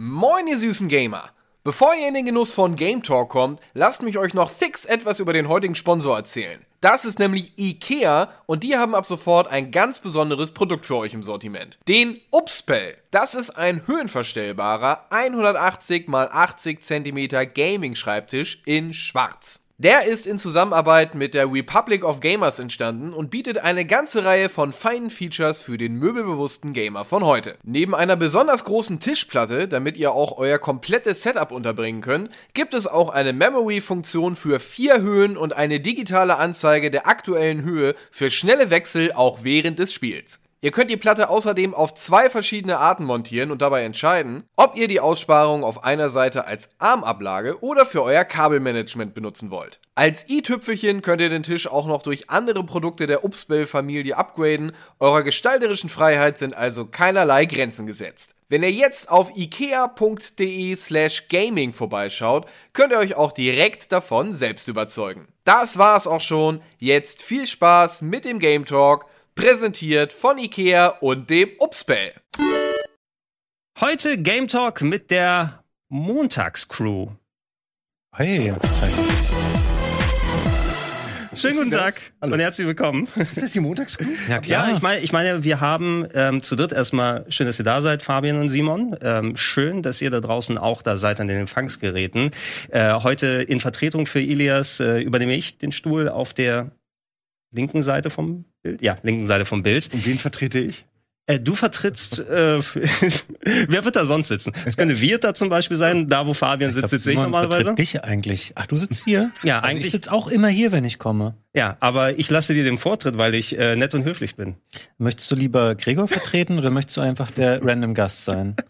Moin, ihr süßen Gamer! Bevor ihr in den Genuss von Game Talk kommt, lasst mich euch noch fix etwas über den heutigen Sponsor erzählen. Das ist nämlich IKEA und die haben ab sofort ein ganz besonderes Produkt für euch im Sortiment. Den Upspell. Das ist ein höhenverstellbarer 180 x 80 cm Gaming-Schreibtisch in schwarz. Der ist in Zusammenarbeit mit der Republic of Gamers entstanden und bietet eine ganze Reihe von feinen Features für den möbelbewussten Gamer von heute. Neben einer besonders großen Tischplatte, damit ihr auch euer komplettes Setup unterbringen könnt, gibt es auch eine Memory-Funktion für vier Höhen und eine digitale Anzeige der aktuellen Höhe für schnelle Wechsel auch während des Spiels. Ihr könnt die Platte außerdem auf zwei verschiedene Arten montieren und dabei entscheiden, ob ihr die Aussparung auf einer Seite als Armablage oder für euer Kabelmanagement benutzen wollt. Als i-Tüpfelchen könnt ihr den Tisch auch noch durch andere Produkte der Upspell-Familie upgraden. Eurer gestalterischen Freiheit sind also keinerlei Grenzen gesetzt. Wenn ihr jetzt auf ikea.de slash gaming vorbeischaut, könnt ihr euch auch direkt davon selbst überzeugen. Das war's auch schon. Jetzt viel Spaß mit dem Game Talk präsentiert von IKEA und dem Upspell. Heute Game Talk mit der Montagscrew. Hey, Schönen guten Tag Hallo. und herzlich willkommen. Ist das die Montagscrew? ja klar. Ja, ich meine, ich meine, wir haben ähm, zu dritt erstmal schön, dass ihr da seid, Fabian und Simon. Ähm, schön, dass ihr da draußen auch da seid an den Empfangsgeräten. Äh, heute in Vertretung für Ilias äh, übernehme ich den Stuhl auf der linken Seite vom Bild. Ja, linken Seite vom Bild. Und wen vertrete ich? Äh, du vertrittst, äh, wer wird da sonst sitzen? Es könnte Wirt da zum Beispiel sein, da wo Fabian sitzt, sitze ich normalerweise. dich eigentlich. Ach, du sitzt hier? Ja, also eigentlich- Ich sitze auch immer hier, wenn ich komme. Ja, aber ich lasse dir den Vortritt, weil ich äh, nett und höflich bin. Möchtest du lieber Gregor vertreten oder möchtest du einfach der random Gast sein?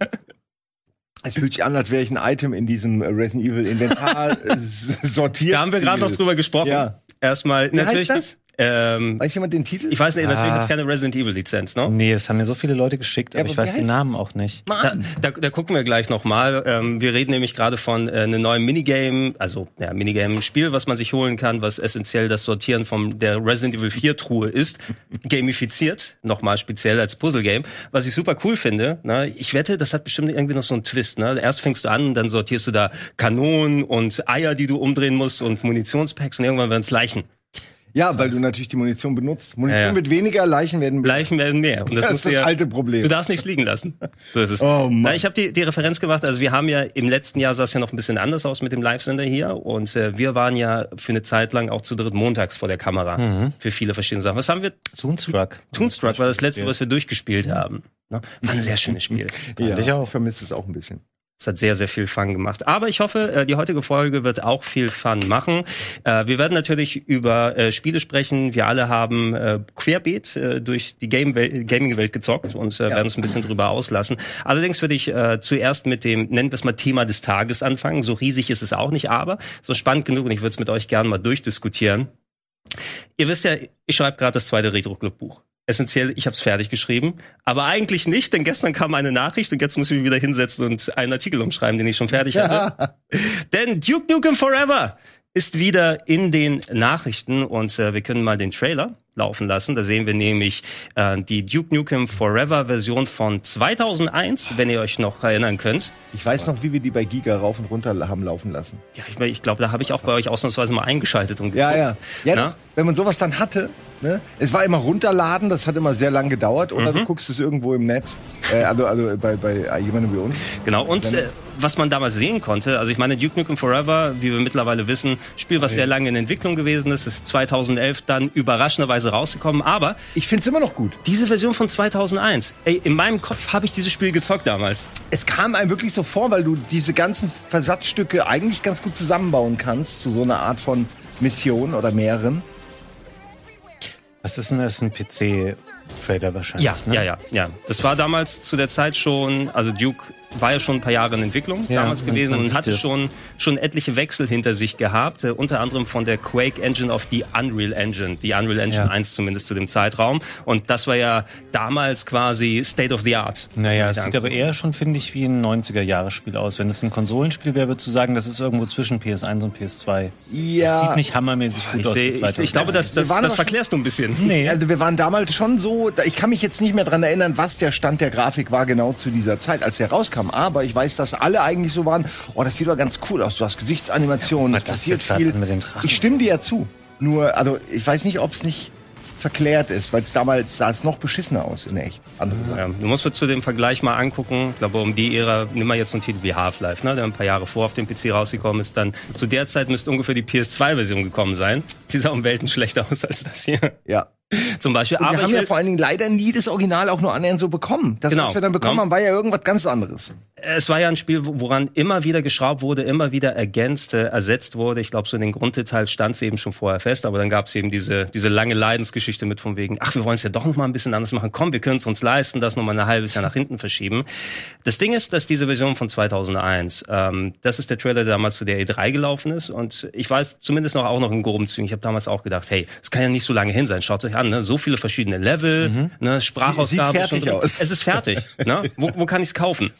Es fühlt sich an, als wäre ich ein Item in diesem Resident Evil Inventar äh, sortiert. Da haben wir gerade noch drüber gesprochen. Ja. Erstmal Wie natürlich. heißt das? Ähm, Weiß jemand den Titel? ich weiß nicht, natürlich Ah. ist keine Resident Evil Lizenz, ne? Nee, das haben mir so viele Leute geschickt, Ja, aber aber ich weiß den Namen es? auch nicht. Da, da, da gucken wir gleich nochmal. Ähm, wir reden nämlich gerade von äh, einem neuen Minigame, also ja, Minigame-Spiel, was man sich holen kann, was essentiell das Sortieren von der Resident Evil 4 Truhe ist, gamifiziert, nochmal speziell als Puzzle-Game, was ich super cool finde. Ne? Ich wette, das hat bestimmt irgendwie noch so einen Twist. Ne? Erst fängst du an, dann sortierst du da Kanonen und Eier, die du umdrehen musst und Munitionspacks und irgendwann werden es Leichen. Ja, weil du natürlich die Munition benutzt. Munition Ja, ja. wird weniger, Leichen werden mehr. Leichen werden mehr. Und das, Das musst ist du das ja, alte Problem. Du darfst nichts liegen lassen. So ist es. Oh Mann. Na, ich habe die, die Referenz gemacht. Also wir haben ja im letzten Jahr sah es ja noch ein bisschen anders aus mit dem Live-Sender hier. Und äh, wir waren ja für eine Zeit lang auch zu dritt montags vor der Kamera Mhm. für viele verschiedene Sachen. Was haben wir? Toonstruck. Toonstruck war das letzte, was wir durchgespielt haben. Ne? War ein sehr schönes Spiel. ja, ich auch. Vermisse es auch ein bisschen. Es hat sehr, sehr viel Fun gemacht. Aber ich hoffe, äh, die heutige Folge wird auch viel Fun machen. Äh, Wir werden natürlich über äh, Spiele sprechen. Wir alle haben querbeet durch die Game Gaming-Welt gezockt und äh, werden uns ein bisschen drüber auslassen. Allerdings würde ich zuerst mit dem, nennen wir es mal Thema des Tages anfangen. So riesig ist es auch nicht, aber so spannend genug und ich würde es mit euch gerne mal durchdiskutieren. Ihr wisst ja, ich schreibe gerade das zweite Retro-Club-Buch. Essentiell, ich habe es fertig geschrieben, aber eigentlich nicht, denn gestern kam eine Nachricht und jetzt muss ich mich wieder hinsetzen und einen Artikel umschreiben, den ich schon fertig hatte. denn Duke Nukem Forever ist wieder in den Nachrichten und äh, wir können mal den Trailer laufen lassen. Da sehen wir nämlich äh, die Duke Nukem Forever Version von 2001, wenn ihr euch noch erinnern könnt. Ich weiß noch, wie wir die bei Giga rauf und runter haben laufen lassen. Ja, ich, ich glaube, da habe ich auch bei euch ausnahmsweise mal eingeschaltet und Ja, geguckt. ja. Ja, das, wenn man sowas dann hatte, ne? Es war immer runterladen, das hat immer sehr lang gedauert. Oder Mhm. du guckst es irgendwo im Netz. Äh, also also bei, bei jemandem wie uns. Genau, und äh, was man damals sehen konnte, also ich meine, Duke Nukem Forever, wie wir mittlerweile wissen, Spiel, was sehr lange in Entwicklung gewesen ist, ist 2011 dann überraschenderweise rausgekommen, aber Ich find's immer noch gut. diese Version von 2001, ey, in meinem Kopf habe ich dieses Spiel gezockt damals. Es kam einem wirklich so vor, weil du diese ganzen Versatzstücke eigentlich ganz gut zusammenbauen kannst zu so einer Art von Mission oder mehreren. Was ist denn das? Ein PC-Trader wahrscheinlich. Ja, ne? ja, ja, ja. Das war damals zu der Zeit schon, also Duke war ja schon ein paar Jahre in Entwicklung Ja, damals gewesen und hatte schon schon etliche Wechsel hinter sich gehabt, äh, unter anderem von der Quake Engine auf die Unreal Engine, die Unreal Engine Ja. 1 zumindest zu dem Zeitraum und das war ja damals quasi State of the Art. Naja, es sieht aber eher schon, finde ich, wie ein 90er-Jahre-Spiel aus. Wenn es ein Konsolenspiel wäre, würdest du sagen, das ist irgendwo zwischen PS1 und PS2. Ja. Das sieht nicht hammermäßig gut Ich, aus. seh, ich, 2000. ich glaube, das, das, das verklärst du ein bisschen. Nee. Also wir waren damals schon so so, ich kann mich jetzt nicht mehr dran erinnern, was der Stand der Grafik war genau zu dieser Zeit, als der rauskam. Aber ich weiß, dass alle eigentlich so waren, oh, das sieht doch ganz cool aus. Du hast Gesichtsanimationen, es was passiert viel. mit den Drachen? Ich stimme dir ja zu. Nur, also ich weiß nicht, ob es nicht verklärt ist, weil es damals sah es noch beschissener aus in echt. Andere. Ja, du musst dir zu dem Vergleich mal angucken. Ich glaube, um die Ära, nimm mal jetzt so einen Titel wie Half-Life, ne, der ein paar Jahre vor auf dem PC rausgekommen ist. Dann zu der Zeit müsste ungefähr die PS2-Version gekommen sein. Die sah um Welten schlechter aus als das hier. Ja. Zum Beispiel. Und wir Aber haben ja vor allen Dingen leider nie das Original auch nur annähernd so bekommen. Das, Genau. was wir dann bekommen Ja. haben, war ja irgendwas ganz anderes. es war ja ein Spiel, wo- woran immer wieder geschraubt wurde, immer wieder ergänzt, äh, ersetzt wurde. Ich glaube, so in den Grunddetails stand es eben schon vorher fest, aber dann gab es eben diese, diese lange Leidensgeschichte mit von wegen, ach, wir wollen es ja doch noch mal ein bisschen anders machen. Komm, wir können es uns leisten, das noch mal ein halbes Jahr nach hinten verschieben. Das Ding ist, dass diese Version von 2001, ähm, das ist der Trailer, der damals zu der E3 gelaufen ist und ich weiß zumindest noch auch noch in groben Zügen. Ich habe damals auch gedacht, hey, es kann ja nicht so lange hin sein. Schaut euch an, ne? So viele verschiedene Level, ne? Sprachausgabe. Sieht fertig schon drin. aus. Es ist fertig. ne? Wo, wo kann ich es kaufen?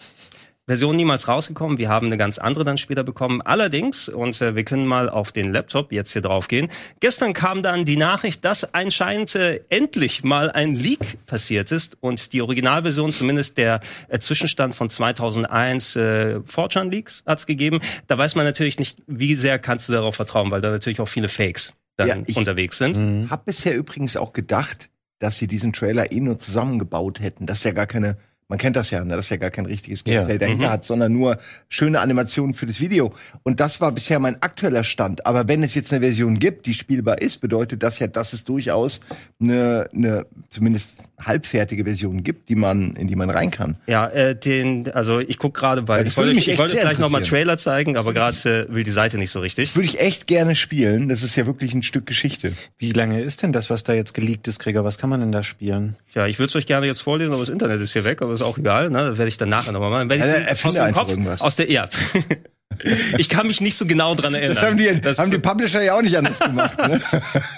Version niemals rausgekommen. Wir haben eine ganz andere dann später bekommen. Allerdings, und äh, wir können mal auf den Laptop jetzt hier drauf gehen. Gestern kam dann die Nachricht, dass anscheinend äh, endlich mal ein Leak passiert ist und die Originalversion, zumindest der äh, Zwischenstand von 2001 äh, Fortran Leaks hat's gegeben. Da weiß man natürlich nicht, wie sehr kannst du darauf vertrauen, weil da natürlich auch viele Fakes dann Ja, ich- unterwegs sind. Hab bisher übrigens auch gedacht, dass sie diesen Trailer eh nur zusammengebaut hätten. Das ist ja gar keine, man kennt das ja, ne, dass ja gar kein richtiges Ja. Gameplay dahinter hat, sondern nur schöne Animationen für das Video. Und das war bisher mein aktueller Stand. Aber wenn es jetzt eine Version gibt, die spielbar ist, bedeutet das ja, dass es durchaus eine, eine zumindest halbfertige Version gibt, die man, in die man rein kann. Ja, äh, den, also ich guck gerade, weil Ja, das ich wollte, ich wollte gleich nochmal. Trailer zeigen, aber gerade äh, will die Seite nicht so richtig. Würde ich echt gerne spielen. Das ist ja wirklich ein Stück Geschichte. Wie lange ist denn das, was da jetzt geleakt ist, Gregor? Was kann man denn da spielen? Ja, ich würde es euch gerne jetzt vorlesen, aber das Internet ist hier weg, aber ist auch egal, ne? Das werde ich dann nachher nochmal machen. Wenn Ja, ich aus dem Kopf, aus der, ja. ich kann mich nicht so genau dran erinnern. Das haben die, Das- haben die Publisher ja auch nicht anders gemacht. Ne?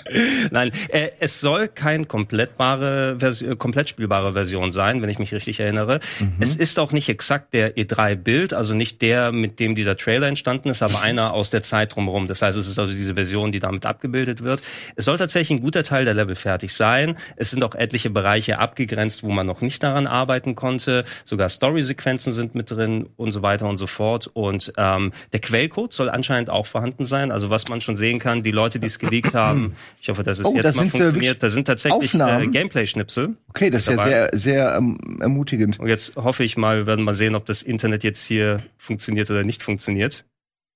Nein, äh, es soll kein komplettbare Version, komplett spielbare Version sein, wenn ich mich richtig erinnere. Mhm. Es ist auch nicht exakt der E3-Bild, also nicht der, mit dem dieser Trailer entstanden ist, aber einer aus der Zeit drumherum. Das heißt, es ist also diese Version, die damit abgebildet wird. Es soll tatsächlich ein guter Teil der Level fertig sein. Es sind auch etliche Bereiche abgegrenzt, wo man noch nicht daran arbeiten konnte. Sogar Story-Sequenzen sind mit drin und so weiter und so fort. Und ähm, der Quellcode soll anscheinend auch vorhanden sein. Also was man schon sehen kann, die Leute, die es geleakt haben, ich hoffe, dass es Oh, jetzt mal funktioniert. Da sind tatsächlich äh? Gameplay-Schnipsel. Okay, das ist ja sehr, sehr ähm, ermutigend. Und jetzt hoffe ich mal, wir werden mal sehen, ob das Internet jetzt hier funktioniert oder nicht funktioniert.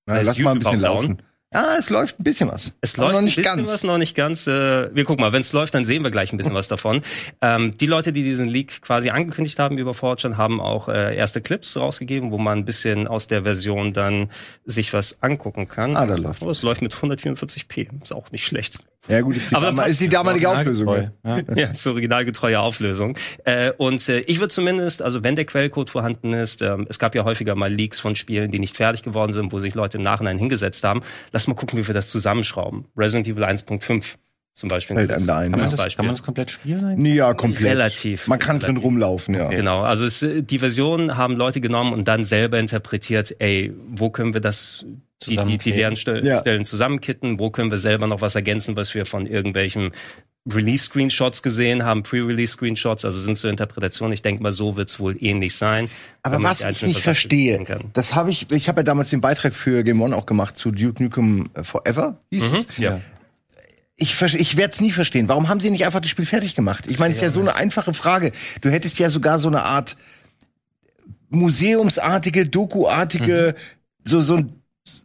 Ist lass mal ein bisschen YouTube laufen. Ja, es läuft ein bisschen was. Es läuft noch nicht ein bisschen ganz. was, noch nicht ganz. Äh, wir gucken mal, wenn es läuft, dann sehen wir gleich ein bisschen was davon. Ähm, die Leute, die diesen Leak quasi angekündigt haben über Fortran, haben auch äh, erste Clips rausgegeben, wo man ein bisschen aus der Version dann sich was angucken kann. Ah, da läuft oh, es läuft mit 144p, ist auch nicht schlecht. Ja gut, ist die, Aber ist die damalige Auflösung. Ja. Ja, ist originalgetreue Auflösung. Äh, und äh, ich würde zumindest, also wenn der Quellcode vorhanden ist, ähm, es gab ja häufiger mal Leaks von Spielen, die nicht fertig geworden sind, wo sich Leute im Nachhinein hingesetzt haben. Lass mal gucken, wie wir das zusammenschrauben. Resident Evil 1.5 zum Beispiel. Fällt einem da ein, Kann, man Ja. das, kann man das komplett spielen? eigentlich? Nee, ja, komplett. Relativ. Man kann drin Relativ. rumlaufen, ja. Genau, also es, äh, die Version haben Leute genommen und dann selber interpretiert, ey, wo können wir das, die, die, die leeren Ja. Stellen zusammenkitten, wo können wir selber noch was ergänzen, was wir von irgendwelchen Release-Screenshots gesehen haben, Pre-Release-Screenshots, also sind zur Interpretation. Ich denke mal, so wird's wohl ähnlich sein. Aber man was ich nicht verstehe, das habe ich, ich habe ja damals den Beitrag für Game One auch gemacht zu Duke Nukem Forever, hieß es. Ja. Ich, ich werde es nie verstehen. Warum haben sie nicht einfach das Spiel fertig gemacht? Ich meine, es ist ja so eine einfache Frage. Du hättest ja sogar so eine Art museumsartige, Doku-artige, so, so, ein-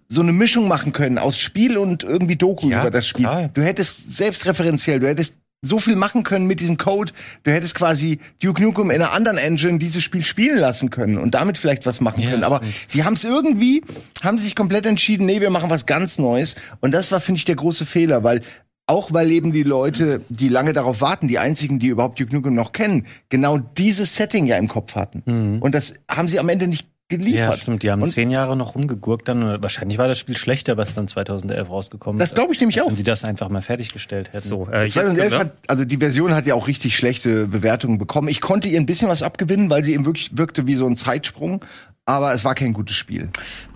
so eine Mischung machen können aus Spiel und irgendwie Doku Ja, über das Spiel. klar. Du hättest selbstreferenziell, du hättest so viel machen können mit diesem Code. Du hättest quasi Duke Nukem in einer anderen Engine dieses Spiel spielen lassen können und damit vielleicht was machen Ja, können. Aber stimmt. sie haben es irgendwie, haben sich komplett entschieden, nee, wir machen was ganz Neues. Und das war, finde ich, der große Fehler, weil auch weil eben die Leute, die lange darauf warten, die einzigen, die überhaupt Duke Nukem noch kennen, genau dieses Setting ja im Kopf hatten. Und das haben sie am Ende nicht geliefert. Ja, stimmt. Die haben und zehn Jahre noch rumgegurkt dann. und Wahrscheinlich war das Spiel schlechter, was dann 2011 rausgekommen Das ist. glaube ich nämlich auch. Wenn sie das einfach mal fertiggestellt hätten. So, äh, jetzt, 2011 ja. hat, also die Version hat ja auch richtig schlechte Bewertungen bekommen. Ich konnte ihr ein bisschen was abgewinnen, weil sie eben wirklich wirkte wie so ein Zeitsprung. Aber es war kein gutes Spiel.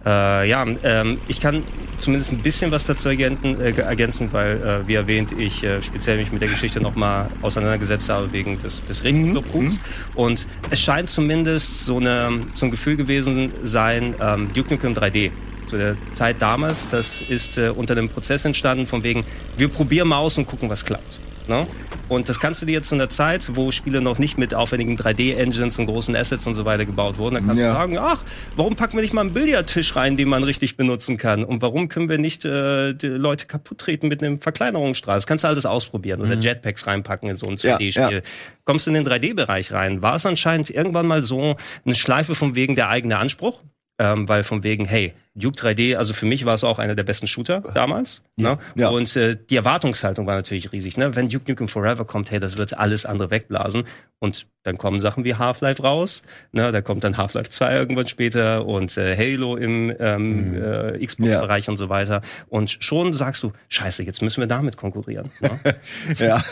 Äh, ja, ähm, ich kann zumindest ein bisschen was dazu ergänzen, äh, ergänzen weil, äh, wie erwähnt, ich äh, speziell mich mit der Geschichte nochmal auseinandergesetzt habe wegen des, des Regenclubs. Mhm. Und es scheint zumindest so, eine, so ein Gefühl gewesen sein, ähm, Duke Nukem 3D zu der Zeit damals, das ist äh, unter dem Prozess entstanden, von wegen, wir probieren mal aus und gucken, was klappt. Ne? Und das kannst du dir jetzt zu einer Zeit, wo Spiele noch nicht mit aufwendigen 3D-Engines und großen Assets und so weiter gebaut wurden, dann kannst ja. du sagen, ach, warum packen wir nicht mal einen Billardtisch rein, den man richtig benutzen kann? Und warum können wir nicht äh, Leute kaputt treten mit einem Verkleinerungsstrahl? Das kannst du alles ausprobieren. Oder mhm. Jetpacks reinpacken in so ein 2D-Spiel. Ja, ja. Kommst du in den 3D-Bereich rein, war es anscheinend irgendwann mal so eine Schleife von wegen der eigene Anspruch ähm, weil von wegen, hey, Duke 3D, also für mich war es auch einer der besten Shooter damals. Ja, ne? ja. Und äh, die Erwartungshaltung war natürlich riesig. Ne? Wenn Duke Nukem Forever kommt, hey, das wird alles andere wegblasen. Und dann kommen Sachen wie Half-Life raus. Ne? Da kommt dann Half-Life 2 irgendwann später und äh, Halo im ähm, mhm. äh, Xbox-Bereich ja. und so weiter. Und schon sagst du, scheiße, jetzt müssen wir damit konkurrieren. Ne? ja.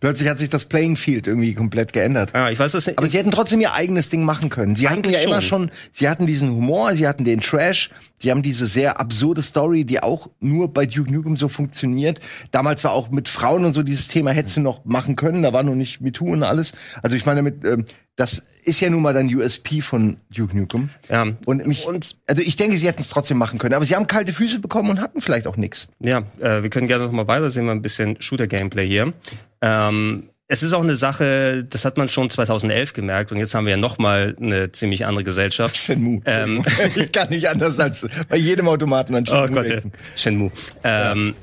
Plötzlich hat sich das Playing Field irgendwie komplett geändert. Ja, ich weiß das Aber sie hätten trotzdem ihr eigenes Ding machen können. Sie hatten ja schon. immer schon, sie hatten diesen Humor, sie hatten den Trash, sie haben diese sehr absurde Story, die auch nur bei Duke Nukem so funktioniert. Damals war auch mit Frauen und so dieses Thema hättest du noch machen können, da war noch nicht MeToo und alles. Also ich meine mit ähm, das ist ja nun mal dann USP von Duke Nukem. Ja. Und mich, und also ich denke, sie hätten es trotzdem machen können, aber sie haben kalte Füße bekommen und hatten vielleicht auch nichts. Ja, äh, wir können gerne noch mal weiter sehen, mal ein bisschen Shooter-Gameplay hier. Ähm, es ist auch eine Sache, das hat man schon 2011 gemerkt und jetzt haben wir ja noch mal eine ziemlich andere Gesellschaft. Shenmue. Ähm, ich kann nicht anders als bei jedem Automaten an Shenmue. Oh Gott, ja. Shenmue. Ähm, ja.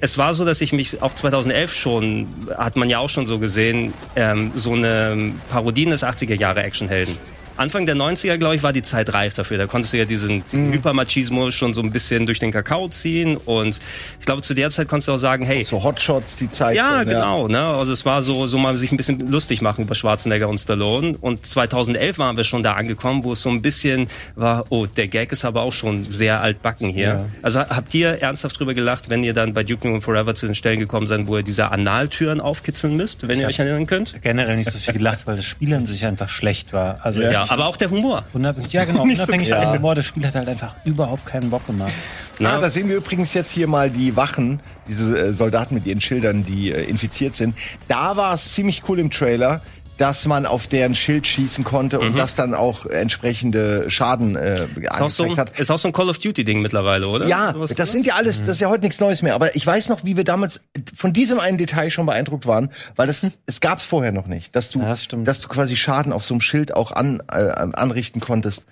Es war so, dass ich mich auch 2011 schon, hat man ja auch schon so gesehen, ähm, so eine Parodien des 80er Jahre Actionhelden. Anfang der 90er, glaube ich, war die Zeit reif dafür. Da konntest du ja diesen mhm. Hypermachismo schon so ein bisschen durch den Kakao ziehen. Und ich glaube, zu der Zeit konntest du auch sagen, hey. So Hotshots, die Zeit. Ja, schon, genau. Ja. Ne? Also es war so, so mal sich ein bisschen lustig machen über Schwarzenegger und Stallone. Und 2011 waren wir schon da angekommen, wo es so ein bisschen war, oh, der Gag ist aber auch schon sehr altbacken hier. Ja. Also habt ihr ernsthaft drüber gelacht, wenn ihr dann bei Duke Nukem Forever zu den Stellen gekommen seid, wo ihr diese Analtüren aufkitzeln müsst, wenn ich ihr euch erinnern könnt? Generell nicht so viel gelacht, weil das Spiel an sich einfach schlecht war. Also ja, aber auch der Humor. Unabhängig, ja, genau. Unabhängig so, von dem Humor. Das Spiel hat halt einfach überhaupt keinen Bock gemacht. Na, ah, da sehen wir übrigens jetzt hier mal die Wachen, diese äh, Soldaten mit ihren Schildern, die äh, infiziert sind. Da war es ziemlich cool im Trailer dass man auf deren Schild schießen konnte und mhm. das dann auch entsprechende Schaden äh, angezeigt so, hat. Ist auch so ein Call of Duty Ding mittlerweile, oder? Ja, das oder? sind ja alles, das ist ja heute nichts Neues mehr. Aber ich weiß noch, wie wir damals von diesem einen Detail schon beeindruckt waren, weil das es gab's vorher noch nicht, dass du, ja, das dass du quasi Schaden auf so einem Schild auch an, äh, anrichten konntest.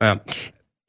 Ja.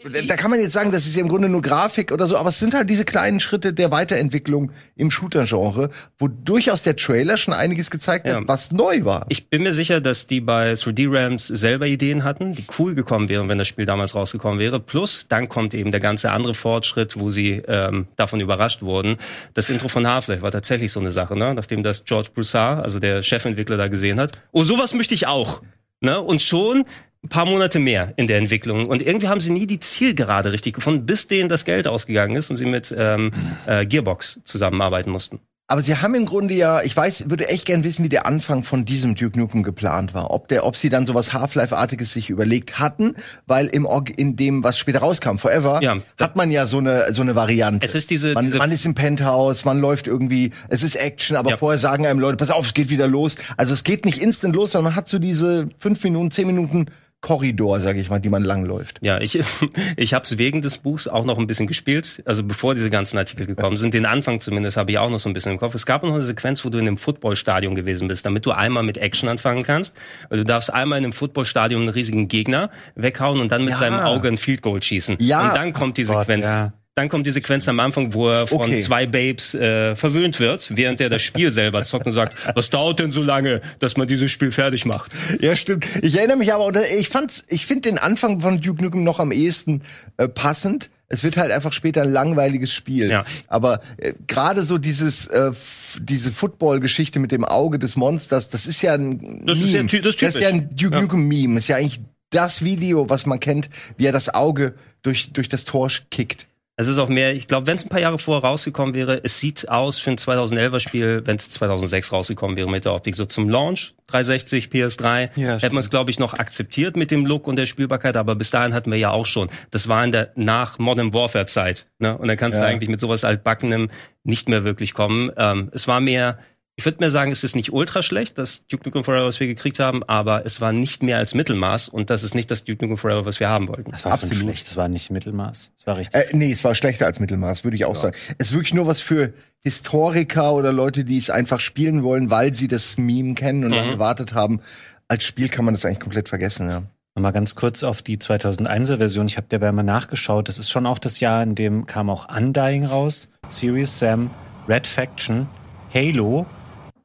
Da kann man jetzt sagen, das ist ja im Grunde nur Grafik oder so, aber es sind halt diese kleinen Schritte der Weiterentwicklung im Shooter-Genre, wo durchaus der Trailer schon einiges gezeigt hat, ja. was neu war. Ich bin mir sicher, dass die bei 3D Rams selber Ideen hatten, die cool gekommen wären, wenn das Spiel damals rausgekommen wäre. Plus, dann kommt eben der ganze andere Fortschritt, wo sie ähm, davon überrascht wurden. Das Intro von Half-Life war tatsächlich so eine Sache, ne? nachdem das George Broussard, also der Chefentwickler, da gesehen hat. Oh, sowas möchte ich auch. Ne? Und schon ein paar Monate mehr in der Entwicklung. Und irgendwie haben sie nie die Zielgerade richtig gefunden, bis denen das Geld ausgegangen ist und sie mit ähm, äh, Gearbox zusammenarbeiten mussten. Aber sie haben im Grunde ja, ich weiß, würde echt gern wissen, wie der Anfang von diesem Duke Nukem geplant war. Ob der, ob sie dann sowas Half-Life-artiges sich überlegt hatten, weil im in dem, was später rauskam, Forever, ja, hat man ja so eine so eine Variante. Es ist diese, man, diese man ist im Penthouse, man läuft irgendwie, es ist Action, aber ja. vorher sagen einem Leute, pass auf, es geht wieder los. Also es geht nicht instant los, sondern man hat so diese fünf Minuten, zehn Minuten Korridor, sage ich mal, die man langläuft. Ja, ich, ich habe es wegen des Buchs auch noch ein bisschen gespielt. Also bevor diese ganzen Artikel gekommen sind, den Anfang zumindest habe ich auch noch so ein bisschen im Kopf. Es gab noch eine Sequenz, wo du in einem Footballstadion gewesen bist, damit du einmal mit Action anfangen kannst. Weil du darfst einmal in einem Footballstadion einen riesigen Gegner weghauen und dann mit ja. seinem Auge ein Field Goal schießen. Ja. Und dann kommt die Sequenz. Gott, ja. Dann kommt die Sequenz am Anfang, wo er von okay. zwei Babes äh, verwöhnt wird, während er das Spiel selber zockt und sagt, was dauert denn so lange, dass man dieses Spiel fertig macht? Ja, stimmt. Ich erinnere mich aber, oder ich fand's, ich finde den Anfang von Duke Nukem noch am ehesten äh, passend. Es wird halt einfach später ein langweiliges Spiel. Ja. Aber äh, gerade so dieses äh, diese Football-Geschichte mit dem Auge des Monsters, das ist ja ein das Meme. Ist ja, das, das ist ja ein Duke Nukem Meme. Ist ja eigentlich das Video, was man kennt, wie er das Auge durch durch das Tor kickt. Es ist auch mehr, ich glaube, wenn es ein paar Jahre vorher rausgekommen wäre, es sieht aus für ein 2011er Spiel, wenn es 2006 rausgekommen wäre mit der Optik, so zum Launch, 360, PS3, Ja, hätte man es, glaube ich, noch akzeptiert mit dem Look und der Spielbarkeit, aber bis dahin hatten wir ja auch schon, das war in der nach Modern Warfare Zeit, ne? Und dann kannst Ja. du eigentlich mit sowas altbackenem nicht mehr wirklich kommen. Ähm, es war mehr, ich würde mir sagen, es ist nicht ultra schlecht, das Duke Nukem Forever, was wir gekriegt haben, aber es war nicht mehr als Mittelmaß und das ist nicht das Duke Nukem Forever, was wir haben wollten. Das war Absolut. schon schlecht. Das war nicht Mittelmaß. Das war richtig. Äh, nee, es war schlechter als Mittelmaß, würde ich auch sagen. Es ist wirklich nur was für Historiker oder Leute, die es einfach spielen wollen, weil sie das Meme kennen und dann gewartet haben. Als Spiel kann man das eigentlich komplett vergessen, ja. Nochmal ganz kurz auf die 2001er Version. Ich habe dabei mal nachgeschaut. Das ist schon auch das Jahr, in dem kam auch Undying raus, Serious Sam, Red Faction, Halo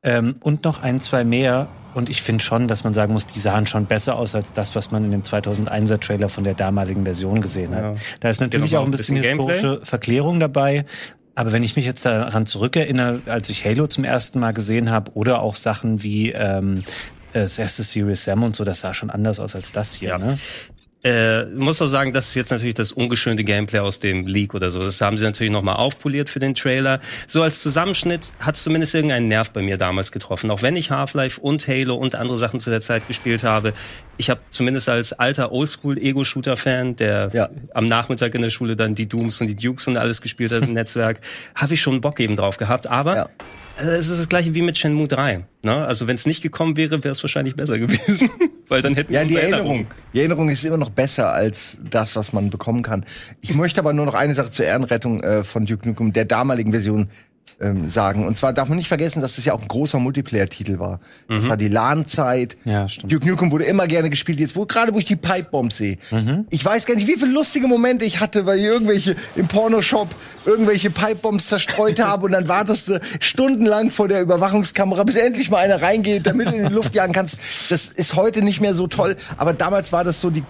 ähm, und noch ein, zwei mehr. Und ich finde schon, dass man sagen muss, die sahen schon besser aus als das, was man in dem 2001er Trailer von der damaligen Version gesehen hat. Ja. Da ist natürlich noch auch ein bisschen, bisschen historische Verklärung dabei. Aber wenn ich mich jetzt daran zurückerinnere, als ich Halo zum ersten Mal gesehen habe, oder auch Sachen wie ähm, das erste Serious Sam und so, das sah schon anders aus als das hier. Ja. Ne? Äh, muss auch sagen, das ist jetzt natürlich das ungeschönte Gameplay aus dem Leak oder so. Das haben sie natürlich nochmal aufpoliert für den Trailer. So als Zusammenschnitt hat es zumindest irgendeinen Nerv bei mir damals getroffen. Auch wenn ich Half-Life und Halo und andere Sachen zu der Zeit gespielt habe. Ich habe zumindest als alter Oldschool-Ego-Shooter-Fan, der Ja. am Nachmittag in der Schule dann die Dooms und die Dukes und alles gespielt hat im Netzwerk, habe ich schon Bock eben drauf gehabt. Aber Ja. Äh, es ist das gleiche wie mit Shenmue 3. Ne? Also wenn es nicht gekommen wäre, wäre es wahrscheinlich besser gewesen. Weil dann hätten wir Ja, die unsere Erinnerung. Die Erinnerung ist immer noch besser als das, was man bekommen kann. Ich möchte aber nur noch eine Sache zur Ehrenrettung äh, von Duke Nukem, der damaligen Version, ähm, sagen. Und zwar darf man nicht vergessen, dass das ja auch ein großer Multiplayer-Titel war. Das war die LAN-Zeit. Ja, stimmt. Duke Nukem wurde immer gerne gespielt. Jetzt, wo gerade wo ich die Pipebombs sehe. Ich weiß gar nicht, wie viele lustige Momente ich hatte, weil ich irgendwelche im Pornoshop irgendwelche Pipebombs zerstreut habe und dann wartest du stundenlang vor der Überwachungskamera, bis endlich mal einer reingeht, damit du in die Luft jagen kannst. Das ist heute nicht mehr so toll, aber damals war das so die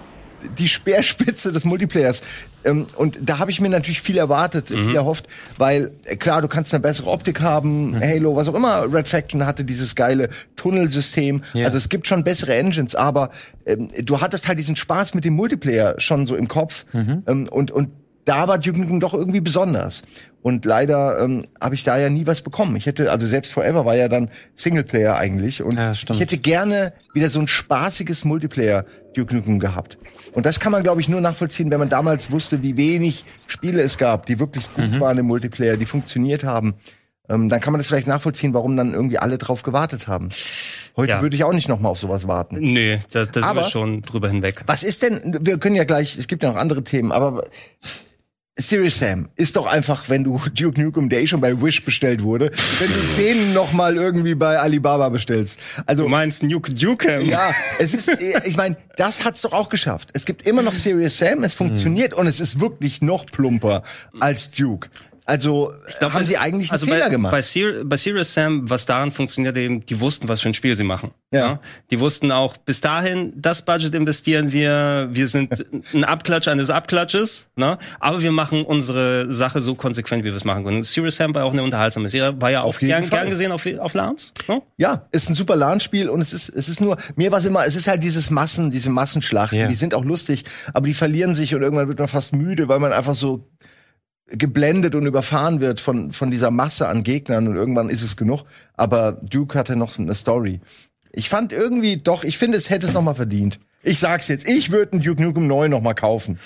die Speerspitze des Multiplayers. Ähm, und da habe ich mir natürlich viel erwartet, viel erhofft, weil äh, klar, du kannst eine bessere Optik haben, Halo, was auch immer. Red Faction hatte dieses geile Tunnelsystem. Ja. Also es gibt schon bessere Engines, aber ähm, du hattest halt diesen Spaß mit dem Multiplayer schon so im Kopf. Ähm, und, und da war Duke doch irgendwie besonders. Und leider ähm, habe ich da ja nie was bekommen. Ich hätte, also selbst Forever war ja dann Singleplayer eigentlich. Und Ja, ich hätte gerne wieder so ein spaßiges Multiplayer Duke Nukem gehabt. Und das kann man, glaube ich, nur nachvollziehen, wenn man damals wusste, wie wenig Spiele es gab, die wirklich gut Mhm. waren im Multiplayer, die funktioniert haben. Ähm, dann kann man das vielleicht nachvollziehen, warum dann irgendwie alle drauf gewartet haben. Heute Ja. würde ich auch nicht noch mal auf sowas warten. Nee, da, da sind Aber- wir schon drüber hinweg. Was ist denn, wir können ja gleich, es gibt ja noch andere Themen, aber Serious Sam ist doch einfach, wenn du Duke Nukem, der eh schon bei Wish bestellt wurde, wenn du den noch mal irgendwie bei Alibaba bestellst. Also Du meinst Nuke Dukem? ja, es ist, ich meine, das hat's doch auch geschafft. Es gibt immer noch Serious Sam, es funktioniert und es ist wirklich noch plumper als Duke. Also glaub, haben sie eigentlich einen also Fehler bei, gemacht. Bei, Ser bei Serious Sam, was daran funktioniert eben, die wussten, was für ein Spiel sie machen. Ja. Die wussten auch, bis dahin, das Budget investieren wir, wir sind ein Abklatsch eines Abklatsches, ne? aber wir machen unsere Sache so konsequent, wie wir es machen können. Serious Sam war auch eine unterhaltsame Serie, war ja auch gern, gern gesehen auf, auf LANs. Ne? Ja, ist ein super LAN-Spiel und es ist, es ist nur, mir war es immer, es ist halt dieses Massen, diese Massenschlachten, Ja. die sind auch lustig, aber die verlieren sich und irgendwann wird man fast müde, weil man einfach so geblendet und überfahren wird von, von dieser Masse an Gegnern und irgendwann ist es genug. Aber Duke hatte noch eine Story. Ich fand irgendwie, doch, ich finde, es hätte es noch mal verdient. Ich sag's jetzt, ich würde einen Duke Nukem 9 noch mal kaufen.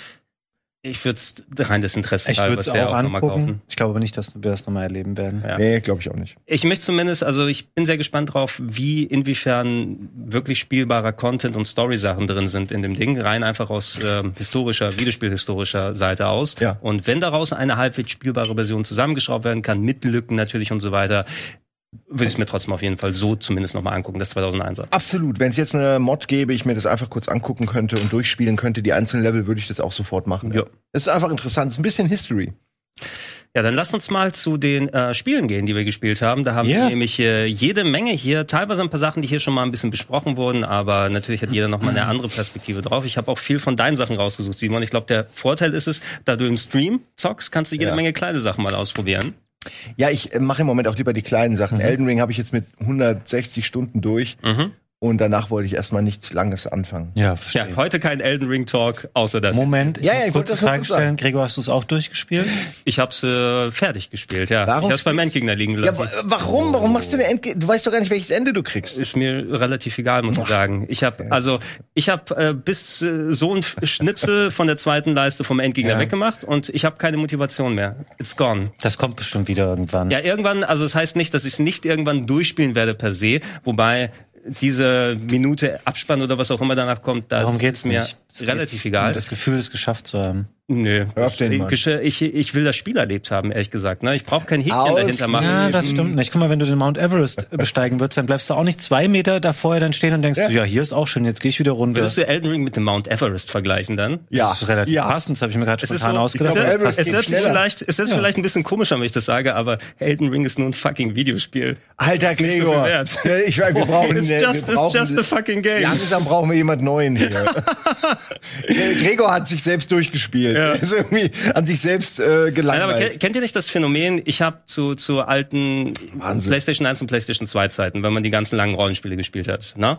Ich würde es rein des Interesses Ich würde halber es auch noch mal angucken. Ich glaube aber nicht, dass wir das nochmal erleben werden. Ja. Nee, glaube ich auch nicht. Ich möchte zumindest, also ich bin sehr gespannt drauf, wie inwiefern wirklich spielbarer Content und Story-Sachen drin sind in dem Ding, rein einfach aus ähm, historischer, Videospielhistorischer Seite aus. Ja. Und wenn daraus eine halbwegs spielbare Version zusammengeschraubt werden kann, mit Lücken natürlich und so weiter, würde ich es mir trotzdem auf jeden Fall so zumindest nochmal angucken, das 2001er. Absolut. Wenn es jetzt eine Mod gäbe, ich mir das einfach kurz angucken könnte und durchspielen könnte, die einzelnen Level, würde ich das auch sofort machen. Ja. Es ist einfach interessant. Es ist ein bisschen History. Ja, dann lasst uns mal zu den äh, Spielen gehen, die wir gespielt haben. Da haben Ja. wir nämlich äh, jede Menge hier, teilweise ein paar Sachen, die hier schon mal ein bisschen besprochen wurden, aber natürlich hat jeder noch mal eine andere Perspektive drauf. Ich habe auch viel von deinen Sachen rausgesucht, Simon. Ich glaube, der Vorteil ist es, da du im Stream zockst, kannst du jede Ja. Menge kleine Sachen mal ausprobieren. Ja, ich äh, mache im Moment auch lieber die kleinen Sachen. Elden Ring habe ich jetzt mit 160 Stunden durch. Und danach wollte ich erstmal nichts Langes anfangen. Ja, Ja, verstehe. heute kein Elden Ring Talk, außer das. Moment, Ja, ich ja, muss ich kurze Frage stellen. Gregor, hast du es auch durchgespielt? Ich hab's äh, fertig gespielt, ja. Warum ich hab's beim Endgegner liegen Ja, lassen. wa- warum? Warum machst du eine Endge Du weißt doch gar nicht, welches Ende du kriegst. ist mir relativ egal, muss ich sagen. Ich habe also ich habe äh, bis äh, so ein Schnipsel von der zweiten Leiste vom Endgegner Ja. weggemacht und ich habe keine Motivation mehr. It's gone. Das kommt bestimmt wieder irgendwann. Ja, irgendwann, also das heißt nicht, dass ich es nicht irgendwann durchspielen werde per se, wobei diese Minute Abspann oder was auch immer danach kommt, da Darum geht's mir nicht. Es relativ geht egal. Das Gefühl, es geschafft zu haben. Nö. Hör auf den ich, Mann. ich, ich will das Spiel erlebt haben, ehrlich gesagt. Ne? Ich brauche kein Häkchen Aus- dahinter machen. Ja, das stimmt nicht. Guck mal, wenn du den Mount Everest besteigen würdest, dann bleibst du auch nicht zwei Meter da vorher dann stehen und denkst, Ja. du, ja, hier ist auch schön, jetzt gehe ich wieder runter. Würdest du Elden Ring mit dem Mount Everest vergleichen dann? Ja, Das ist relativ ja. passend, das habe ich mir gerade Es ist, spontan so, ausgedacht. es, Everest es sich schneller. vielleicht, es hört sich vielleicht ein bisschen komisch an, wenn ich das sage, aber Elden Ring ist nur ein fucking Videospiel. Alter so Gregor. Ja, ich weiß, wir brauchen, It's wir just, it's brauchen just a fucking game. Langsam brauchen wir jemand Neuen hier. Gregor hat sich selbst durchgespielt. Ja. Er ist irgendwie an sich selbst äh, Nein, aber gelangweilt. kennt, ihr nicht das Phänomen? Ich habe zu, zu alten Wahnsinn. PlayStation 1 und PlayStation 2 Zeiten, wenn man die ganzen langen Rollenspiele gespielt hat, ne?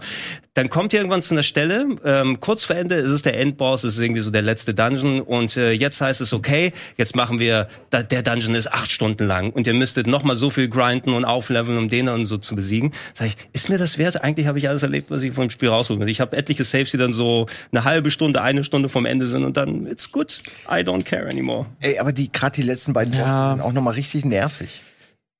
dann kommt ihr irgendwann zu einer Stelle, ähm, kurz vor Ende ist es der Endboss, ist irgendwie so der letzte Dungeon und äh, jetzt heißt es, okay, jetzt machen wir, da, der Dungeon ist acht Stunden lang und ihr müsstet noch mal so viel grinden und aufleveln, um den und so zu besiegen. Sag ich, ist mir das wert? Eigentlich habe ich alles erlebt, was ich vom Spiel rausholen will. Ich habe etliche Saves, die dann so eine halbe Stunde, eine Stunde vom Ende sind und dann, it's good, I don't care anymore. Ey, aber die gerade die letzten beiden Ja. sind auch noch mal richtig nervig.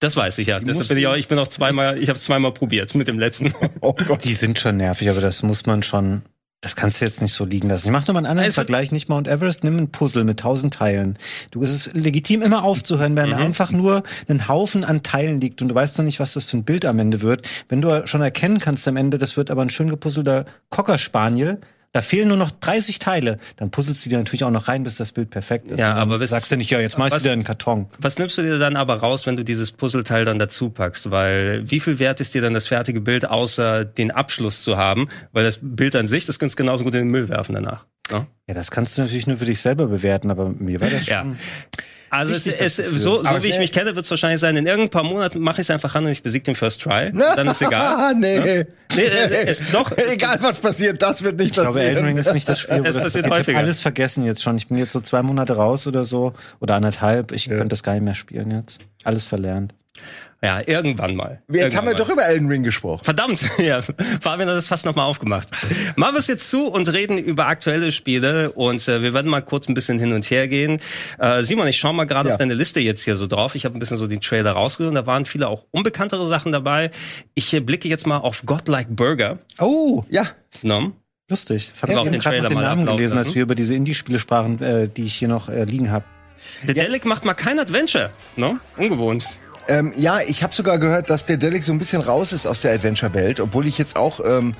Das weiß ich ja. Deshalb bin ich auch, ich bin auch zweimal, ich habe es zweimal probiert mit dem letzten. Oh Gott. Die sind schon nervig, aber das muss man schon. Das kannst du jetzt nicht so liegen lassen. Ich mach nur mal einen anderen Also- Vergleich, nicht Mount Everest, nimm ein Puzzle mit tausend Teilen. Du es ist legitim, immer aufzuhören, wenn einfach nur ein Haufen an Teilen liegt und du weißt noch nicht, was das für ein Bild am Ende wird. Wenn du schon erkennen kannst am Ende, das wird aber ein schön gepuzzelter Cocker Spaniel. Da fehlen nur noch 30 Teile. Dann puzzelst du dir natürlich auch noch rein, bis das Bild perfekt ist. Ja, aber bis- sagst du nicht, ja, jetzt mach ich was- wieder einen Karton. Was nimmst du dir dann aber raus, wenn du dieses Puzzleteil dann dazu packst? Weil wie viel wert ist dir dann das fertige Bild, außer den Abschluss zu haben? Weil das Bild an sich, das kannst du genauso gut in den Müll werfen danach. Ne? Ja, das kannst du natürlich nur für dich selber bewerten, aber mir war das schon. Ja. Also es, es, so, so wie ich mich kenne, wird es wahrscheinlich sein, in irgendein paar Monaten mache ich es einfach ran und ich besiege den First Try. Dann ist egal. nee. Nee, äh, es, doch, Egal was passiert, das wird nicht Ich glaube, passieren. Elden Ring ist nicht das Spiel, wo Es das passiert ich habe alles vergessen jetzt schon. Ich bin jetzt so zwei Monate raus oder so oder anderthalb. Ich könnte das gar nicht mehr spielen jetzt. Alles verlernt. Ja, irgendwann mal. Jetzt haben wir Irgendwann doch mal. über Elden Ring gesprochen. Verdammt, ja. Fabian hat das fast nochmal aufgemacht. Machen wir es jetzt zu und reden über aktuelle Spiele und äh, wir werden mal kurz ein bisschen hin und her gehen. Äh, Simon, ich schaue mal gerade Ja. auf deine Liste jetzt hier so drauf. Ich habe ein bisschen so die Trailer rausgesucht. Da waren viele auch unbekanntere Sachen dabei. Ich äh, blicke jetzt mal auf Godlike Burger. Oh, Ja, Ne? lustig. Das habe Ja, ich auch den gerade noch Trailer den mal Namen gelesen, als lassen. wir über diese Indie-Spiele sprachen, äh, die ich hier noch äh, liegen habe. Der Delic macht mal kein Adventure. Ne? Ungewohnt. Ähm, ja, ich habe sogar gehört, dass der Delic so ein bisschen raus ist aus der Adventure-Welt, obwohl ich jetzt auch ähm,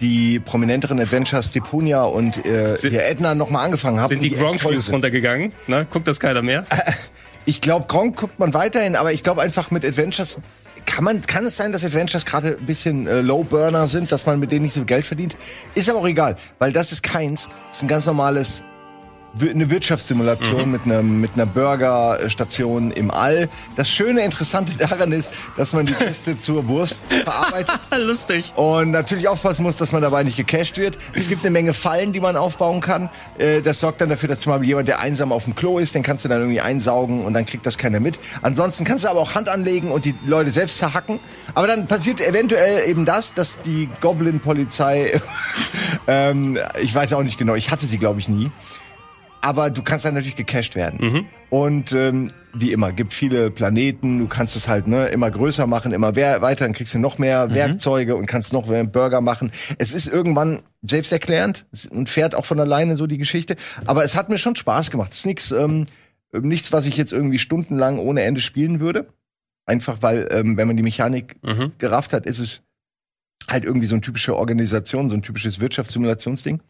die prominenteren Adventures Deponia und äh, Sind- hier Edna noch mal angefangen habe. Sind die toll Gronk-Views runtergegangen? Ne? Guckt das keiner mehr? Ich glaube, Gronk guckt man weiterhin, aber ich glaube einfach mit Adventures kann man kann es sein, dass Adventures gerade ein bisschen äh, Low Burner sind, dass man mit denen nicht so viel Geld verdient. Ist aber auch egal, weil das ist keins. Das ist ein ganz normales eine Wirtschaftssimulation mit einem mit einer Burgerstation im All. Das schöne interessante daran ist, dass man die Kiste zur Wurst verarbeitet Lustig. und natürlich aufpassen muss, dass man dabei nicht gecasht wird. Es gibt eine Menge Fallen, die man aufbauen kann. Äh, Das sorgt dann dafür, dass zum Beispiel jemand, der einsam auf dem Klo ist, den kannst du dann irgendwie einsaugen und dann kriegt das keiner mit. Ansonsten kannst du aber auch Hand anlegen und die Leute selbst zerhacken. Aber dann passiert eventuell eben das, dass die Goblin-Polizei, ähm, ich weiß auch nicht genau, ich hatte sie glaube ich nie. Aber du kannst dann natürlich gecached werden. Und ähm, wie immer, gibt viele Planeten, du kannst es halt ne, immer größer machen, immer weiter, dann kriegst du noch mehr Werkzeuge und kannst noch mehr Burger machen. Es ist irgendwann selbsterklärend und fährt auch von alleine so die Geschichte. Aber es hat mir schon Spaß gemacht. Es ist nichts, ähm, nichts, was ich jetzt irgendwie stundenlang ohne Ende spielen würde. Einfach weil, ähm, wenn man die Mechanik Mhm. gerafft hat, ist es halt irgendwie so eine typische Organisation, so ein typisches Wirtschaftssimulationsding.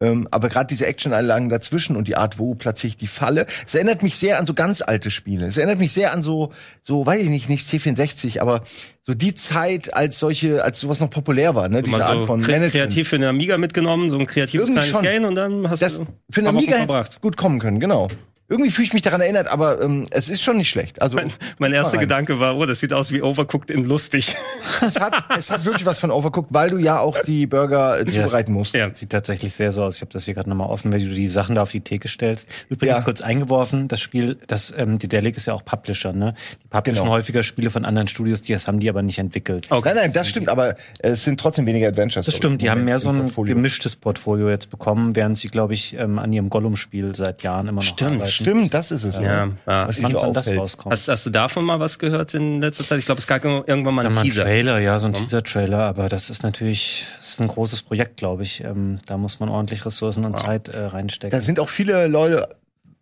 Ähm, aber gerade diese Action-Einlagen dazwischen und die Art, wo platziere ich die Falle, es erinnert mich sehr an so ganz alte Spiele. Es erinnert mich sehr an so, so weiß ich nicht, nicht C64, aber so die Zeit, als solche, als sowas noch populär war, ne? Diese Mal Art so von kre Management. kreativ für eine Amiga mitgenommen, so ein kreatives Irgendwie kleines schon. Game und dann hast Das du für eine Amiga hätte gut kommen können, genau. Irgendwie fühle ich mich daran erinnert, aber ähm, es ist schon nicht schlecht. Also Mein, mein erster. Gedanke war, oh, das sieht aus wie Overcooked in lustig. es hat, es hat wirklich was von Overcooked, weil du ja auch die Burger äh, zubereiten musst. Ja. Sieht tatsächlich sehr so aus. Ich habe das hier gerade nochmal offen, wenn du die Sachen da auf die Theke stellst. Übrigens Ja. kurz eingeworfen, das Spiel, das ähm, die Delic ist ja auch Publisher, ne? Die publishen Genau. häufiger Spiele von anderen Studios, die das haben die aber nicht entwickelt. Okay. Nein, nein, das stimmt, aber es sind trotzdem weniger Adventures. Das stimmt, die haben mehr so ein Portfolio. gemischtes Portfolio jetzt bekommen, während sie, glaube ich, ähm, an ihrem Gollum-Spiel seit Jahren immer noch Stimmt, arbeiten. Stimmt, das ist es. Ja, ne? ja. Was Wann, so wann das rauskommt. Hast, hast du davon mal was gehört in letzter Zeit? Ich glaube, es gab irgendwann mal einen mal ein Teaser. Trailer, ja, so ein Teaser-Trailer, aber das ist natürlich das ist ein großes Projekt, glaube ich. Ähm, da muss man ordentlich Ressourcen und Zeit äh, reinstecken. Da sind auch viele Leute,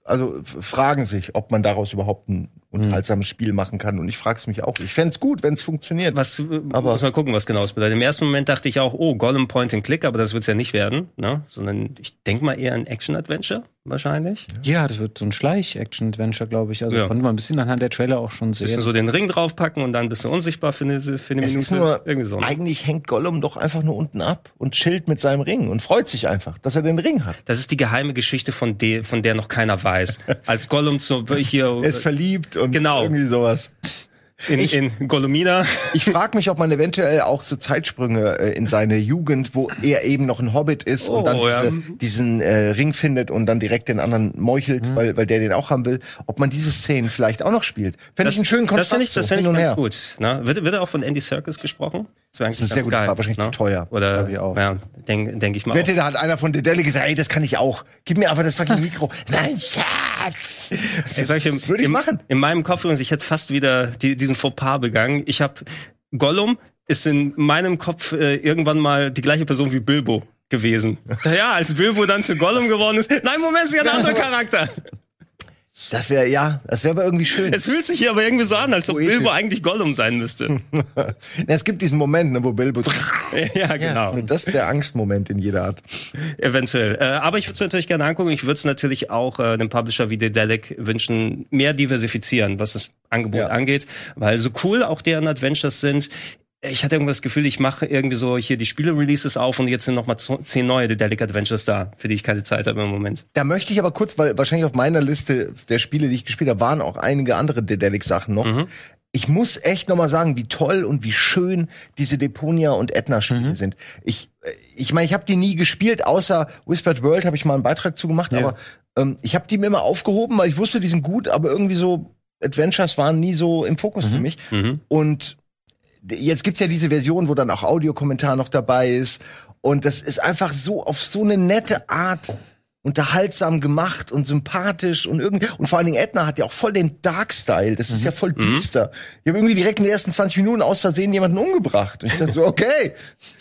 also fragen sich, ob man daraus überhaupt ein unterhaltsames Spiel machen kann. Und ich frage es mich auch. Ich fänd's gut, wenn es funktioniert. Was, äh, Aber- muss mal gucken, was genau es bedeutet. Im ersten Moment dachte ich auch, oh, Gollum Point and Click, aber das wird's ja nicht werden, ne? Sondern ich denke mal eher ein Action-Adventure, wahrscheinlich. ja, das wird so ein Schleich-Action-Adventure, glaube ich. Also Ja. das konnte man ein bisschen anhand der Trailer auch schon Bisschen sehen. so den Ring draufpacken und dann bist du unsichtbar für eine, für eine es Minute. ist nur, Irgendwie so. ne? eigentlich hängt Gollum doch einfach nur unten ab und chillt mit seinem Ring und freut sich einfach, dass er den Ring hat. Das ist die geheime Geschichte, von, de, von der noch keiner weiß. Als Gollum zu, hier Er ist verliebt und Genau. irgendwie sowas. In, Ich- in Gollumina. Ich frage mich, ob man eventuell auch so Zeitsprünge äh, in seine Jugend, wo er eben noch ein Hobbit ist und dann Oh, ja. diese, diesen äh, Ring findet und dann direkt den anderen meuchelt, Mhm. weil, weil der den auch haben will, ob man diese Szenen vielleicht auch noch spielt. Fände ich einen schönen Das Kontrast. finde ich, das so, find ich ganz gut. Ne? Wird, wird auch von Andy Serkis gesprochen? Das, Das ist sehr gute geil, Frage, wahrscheinlich ne? zu teuer. Oder, ich auch. ja, denke denk ich mal. Wette, da hat einer von Dedele gesagt, ey, das kann ich auch. Gib mir einfach das fucking Mikro. Nein, Schatz. Ich sag, im, Würde ich machen. In meinem Kopf übrigens, ich hätte fast wieder die, diesen Fauxpas begangen. Ich habe Gollum ist in meinem Kopf äh, irgendwann mal die gleiche Person wie Bilbo gewesen. Ja, als Bilbo dann zu Gollum geworden ist. Nein, Moment, ist ja ein anderer Charakter. Das wäre, ja, das wäre aber irgendwie schön. Es fühlt sich hier aber irgendwie so an, als ob Poetisch. Bilbo eigentlich Gollum sein müsste. Na, es gibt diesen Moment, ne, wo Bilbo. ja, genau. Das ist der Angstmoment in jeder Art. Eventuell. Äh, aber ich würde es mir natürlich gerne angucken. Ich würde es natürlich auch äh, dem Publisher wie Dedelic wünschen, mehr diversifizieren, was das Angebot Ja. angeht. Weil so cool auch deren Adventures sind, ich hatte irgendwie das Gefühl, ich mache irgendwie so hier die Spiele-Releases auf und jetzt sind noch mal zo- zehn neue Dedelic Adventures da, für die ich keine Zeit habe im Moment. Da möchte ich aber kurz, weil wahrscheinlich auf meiner Liste der Spiele, die ich gespielt habe, waren auch einige andere Dedelic-Sachen noch. Mhm. Ich muss echt noch mal sagen, wie toll und wie schön diese Deponia und Etna-Spiele Mhm. sind. Ich, äh, ich meine, ich habe die nie gespielt, außer Whispered World habe ich mal einen Beitrag zugemacht, aber ähm, ich habe die mir immer aufgehoben, weil ich wusste, die sind gut, aber irgendwie so Adventures waren nie so im Fokus für mich. Mhm. Und jetzt gibt's ja diese Version, wo dann auch Audiokommentar noch dabei ist. Und das ist einfach so auf so eine nette Art unterhaltsam gemacht und sympathisch und irgendwie und vor allen Dingen Edna hat ja auch voll den Dark Style. Das ist ja voll düster. Ich habe irgendwie direkt in den ersten 20 Minuten aus Versehen jemanden umgebracht. Und ich dachte so, okay,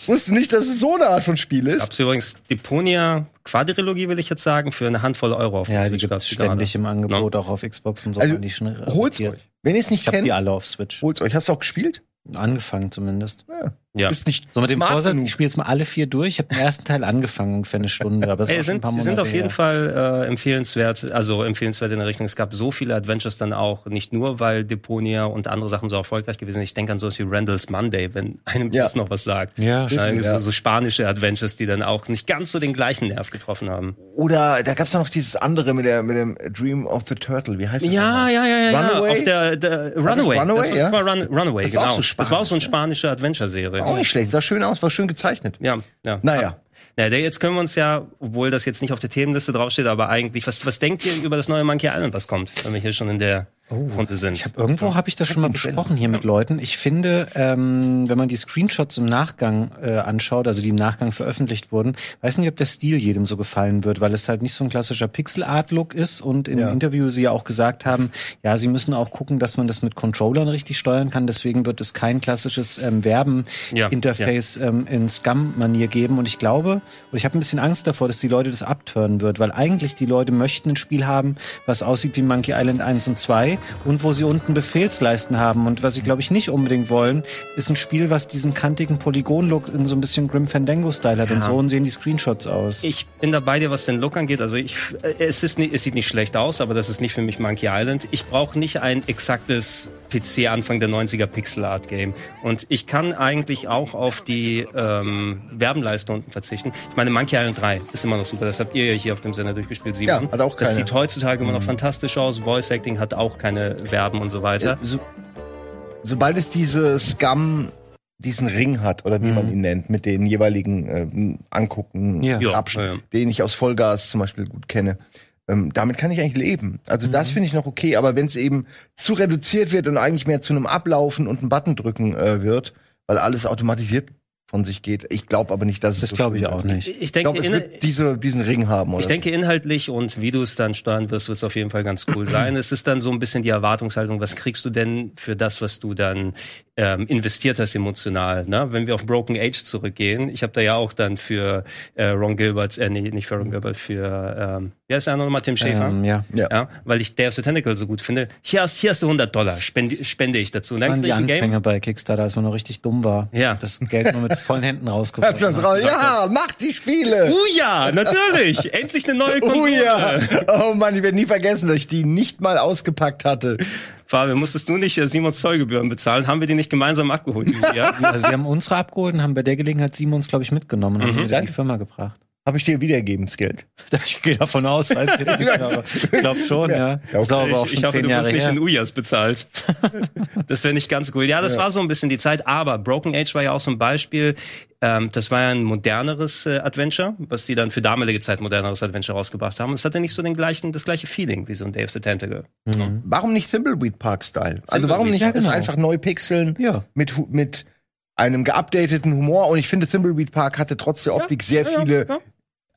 wusste nicht, dass es so eine Art von Spiel ist. Gab's übrigens Deponia Quadrilogie, will ich jetzt sagen, für eine Handvoll Euro auf ja, die Switch gibt gab's es die gerade. ständig im Angebot, auch auf Xbox und so. Also, die rabattiert. euch. Wenn ihr es nicht Ich habe kennt, die alle auf Switch. holt's euch. Hast du auch gespielt? Angefangen zumindest. Ja. Bist nicht So mit dem Vorsatz, genug. ich spiele jetzt mal alle vier durch. Ich habe den ersten Teil angefangen für eine Stunde, aber es ist Ey, schon ein sind, paar sie Monate sind auf jeden her. Fall äh, empfehlenswert, also empfehlenswert in der Richtung. Es gab so viele Adventures dann auch, nicht nur, weil Deponia und andere Sachen so erfolgreich gewesen sind. Ich denke an sowas wie Randall's Monday, wenn einem Ja. das noch was sagt. Ja, Ja, stimmt, so, ja. so spanische Adventures, die dann auch nicht ganz so den gleichen Nerv getroffen haben. Oder da gab's ja noch dieses andere mit der mit dem Dream of the Turtle. Wie heißt das? Ja, ja, ja, ja, ja. Runaway? Auf der, der Runaway. Runaway, das, ja? war Run, Runaway, Das war genau. auch so das war auch so eine spanisch, spanische Adventure-Serie. Auch nicht schlecht. Sah schön aus, war schön gezeichnet. Ja, ja. Naja. Ja, der, jetzt können wir uns ja, obwohl das jetzt nicht auf der Themenliste draufsteht, aber eigentlich, was, was denkt ihr über das neue Monkey Island, was kommt, wenn wir hier schon in der Runde sind? Ich hab, irgendwo habe ich das schon mal besprochen hier mit Leuten. Ich finde, ähm, wenn man die Screenshots im Nachgang äh, anschaut, also die im Nachgang veröffentlicht wurden, weiß nicht, ob der Stil jedem so gefallen wird, weil es halt nicht so ein klassischer Pixel-Art-Look ist und im Ja. Interview sie ja auch gesagt haben, ja, sie müssen auch gucken, dass man das mit Controllern richtig steuern kann. Deswegen wird es kein klassisches ähm, Ja, Werben-Interface ähm, in Scum-Manier geben. Und ich glaube, und ich habe ein bisschen Angst davor, dass die Leute das abtören wird, weil eigentlich die Leute möchten ein Spiel haben, was aussieht wie Monkey Island 1 und 2 und wo sie unten Befehlsleisten haben. Und was sie, glaube ich, nicht unbedingt wollen, ist ein Spiel, was diesen kantigen Polygon-Look in so ein bisschen Grim Fandango-Style hat. Und so sehen die Screenshots aus. Ich bin da bei dir, was den Look angeht. Also ich, äh, es ist nicht, es sieht nicht schlecht aus, aber das ist nicht für mich Monkey Island. Ich brauche nicht ein exaktes PC Anfang der 90er Pixel Art Game. Und ich kann eigentlich auch auf die ähm, Werbenleiste unten verzichten. Ich meine, Monkey Island 3 ist immer noch super. Das habt ihr ja hier auf dem Sender durchgespielt, Simon. Ja, hat auch Das keine. sieht heutzutage immer noch fantastisch aus. Voice Acting hat auch keine Verben und so weiter. So, sobald es diese Scum diesen Ring hat oder wie man ihn nennt, mit den jeweiligen ähm, Angucken, Ja. Grabschen, ja, ja. den ich aus Vollgas zum Beispiel gut kenne. Ähm, damit kann ich eigentlich leben. Also das Mhm. finde ich noch okay, aber wenn es eben zu reduziert wird und eigentlich mehr zu einem Ablaufen und einen Button drücken äh, wird, weil alles automatisiert von sich geht. Ich glaube aber nicht, dass es Das so glaube ich auch nicht. Ich Ich denke, glaube, es in- wird diese, diesen Ring haben. Oder? Ich denke inhaltlich und wie du es dann steuern wirst, wird es auf jeden Fall ganz cool sein. Es ist dann so ein bisschen die Erwartungshaltung, was kriegst du denn für das, was du dann ähm, investiert hast emotional. Ne? Wenn wir auf Broken Age zurückgehen, ich habe da ja auch dann für äh, Ron Gilbert, äh, nee, nicht für Ron Gilbert, für, ähm, wie heißt der andere nochmal, Tim Schäfer? Ähm, ja. Ja. Ja, weil ich Day of the Tentacle so gut finde. Hier hast, hier hast du 100 Dollar, spende, spende ich dazu. Und Das dann die ich Game. Anfänge bei Kickstarter, als man noch richtig dumm war. Ja. Das Geld nur mit vollen Händen wir uns raus, ja, mach die Spiele! Oh ja, natürlich. Endlich eine neue Konsole. Oh ja! Oh Mann, ich werde nie vergessen, dass ich die nicht mal ausgepackt hatte. Fabian, musstest du nicht äh, Simons Zollgebühren bezahlen? Haben wir die nicht gemeinsam abgeholt? Ja? Also wir haben unsere abgeholt und haben bei der Gelegenheit Simons, glaube ich, mitgenommen und haben wieder in die Firma gebracht. Habe ich dir wiedergegeben, das Geld. Ich gehe davon aus, weiß ich nicht, aber ich glaube schon, ja. Das ist aber auch ich, schon ich hoffe, zehn du Jahre wirst nicht in Ujas bezahlt. das wäre nicht ganz cool. Ja, das war so ein bisschen die Zeit. Aber Broken Age war ja auch so ein Beispiel. Ähm, das war ja ein moderneres äh, Adventure, was die dann für damalige Zeit moderneres Adventure rausgebracht haben. Und es hatte nicht so den gleichen, das gleiche Feeling wie so ein of the Tentacle. Warum nicht Thimbleweed Park Style? Also warum nicht ja, genau. einfach neu pixeln Ja. mit mit einem geupdateten Humor und ich finde Thimbleweed Park hatte trotz der Optik sehr ja, viele ja.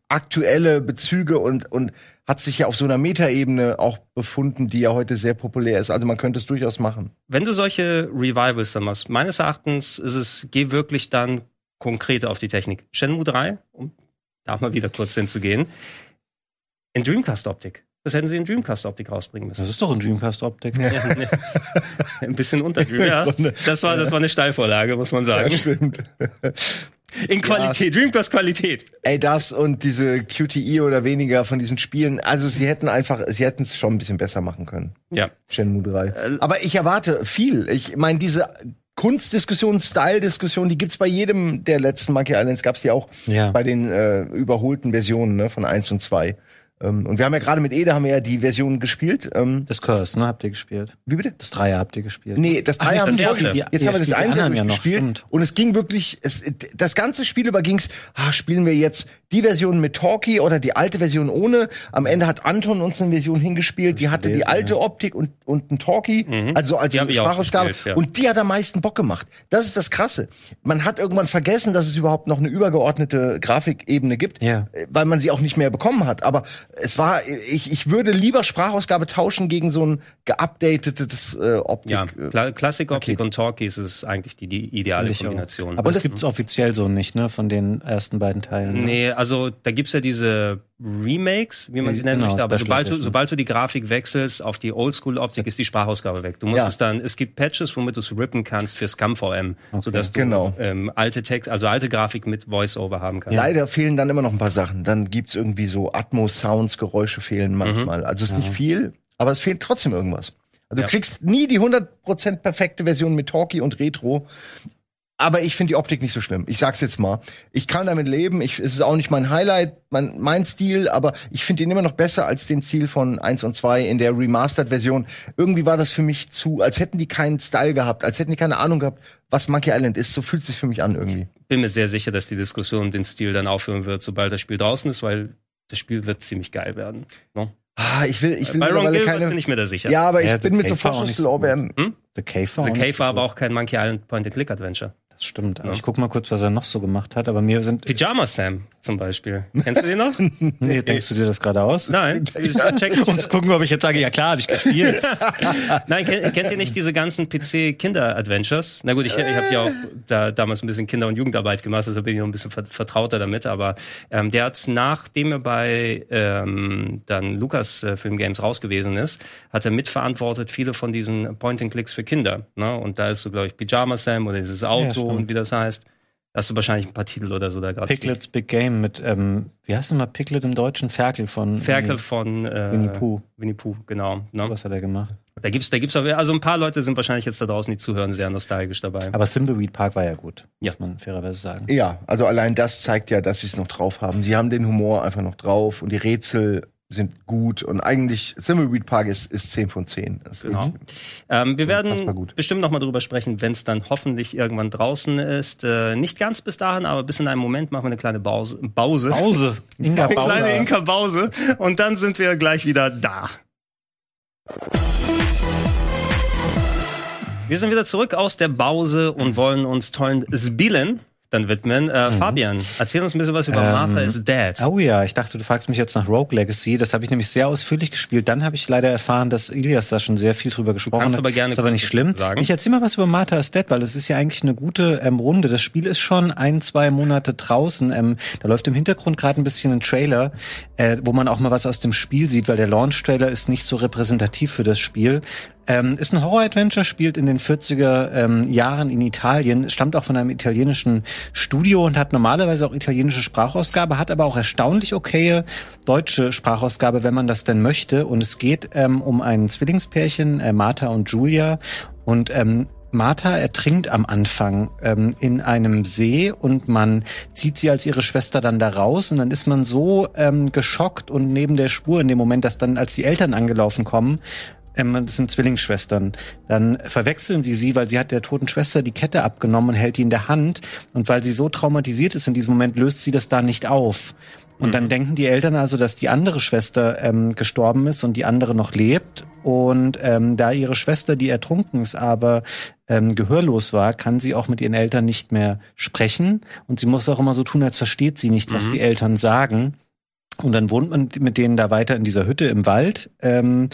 Aktuelle Bezüge und und hat sich ja auf so einer Metaebene auch befunden, die ja heute sehr populär ist. Also man könnte es durchaus machen. Wenn du solche Revivals dann machst, meines Erachtens ist es, geh wirklich dann konkret auf die Technik. Shenmue 3, um da mal wieder kurz hinzugehen, in Dreamcast-Optik. Das hätten sie in Dreamcast-Optik rausbringen müssen. Das ist doch ein Dreamcast-Optik. Ja. Ein bisschen unter Dream, ja. Das war, das war eine Steilvorlage, muss man sagen. stimmt. In Qualität, Dreamcast-Qualität. Ey, das und diese QTE oder weniger von diesen Spielen, also sie hätten einfach, sie hätten es schon ein bisschen besser machen können. Ja. Shenmue 3. Äh, Aber ich erwarte viel. Ich meine, diese Kunstdiskussion, Style-Diskussion, die gibt's bei jedem der letzten Monkey Islands, gab's die auch Ja. bei den äh, überholten Versionen ne, von 1 und 2. Ähm, und wir haben ja gerade mit Ede haben wir ja die Version gespielt. Ähm, Das Curse, ne, habt ihr gespielt. wie bitte? Das Dreier habt ihr gespielt. Nee, das Dreier haben das wir. Die- Jetzt haben wir das die Einser ja noch, gespielt. stimmt. und es ging wirklich, es, das ganze Spiel über ging's, ah, spielen wir jetzt die Version mit Talkie oder die alte Version ohne. Am Ende hat Anton uns eine Version hingespielt, die hatte die alte Optik und, und ein Talkie, also also Die ich auch Sprachausgabe. gespielt, ja. Und die hat am meisten Bock gemacht. Das ist das Krasse. Man hat irgendwann vergessen, dass es überhaupt noch eine übergeordnete Grafikebene gibt, Ja. weil man sie auch nicht mehr bekommen hat. Aber es war, ich, ich würde lieber Sprachausgabe tauschen gegen so ein geupdatetes äh, Optik. Ja, Kla Klassik-Optik Paket. und Talkies ist eigentlich die, die ideale Ich auch. Kombination. Aber das das- gibt's offiziell so nicht, ne, von den ersten beiden Teilen. ne? Nee, also da gibt's ja diese Remakes, wie man sie nennen Genau, möchte, aber sobald du, sobald du die Grafik wechselst auf die Oldschool-Optik, ist die Sprachausgabe weg. Du musst Ja. es dann, es gibt Patches, womit du es rippen kannst für ScumVM, sodass du Genau. ähm, alte Text, also alte Grafik mit Voice-Over haben kannst. Leider fehlen dann immer noch ein paar Sachen. Dann gibt's irgendwie so Atmos-Sounds, Geräusche fehlen manchmal. Also es ist nicht viel, aber es fehlt trotzdem irgendwas. Also Ja. du kriegst nie die 100% perfekte Version mit Talkie und Retro. Aber ich finde die Optik nicht so schlimm. Ich sag's jetzt mal. Ich kann damit leben. Ich, es ist auch nicht mein Highlight, mein, mein Stil, aber ich finde ihn immer noch besser als den Stil von 1 und 2 in der Remastered-Version. Irgendwie war das für mich zu, als hätten die keinen Style gehabt, als hätten die keine Ahnung gehabt, was Monkey Island ist. So fühlt es sich für mich an irgendwie. Bin mir sehr sicher, dass die Diskussion um den Stil dann aufhören wird, sobald das Spiel draußen ist, weil das Spiel wird ziemlich geil werden. No? Ah, ich will, ich will Bei Ron Gilbert keine. bin ich mir da sicher. Ja, aber ich Ja, bin mit so Vorschusslorbeeren. The Cave war The Cave war aber auch kein Monkey Island Point-and-Click-Adventure. Das stimmt. Aber Ja. ich guck mal kurz, was er noch so gemacht hat. Aber mir sind. Pyjama Sam zum Beispiel. Kennst du den noch? Nee, denkst du dir das gerade aus? Nein. Check, zu gucken, ob ich jetzt sage, ja klar, habe ich gespielt. Nein, kennt, kennt ihr nicht diese ganzen PC-Kinder-Adventures? Na gut, ich, ich habe ja auch da, damals ein bisschen Kinder- und Jugendarbeit gemacht, also bin ich noch ein bisschen ver- vertrauter damit. Aber ähm, der hat, nachdem er bei ähm, dann Lucas äh, Film Games raus gewesen ist, hat er mitverantwortet viele von diesen Point-and-Clicks für Kinder. Ne? Und da ist so, glaube ich, Pyjama Sam oder dieses Auto stimmt. und wie das heißt. Da hast du wahrscheinlich ein paar Titel oder so da gerade. Piglets Big Game mit, ähm, wie heißt denn mal Piglet im Deutschen? Ferkel von Ferkel von äh, Winnie Pooh. Winnie Pooh, genau. Ne? Was hat er gemacht? Da gibt's, da gibt's auch, also ein paar Leute sind wahrscheinlich jetzt da draußen, die zuhören, sehr nostalgisch dabei. Aber Thimbleweed Park war ja gut, Ja. muss man fairerweise sagen. Ja, also allein das zeigt ja, dass sie es noch drauf haben. Sie haben den Humor einfach noch drauf und die Rätsel sind gut und eigentlich Thimbleweed Park ist, ist 10 von 10. Das ist Genau. Ähm, wir werden gut. bestimmt noch mal drüber sprechen, wenn es dann hoffentlich irgendwann draußen ist. Äh, nicht ganz bis dahin, aber bis in einem Moment machen wir eine kleine Pause. Pause. Pause. Inga Eine Pause. kleine Inka-Pause. Und dann sind wir gleich wieder da. Wir sind wieder zurück aus der Pause und wollen uns tollen Spielen dann widmen. Äh, Fabian, erzähl uns ein bisschen was über Ähm, Martha is Dead. Oh ja, ich dachte, du fragst mich jetzt nach Rogue Legacy. Das habe ich nämlich sehr ausführlich gespielt. Dann habe ich leider erfahren, dass Ilias da schon sehr viel drüber gesprochen hat. aber gerne ist aber nicht schlimm. sagen. Ich erzähl mal was über Martha is Dead, weil es ist ja eigentlich eine gute ähm, Runde. Das Spiel ist schon ein, zwei Monate draußen. Ähm, da läuft im Hintergrund gerade ein bisschen ein Trailer, äh, wo man auch mal was aus dem Spiel sieht, weil der Launch-Trailer ist nicht so repräsentativ für das Spiel. Ähm, ist ein Horror-Adventure, spielt in den 40er ähm, Jahren in Italien, stammt auch von einem italienischen Studio und hat normalerweise auch italienische Sprachausgabe, hat aber auch erstaunlich okaye deutsche Sprachausgabe, wenn man das denn möchte. Und es geht ähm, um ein Zwillingspärchen, äh, Martha und Julia. Und ähm, Martha ertrinkt am Anfang ähm, in einem See und man zieht sie als ihre Schwester dann da raus und dann ist man so ähm, geschockt und neben der Spur in dem Moment, dass dann, als die Eltern angelaufen kommen, ähm, das sind Zwillingsschwestern. Dann verwechseln sie sie, weil sie hat der toten Schwester die Kette abgenommen und hält die in der Hand. Und weil sie so traumatisiert ist in diesem Moment, löst sie das da nicht auf. Und dann denken die Eltern also, dass die andere Schwester ähm, gestorben ist und die andere noch lebt. Und ähm, da ihre Schwester, die ertrunken ist, aber ähm, gehörlos war, kann sie auch mit ihren Eltern nicht mehr sprechen. Und sie muss auch immer so tun, als versteht sie nicht, was die Eltern sagen. Und dann wohnt man mit denen da weiter in dieser Hütte im Wald. Ähm,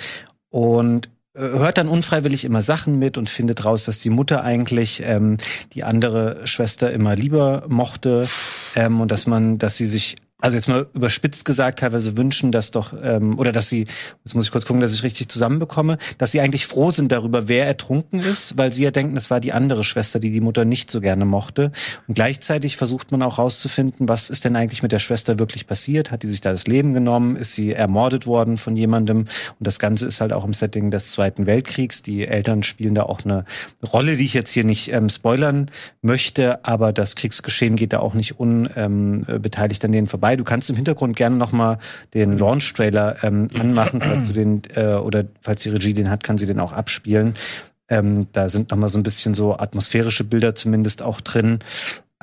und äh, hört dann unfreiwillig immer Sachen mit und findet raus, dass die Mutter eigentlich ähm, die andere Schwester immer lieber mochte ähm, und dass man, dass sie sich also jetzt mal überspitzt gesagt, teilweise wünschen, dass doch, ähm, oder dass sie, jetzt muss ich kurz gucken, dass ich richtig zusammenbekomme, dass sie eigentlich froh sind darüber, wer ertrunken ist, weil sie ja denken, das war die andere Schwester, die die Mutter nicht so gerne mochte. Und gleichzeitig versucht man auch rauszufinden, was ist denn eigentlich mit der Schwester wirklich passiert? Hat die sich da das Leben genommen? Ist sie ermordet worden von jemandem? Und das Ganze ist halt auch im Setting des Zweiten Weltkriegs. Die Eltern spielen da auch eine Rolle, die ich jetzt hier nicht ähm, spoilern möchte, aber das Kriegsgeschehen geht da auch nicht unbeteiligt an denen vorbei. Du kannst im Hintergrund gerne noch mal den Launch-Trailer ähm, anmachen, falls du den äh, oder falls die Regie den hat, kann sie den auch abspielen. Ähm, da sind noch mal so ein bisschen so atmosphärische Bilder zumindest auch drin.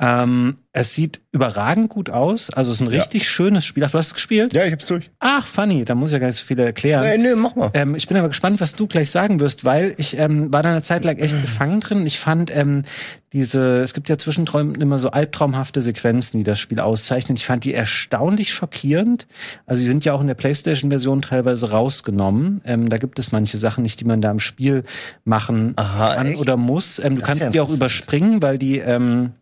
Ähm, es sieht überragend gut aus. Also es ist ein Ja. richtig schönes Spiel. Ach, du hast es gespielt? Ja, ich hab's durch. Ach, funny. Da muss ich ja gar nicht so viel erklären. Äh, nee, mach mal. Ähm, ich bin aber gespannt, was du gleich sagen wirst, weil ich ähm, war da eine Zeit lang echt gefangen drin. Ich fand ähm, diese, es gibt ja zwischenträumen immer so albtraumhafte Sequenzen, die das Spiel auszeichnen. Ich fand die erstaunlich schockierend. Also sie sind ja auch in der PlayStation-Version teilweise rausgenommen. Ähm, da gibt es manche Sachen nicht, die man da im Spiel machen Aha, kann echt? oder muss. Ähm, du Das kannst ja die auch überspringen, weil die ähm,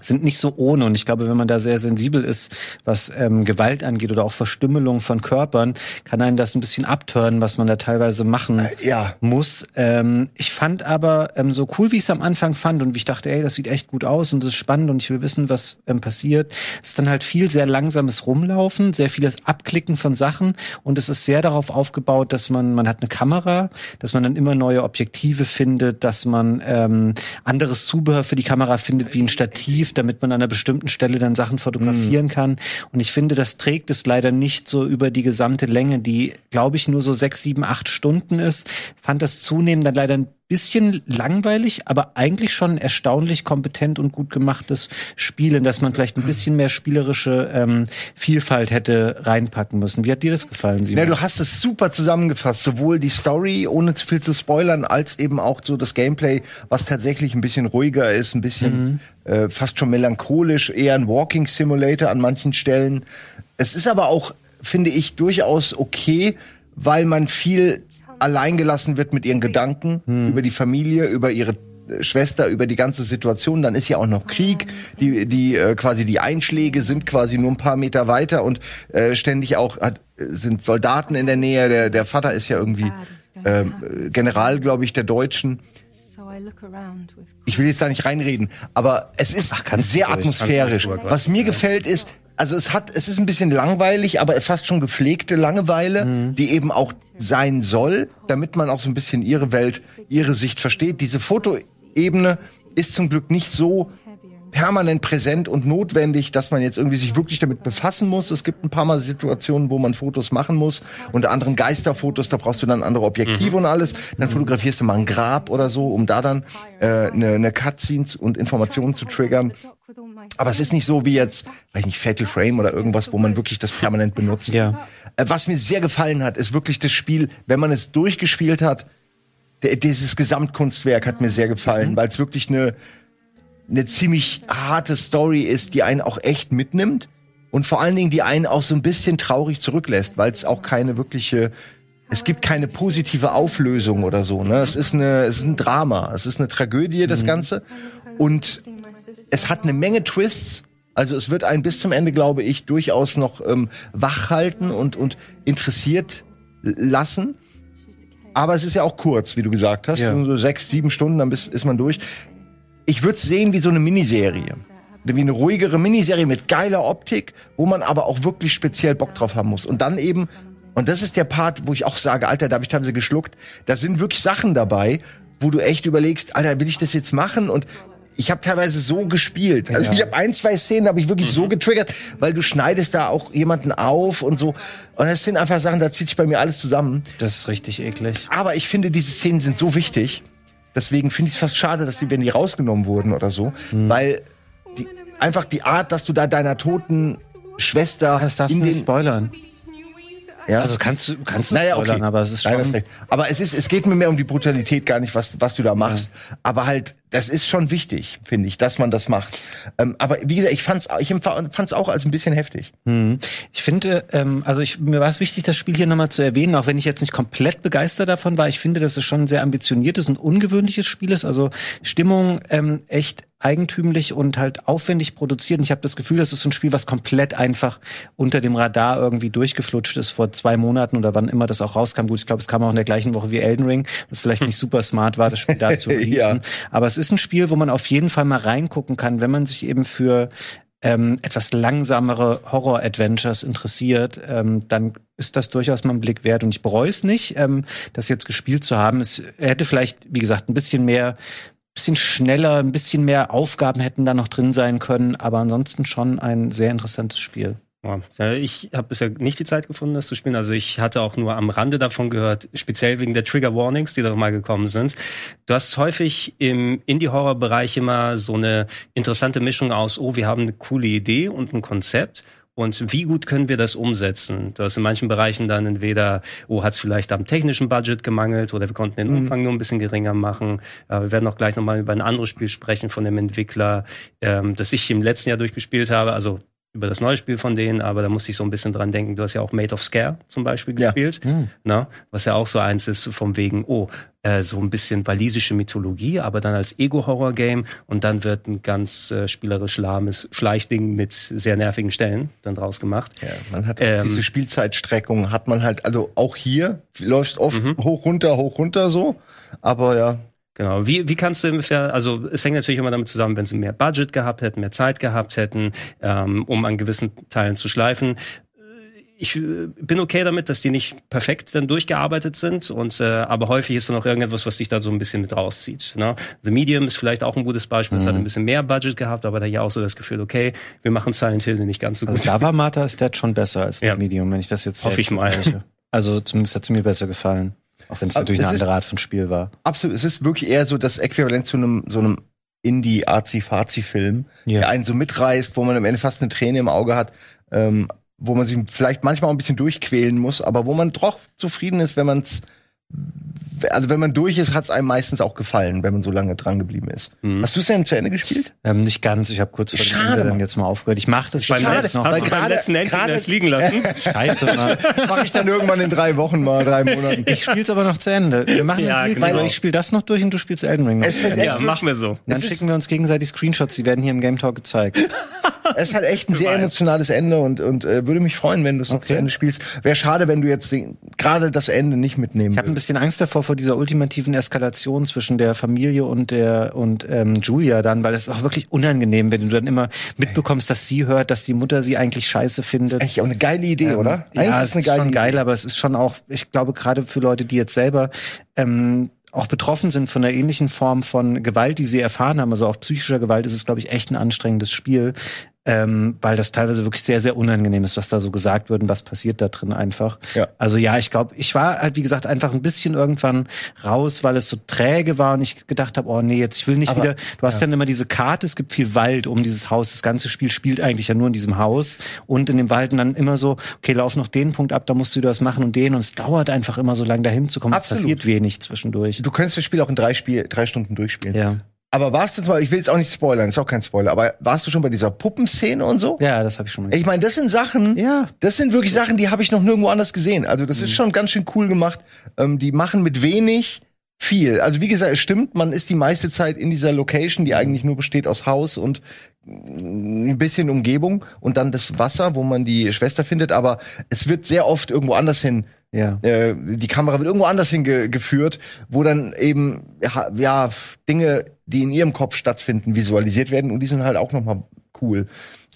sind nicht so ohne. Und ich glaube, wenn man da sehr sensibel ist, was ähm, Gewalt angeht oder auch Verstümmelung von Körpern, kann einen das ein bisschen abtören, was man da teilweise machen Ja. muss. Ähm, ich fand aber ähm, so cool, wie ich es am Anfang fand und wie ich dachte, ey, das sieht echt gut aus und es ist spannend und ich will wissen, was ähm, passiert. Es ist dann halt viel sehr langsames Rumlaufen, sehr vieles Abklicken von Sachen und es ist sehr darauf aufgebaut, dass man, man hat eine Kamera, dass man dann immer neue Objektive findet, dass man ähm, anderes Zubehör für die Kamera findet, wie ein Stativ, damit man an einer bestimmten Stelle dann Sachen fotografieren kann. Und ich finde, das trägt es leider nicht so über die gesamte Länge, die, glaube ich, nur so sechs, sieben, acht Stunden ist. Fand das zunehmend dann leider ein bisschen langweilig, aber eigentlich schon erstaunlich kompetent und gut gemachtes Spiel, in das man vielleicht ein bisschen mehr spielerische ähm, Vielfalt hätte reinpacken müssen. Wie hat dir das gefallen, Simon? Ja, du hast es super zusammengefasst, sowohl die Story, ohne zu viel zu spoilern, als eben auch so das Gameplay, was tatsächlich ein bisschen ruhiger ist, ein bisschen mhm. äh, fast schon melancholisch, eher ein Walking Simulator an manchen Stellen. Es ist aber auch, finde ich, durchaus okay, weil man viel alleingelassen wird mit ihren Gedanken hm. über die Familie, über ihre äh, Schwester über die ganze Situation, dann ist ja auch noch Krieg, die die äh, quasi die Einschläge sind quasi nur ein paar Meter weiter und äh, ständig auch hat, sind Soldaten in der Nähe. Der der Vater ist ja irgendwie äh, General, glaube ich, der Deutschen. Ich will jetzt da nicht reinreden, aber es ist Ach, sehr atmosphärisch. Was mir gefällt ist, also es hat, es ist ein bisschen langweilig, aber fast schon gepflegte Langeweile, mhm. die eben auch sein soll, damit man auch so ein bisschen ihre Welt, ihre Sicht versteht. Diese Fotoebene ist zum Glück nicht so permanent präsent und notwendig, dass man jetzt irgendwie sich wirklich damit befassen muss. Es gibt ein paar Mal Situationen, wo man Fotos machen muss. Unter anderem Geisterfotos, da brauchst du dann andere Objektive mhm. und alles. Dann fotografierst du mal ein Grab oder so, um da dann äh, eine, eine Cutscene und Informationen zu triggern. Aber es ist nicht so wie jetzt, weiß nicht, Fatal Frame oder irgendwas, wo man wirklich das permanent benutzt. Ja. Äh, was mir sehr gefallen hat, ist wirklich das Spiel, wenn man es durchgespielt hat, dieses Gesamtkunstwerk hat mir sehr gefallen, mhm. weil es wirklich eine eine ziemlich harte Story ist, die einen auch echt mitnimmt und vor allen Dingen die einen auch so ein bisschen traurig zurücklässt, weil es auch keine wirkliche es gibt keine positive Auflösung oder so, ne? Es ist eine es ist ein Drama, es ist eine Tragödie das mhm. ganze und es hat eine Menge Twists. Also es wird einen bis zum Ende, glaube ich, durchaus noch ähm, wach halten und und interessiert lassen. Aber es ist ja auch kurz, wie du gesagt hast, ja. so sechs, sieben Stunden, dann ist man durch ich würde es sehen wie so eine Miniserie. Wie eine ruhigere Miniserie mit geiler Optik, wo man aber auch wirklich speziell Bock drauf haben muss. Und dann eben, und das ist der Part, wo ich auch sage, Alter, da habe ich teilweise geschluckt, da sind wirklich Sachen dabei, wo du echt überlegst, Alter, will ich das jetzt machen? Und ich habe teilweise so gespielt. Also ja. ich habe ein, zwei Szenen habe ich wirklich mhm. so getriggert, weil du schneidest da auch jemanden auf und so. Und das sind einfach Sachen, da zieht sich bei mir alles zusammen. Das ist richtig eklig. Aber ich finde, diese Szenen sind so wichtig. Deswegen finde ich es fast schade, dass die, wenn die rausgenommen wurden oder so, mhm. weil die, einfach die Art, dass du da deiner toten Schwester das darfst in du nicht spoilern. Ja? Also kannst du kannst du naja, spoilern, okay. aber es ist schon. Nein, aber es ist es geht mir mehr um die Brutalität gar nicht, was was du da machst. Ja. Aber halt, das ist schon wichtig, finde ich, dass man das macht. Ähm, aber wie gesagt, ich fand's ich fand's auch als ein bisschen heftig. Mhm. Ich finde, ähm, also ich, mir war es wichtig, das Spiel hier nochmal zu erwähnen, auch wenn ich jetzt nicht komplett begeistert davon war. Ich finde, dass es schon ein sehr ambitioniertes und ungewöhnliches Spiel ist. Also Stimmung ähm, echt eigentümlich und halt aufwendig produziert. Und ich habe das Gefühl, das ist so ein Spiel, was komplett einfach unter dem Radar irgendwie durchgeflutscht ist vor zwei Monaten oder wann immer das auch rauskam. Gut, ich glaube, es kam auch in der gleichen Woche wie Elden Ring, was vielleicht nicht super smart war, das Spiel da zu releasen. ja. Aber es ist ein Spiel, wo man auf jeden Fall mal reingucken kann, wenn man sich eben für ähm, etwas langsamere Horror-Adventures interessiert, ähm, dann ist das durchaus mal ein Blick wert. Und ich bereue es nicht, ähm, das jetzt gespielt zu haben. Es hätte vielleicht, wie gesagt, ein bisschen mehr bisschen schneller, ein bisschen mehr Aufgaben hätten da noch drin sein können, aber ansonsten schon ein sehr interessantes Spiel. Ja, ich habe bisher nicht die Zeit gefunden, das zu spielen. Also ich hatte auch nur am Rande davon gehört, speziell wegen der Trigger Warnings, die da mal gekommen sind. Du hast häufig im Indie-Horror-Bereich immer so eine interessante Mischung aus, oh, wir haben eine coole Idee und ein Konzept und wie gut können wir das umsetzen? Du hast in manchen Bereichen dann entweder, oh, hat es vielleicht am technischen Budget gemangelt oder wir konnten den. Umfang mhm. nur ein bisschen geringer machen. Äh, wir werden auch gleich nochmal über ein anderes Spiel sprechen von dem Entwickler, ähm, das ich im letzten Jahr durchgespielt habe. Also über das neue Spiel von denen, aber da muss ich so ein bisschen dran denken. Du hast ja auch Made of Scare zum Beispiel gespielt, ja. mhm. ne? was ja auch so eins ist vom wegen, oh, äh, so ein bisschen walisische Mythologie, aber dann als Ego-Horror-Game und dann wird ein ganz äh, spielerisch lahmes Schleichding mit sehr nervigen Stellen dann draus gemacht. Ja, man hat ähm, diese Spielzeitstreckung hat man halt, also auch hier läuft oft mhm. hoch runter, hoch runter so, aber ja, Genau. Wie, wie kannst du ungefähr, also es hängt natürlich immer damit zusammen, wenn sie mehr Budget gehabt hätten, mehr Zeit gehabt hätten, ähm, um an gewissen Teilen zu schleifen. Ich äh, bin okay damit, dass die nicht perfekt dann durchgearbeitet sind und äh, aber häufig ist dann auch irgendetwas, was dich da so ein bisschen mit rauszieht. Ne? The Medium ist vielleicht auch ein gutes Beispiel. Es mhm. hat ein bisschen mehr Budget gehabt, aber da ja auch so das Gefühl, okay, wir machen Silent Hill nicht ganz so also gut. Also da war Martha ist schon besser als ja. The Medium, wenn ich das jetzt hoffe ich mal. Also zumindest hat sie mir besser gefallen. Auch wenn es natürlich es eine andere Art von Spiel war. Absolut, es ist wirklich eher so das Äquivalent zu einem so einem Indie-Arzi-Fazi-Film, Ja. der einen so mitreißt, wo man am Ende fast eine Träne im Auge hat, ähm, wo man sich vielleicht manchmal auch ein bisschen durchquälen muss, aber wo man doch zufrieden ist, wenn man es also wenn man durch ist, hat es einem meistens auch gefallen, wenn man so lange dran geblieben ist. Hast du es denn zu Ende gespielt? Ähm, nicht ganz. Ich habe kurz vor dem Schade, Ende dann jetzt mal aufgehört. Ich mache das Beim Schade, letzten, noch. hast du beim gerade- letzten Endgame gerade- erst liegen lassen? Scheiße, Mann. Mache ich dann irgendwann in drei Wochen mal, drei Monaten. Ich spiel's aber noch zu Ende. Wir machen Ja, genau. weil ich spiele das noch durch und du spielst Elden Ring noch. Es Ende. ja, machen wir so. Dann es schicken wir uns gegenseitig Screenshots, die werden hier im Game Talk gezeigt. Es hat echt ein sehr emotionales Ende und, und äh, würde mich freuen, wenn du es noch Okay. zu Ende spielst. Wäre schade, wenn du jetzt gerade das Ende nicht mitnehmen Ich habe ein bisschen Angst davor vor dieser ultimativen Eskalation zwischen der Familie und der und ähm, Julia dann, weil es ist auch wirklich unangenehm, wenn du dann immer mitbekommst, dass sie hört, dass die Mutter sie eigentlich scheiße findet. Eigentlich auch eine geile Idee, oder? Eigentlich Ja, ist es eine ist geile schon Idee. geil, aber es ist schon auch, ich glaube, gerade für Leute, die jetzt selber ähm, auch betroffen sind von einer ähnlichen Form von Gewalt, die sie erfahren haben, also auch psychischer Gewalt, ist es, glaube ich, echt ein anstrengendes Spiel, ähm, weil das teilweise wirklich sehr, sehr unangenehm ist, was da so gesagt wird und was passiert da drin einfach. Ja. Also ja, ich glaube, ich war halt, wie gesagt, einfach ein bisschen irgendwann raus, weil es so träge war und ich gedacht habe, oh nee, jetzt ich will nicht Aber- wieder, du hast dann immer diese Karte, es gibt viel Wald um dieses Haus, das ganze Spiel spielt eigentlich ja nur in diesem Haus und in dem Wald und dann immer so, okay, lauf noch den Punkt ab, da musst du das machen und den und es dauert einfach immer so lange dahin zu kommen, es Absolut. passiert wenig zwischendurch. Du könntest das Spiel auch in drei, Spiel, drei Stunden durchspielen. Ja. Aber warst du zwar, ich will jetzt auch nicht spoilern, ist auch kein Spoiler, aber warst du schon bei dieser Puppenszene und so? Ja, das habe ich schon mal. Ich meine, das sind Sachen, Ja. das sind wirklich Sachen, die habe ich noch nirgendwo anders gesehen. Also das ist schon ganz schön cool gemacht. Ähm, die machen mit wenig viel. Also wie gesagt, es stimmt, man ist die meiste Zeit in dieser Location, die eigentlich nur besteht aus Haus und mm, ein bisschen Umgebung und dann das Wasser, wo man die Schwester findet. Aber es wird sehr oft irgendwo anders hin Ja. äh, die Kamera wird irgendwo anders hingeführt, wo dann eben ja, ja Dinge, die in ihrem Kopf stattfinden, visualisiert werden und die sind halt auch noch mal cool.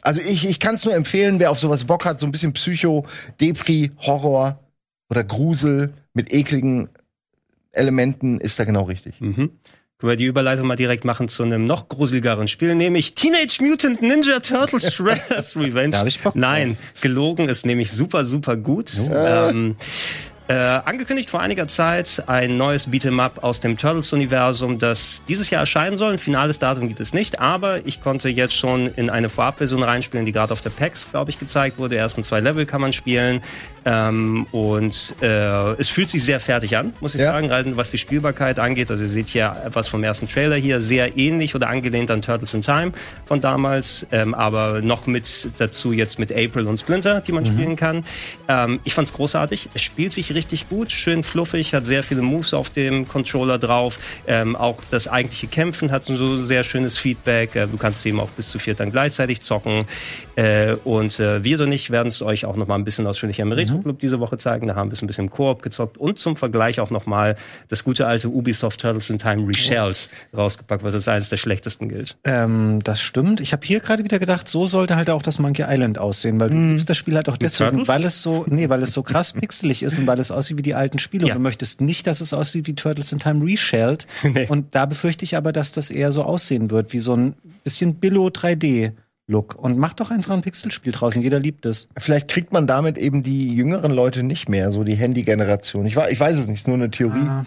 Also ich ich kann es nur empfehlen, wer auf sowas Bock hat, so ein bisschen Psycho, Depri, Horror oder Grusel mit ekligen Elementen, ist da genau richtig. Mhm. Können wir die Überleitung mal direkt machen zu einem noch gruseligeren Spiel, nämlich Teenage Mutant Ninja Turtles Shredder's Revenge. Hab ich Bock. Nein, gelogen ist nämlich super, super gut. Ähm, äh, angekündigt vor einiger Zeit ein neues Beat'em Up aus dem Turtles-Universum, das dieses Jahr erscheinen soll. Ein finales Datum gibt es nicht, aber ich konnte jetzt schon in eine Vorabversion reinspielen, die gerade auf der PAX, glaube ich, gezeigt wurde. Die ersten zwei Level kann man spielen. Ähm, und äh, es fühlt sich sehr fertig an, muss ich Ja. sagen, gerade was die Spielbarkeit angeht. Also ihr seht hier etwas vom ersten Trailer hier, sehr ähnlich oder angelehnt an Turtles in Time von damals, ähm, aber noch mit dazu jetzt mit April und Splinter, die man spielen kann. Ähm, ich fand's großartig. Es spielt sich richtig gut, schön fluffig, hat sehr viele Moves auf dem Controller drauf. Ähm, auch das eigentliche Kämpfen hat so sehr schönes Feedback. Äh, du kannst eben auch bis zu vier dann gleichzeitig zocken. Äh, und äh, wir und ich werden es euch auch noch mal ein bisschen ausführlicher im Retro Club diese Woche zeigen. Da haben wir es ein bisschen im Koop gezockt und zum Vergleich auch noch mal das gute alte Ubisoft Turtles in Time Reshelled rausgepackt, was als eines der schlechtesten gilt. Ähm, das stimmt. Ich habe hier gerade wieder gedacht, so sollte halt auch das Monkey Island aussehen, weil du liebst das Spiel halt auch deswegen, weil es so, nee, weil es so krass pixelig ist und weil es aussieht wie die alten Spiele. Ja. Und du möchtest nicht, dass es aussieht wie Turtles in Time Reshelled. Nee. Und da befürchte ich aber, dass das eher so aussehen wird, wie so ein bisschen Billo 3D. Look. Und mach doch einfach ein Pixelspiel draußen. Jeder liebt es. Vielleicht kriegt man damit eben die jüngeren Leute nicht mehr, so die Handy-Generation. Ich, ich weiß es nicht, ist nur eine Theorie. Ah.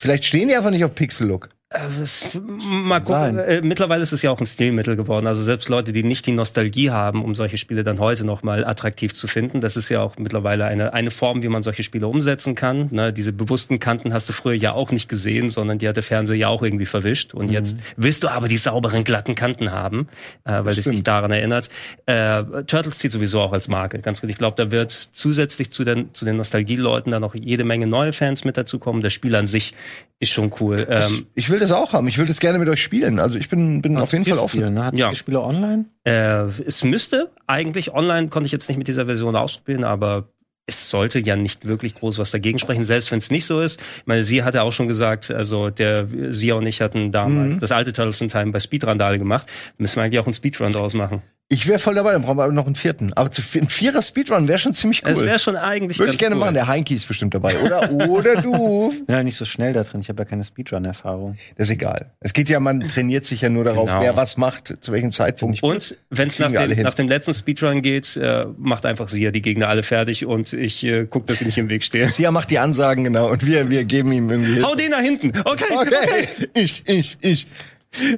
Vielleicht stehen die einfach nicht auf Pixel-Look. Äh, es- Mal gucken. sein. Äh, mittlerweile ist es ja auch ein Stilmittel geworden. Also selbst Leute, die nicht die Nostalgie haben, um solche Spiele dann heute noch mal attraktiv zu finden, das ist ja auch mittlerweile eine, eine Form, wie man solche Spiele umsetzen kann. Ne, diese bewussten Kanten hast du früher ja auch nicht gesehen, sondern die hat der Fernseher ja auch irgendwie verwischt. Und jetzt willst du aber die sauberen, glatten Kanten haben, äh, weil das dich daran erinnert. Äh, Turtles zieht sowieso auch als Marke. Ganz gut. Ich glaube, da wird zusätzlich zu den, zu den Nostalgieleuten dann noch jede Menge neue Fans mit dazukommen. Das Spiel an sich ist schon cool. Ähm, Ich will das auch haben. Ich will das gerne mit euch spielen. Also ich bin, bin auf jeden Fall offen. Spielen, ne? Hat Ja. die Spieler online? Äh, es müsste eigentlich online, konnte ich jetzt nicht mit dieser Version ausprobieren, aber es sollte ja nicht wirklich groß was dagegen sprechen, selbst wenn es nicht so ist. Ich meine, sie hatte auch schon gesagt, also der sie und ich hatten damals das alte Turtles in Time bei Speedrandale gemacht. Müssen wir eigentlich auch einen Speedrun draus machen. Ich wäre voll dabei, dann brauchen wir aber noch einen vierten. Aber zu, ein vierer Speedrun wäre schon ziemlich cool. Es wäre schon eigentlich Würde ich gerne cool. machen. Der Heinki ist bestimmt dabei. Oder, oder du. Ja, nicht so schnell da drin. Ich habe ja keine Speedrun-Erfahrung. Das ist egal. Es geht ja, man trainiert sich ja nur darauf, Genau. wer was macht, zu welchem Zeitpunkt. Und wenn es nach, nach dem letzten Speedrun geht, äh, macht einfach sie ja die Gegner alle fertig und ich äh, guck, dass sie nicht im Weg stehen. Sia macht die Ansagen, genau, und wir, wir geben ihm irgendwie. Hau den da hinten. Okay, Okay, ich, ich, ich.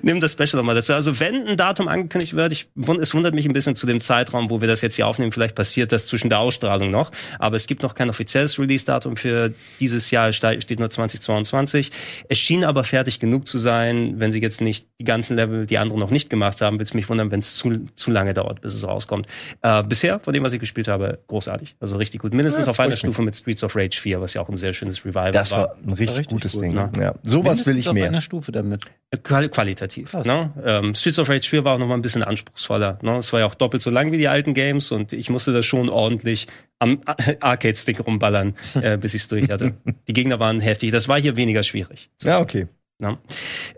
Nimm das Special nochmal dazu. Also wenn ein Datum angekündigt wird, ich, es wundert mich ein bisschen zu dem Zeitraum, wo wir das jetzt hier aufnehmen, vielleicht passiert das zwischen der Ausstrahlung noch. Aber es gibt noch kein offizielles Release-Datum für dieses Jahr, es ste- steht nur 2022. Es schien aber fertig genug zu sein, wenn sie jetzt nicht die ganzen Level, die andere noch nicht gemacht haben, würde es mich wundern, wenn es zu, zu lange dauert, bis es rauskommt. Äh, bisher, von dem, was ich gespielt habe, großartig. Also richtig gut. Mindestens Ja, auf einer. Stufe mit Streets of Rage 4, was ja auch ein sehr schönes Revival Das war. war ein richtig, richtig gutes gut, Ding. ne? Ja. Sowas will Mindestens ich auf mehr. einer Stufe damit. Qual qualitativ. Ne? Ähm, Streets of Rage 4 war auch noch mal ein bisschen anspruchsvoller. Ne? Es war ja auch doppelt so lang wie die alten Games und ich musste das schon ordentlich am Arcade-Stick rumballern, äh, bis ich es durch hatte. Die Gegner waren heftig. Das war hier weniger schwierig. Ja, okay. Ne?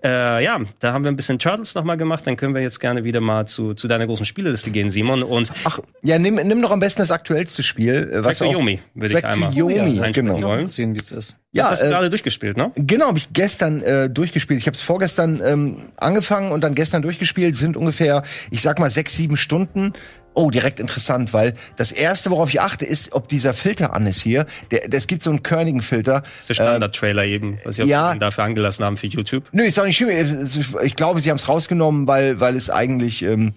Äh, ja, da haben wir ein bisschen Turtles noch mal gemacht. Dann können wir jetzt gerne wieder mal zu, zu deiner großen Spieleliste gehen, Simon. Und Ach, ja, nimm, nimm doch am besten das aktuellste Spiel. äh, Was Track Yomi würde ich einmal Yomi, einsprechen genau. wollen. Mal sehen, wie es ist. Ja, Ja, das hast du äh, gerade durchgespielt, ne? Genau, habe ich gestern äh, durchgespielt. Ich habe es vorgestern ähm, angefangen und dann gestern durchgespielt. Sind ungefähr, ich sag mal, sechs, sieben Stunden. Oh, direkt interessant, weil das erste, worauf ich achte, ist, ob dieser Filter an ist hier. Der, es gibt so einen körnigen Filter. Das ist der Standard-Trailer eben, was sie Ähm, ja. dafür angelassen haben für YouTube. Nö, ist auch nicht schlimm. Ich glaube, sie haben es rausgenommen, weil, weil es eigentlich, ähm,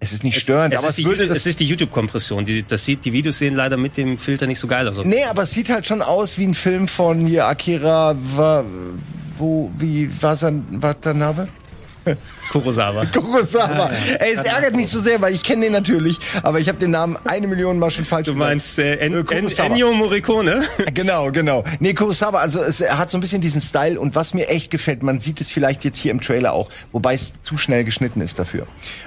es ist nicht störend, Es aber es würde es ist die YouTube-Kompression. Die, das sieht, die Videos sehen leider mit dem Filter nicht so geil aus. Nee, aber es sieht halt schon aus wie ein Film von hier Akira, wo, wie, was an, was der Name? Kurosawa. Kurosawa. Ey, es ärgert mich so sehr, weil ich kenne den natürlich, aber ich habe den Namen eine Million Mal schon falsch Du meinst äh, en, Äh, en. Ennio Morricone? Genau, genau. Nee, Kurosawa, also es er hat so ein bisschen diesen Style und was mir echt gefällt, man sieht es vielleicht jetzt hier im Trailer auch, wobei es zu schnell geschnitten ist dafür.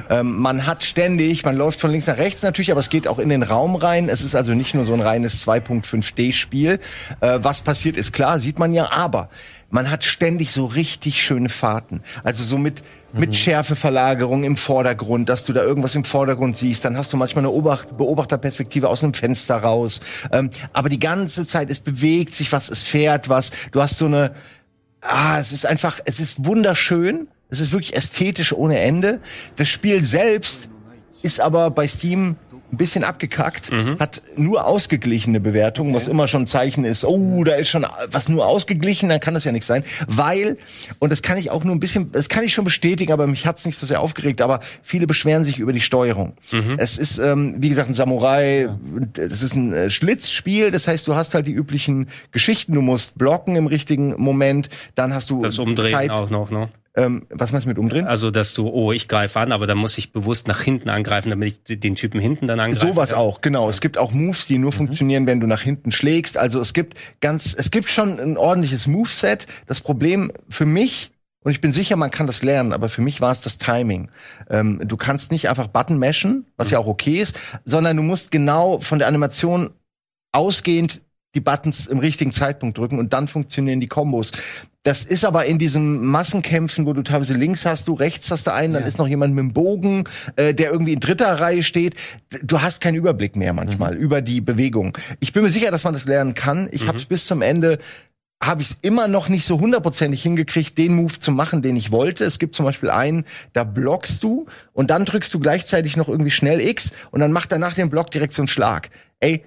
Ähm, man hat ständig, man läuft von links nach rechts natürlich, aber es geht auch in den Raum rein. Es ist also nicht nur so ein reines 2.5D-Spiel. Äh, was passiert ist klar, sieht man ja, aber man hat ständig so richtig schöne Fahrten. Also so mit, mit Schärfeverlagerung im Vordergrund, dass du da irgendwas im Vordergrund siehst. Dann hast du manchmal eine Obacht Beobachterperspektive aus einem Fenster raus. Ähm, aber die ganze Zeit, es bewegt sich was, es fährt was. Du hast so eine, ah, es ist einfach, es ist wunderschön. Es ist wirklich ästhetisch ohne Ende. Das Spiel selbst ist aber bei Steam ein bisschen abgekackt, hat nur ausgeglichene Bewertungen, was immer schon ein Zeichen ist, oh, da ist schon was nur ausgeglichen, dann kann das ja nicht sein, weil, und das kann ich auch nur ein bisschen, das kann ich schon bestätigen, aber mich hat's nicht so sehr aufgeregt, aber viele beschweren sich über die Steuerung. Es ist, ähm, wie gesagt, ein Samurai, es ist ein äh, Schlitzspiel, das heißt, du hast halt die üblichen Geschichten, du musst blocken im richtigen Moment, dann hast du Das Umdrehen Zeit, auch noch, ne? Ähm, was meinst du mit umdrehen? Also, dass du, oh, ich greife an, aber dann muss ich bewusst nach hinten angreifen, damit ich den Typen hinten dann angreife. Sowas auch, genau. Es gibt auch Moves, die nur funktionieren, wenn du nach hinten schlägst. Also es gibt ganz, es gibt schon ein ordentliches Moveset. Das Problem für mich, und ich bin sicher, man kann das lernen, aber für mich war es das Timing. Ähm, du kannst nicht einfach Button mashen, was ja auch okay ist, sondern du musst genau von der Animation ausgehend die Buttons im richtigen Zeitpunkt drücken und dann funktionieren die Kombos. Das ist aber in diesen Massenkämpfen, wo du teilweise links hast du, rechts hast du einen, dann ist noch jemand mit dem Bogen, äh, der irgendwie in dritter Reihe steht. Du hast keinen Überblick mehr manchmal über die Bewegung. Ich bin mir sicher, dass man das lernen kann. Ich habe es bis zum Ende habe ich es immer noch nicht so hundertprozentig hingekriegt, den Move zu machen, den ich wollte. Es gibt zum Beispiel einen, da blockst du und dann drückst du gleichzeitig noch irgendwie schnell X und dann macht er nach dem Block direkt so einen Schlag. Ey,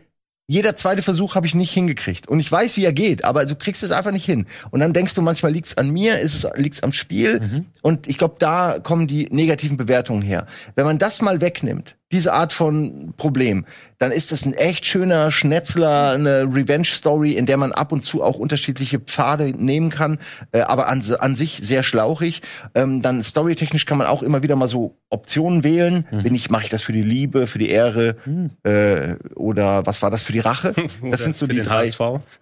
jeder zweite Versuch habe ich nicht hingekriegt. Und ich weiß, wie er geht, aber du kriegst es einfach nicht hin. Und dann denkst du manchmal, liegt's an mir, ist es liegt's am Spiel. Und ich glaube, da kommen die negativen Bewertungen her. Wenn man das mal wegnimmt, diese Art von Problem, dann ist das ein echt schöner Schnetzler, eine Revenge-Story, in der man ab und zu auch unterschiedliche Pfade nehmen kann, äh, aber an, an sich sehr schlauchig. Ähm, dann storytechnisch kann man auch immer wieder mal so Optionen wählen. Bin ich, mache ich das für die Liebe, für die Ehre äh, oder was war das für die Rache? Das sind so für die den drei. HSV.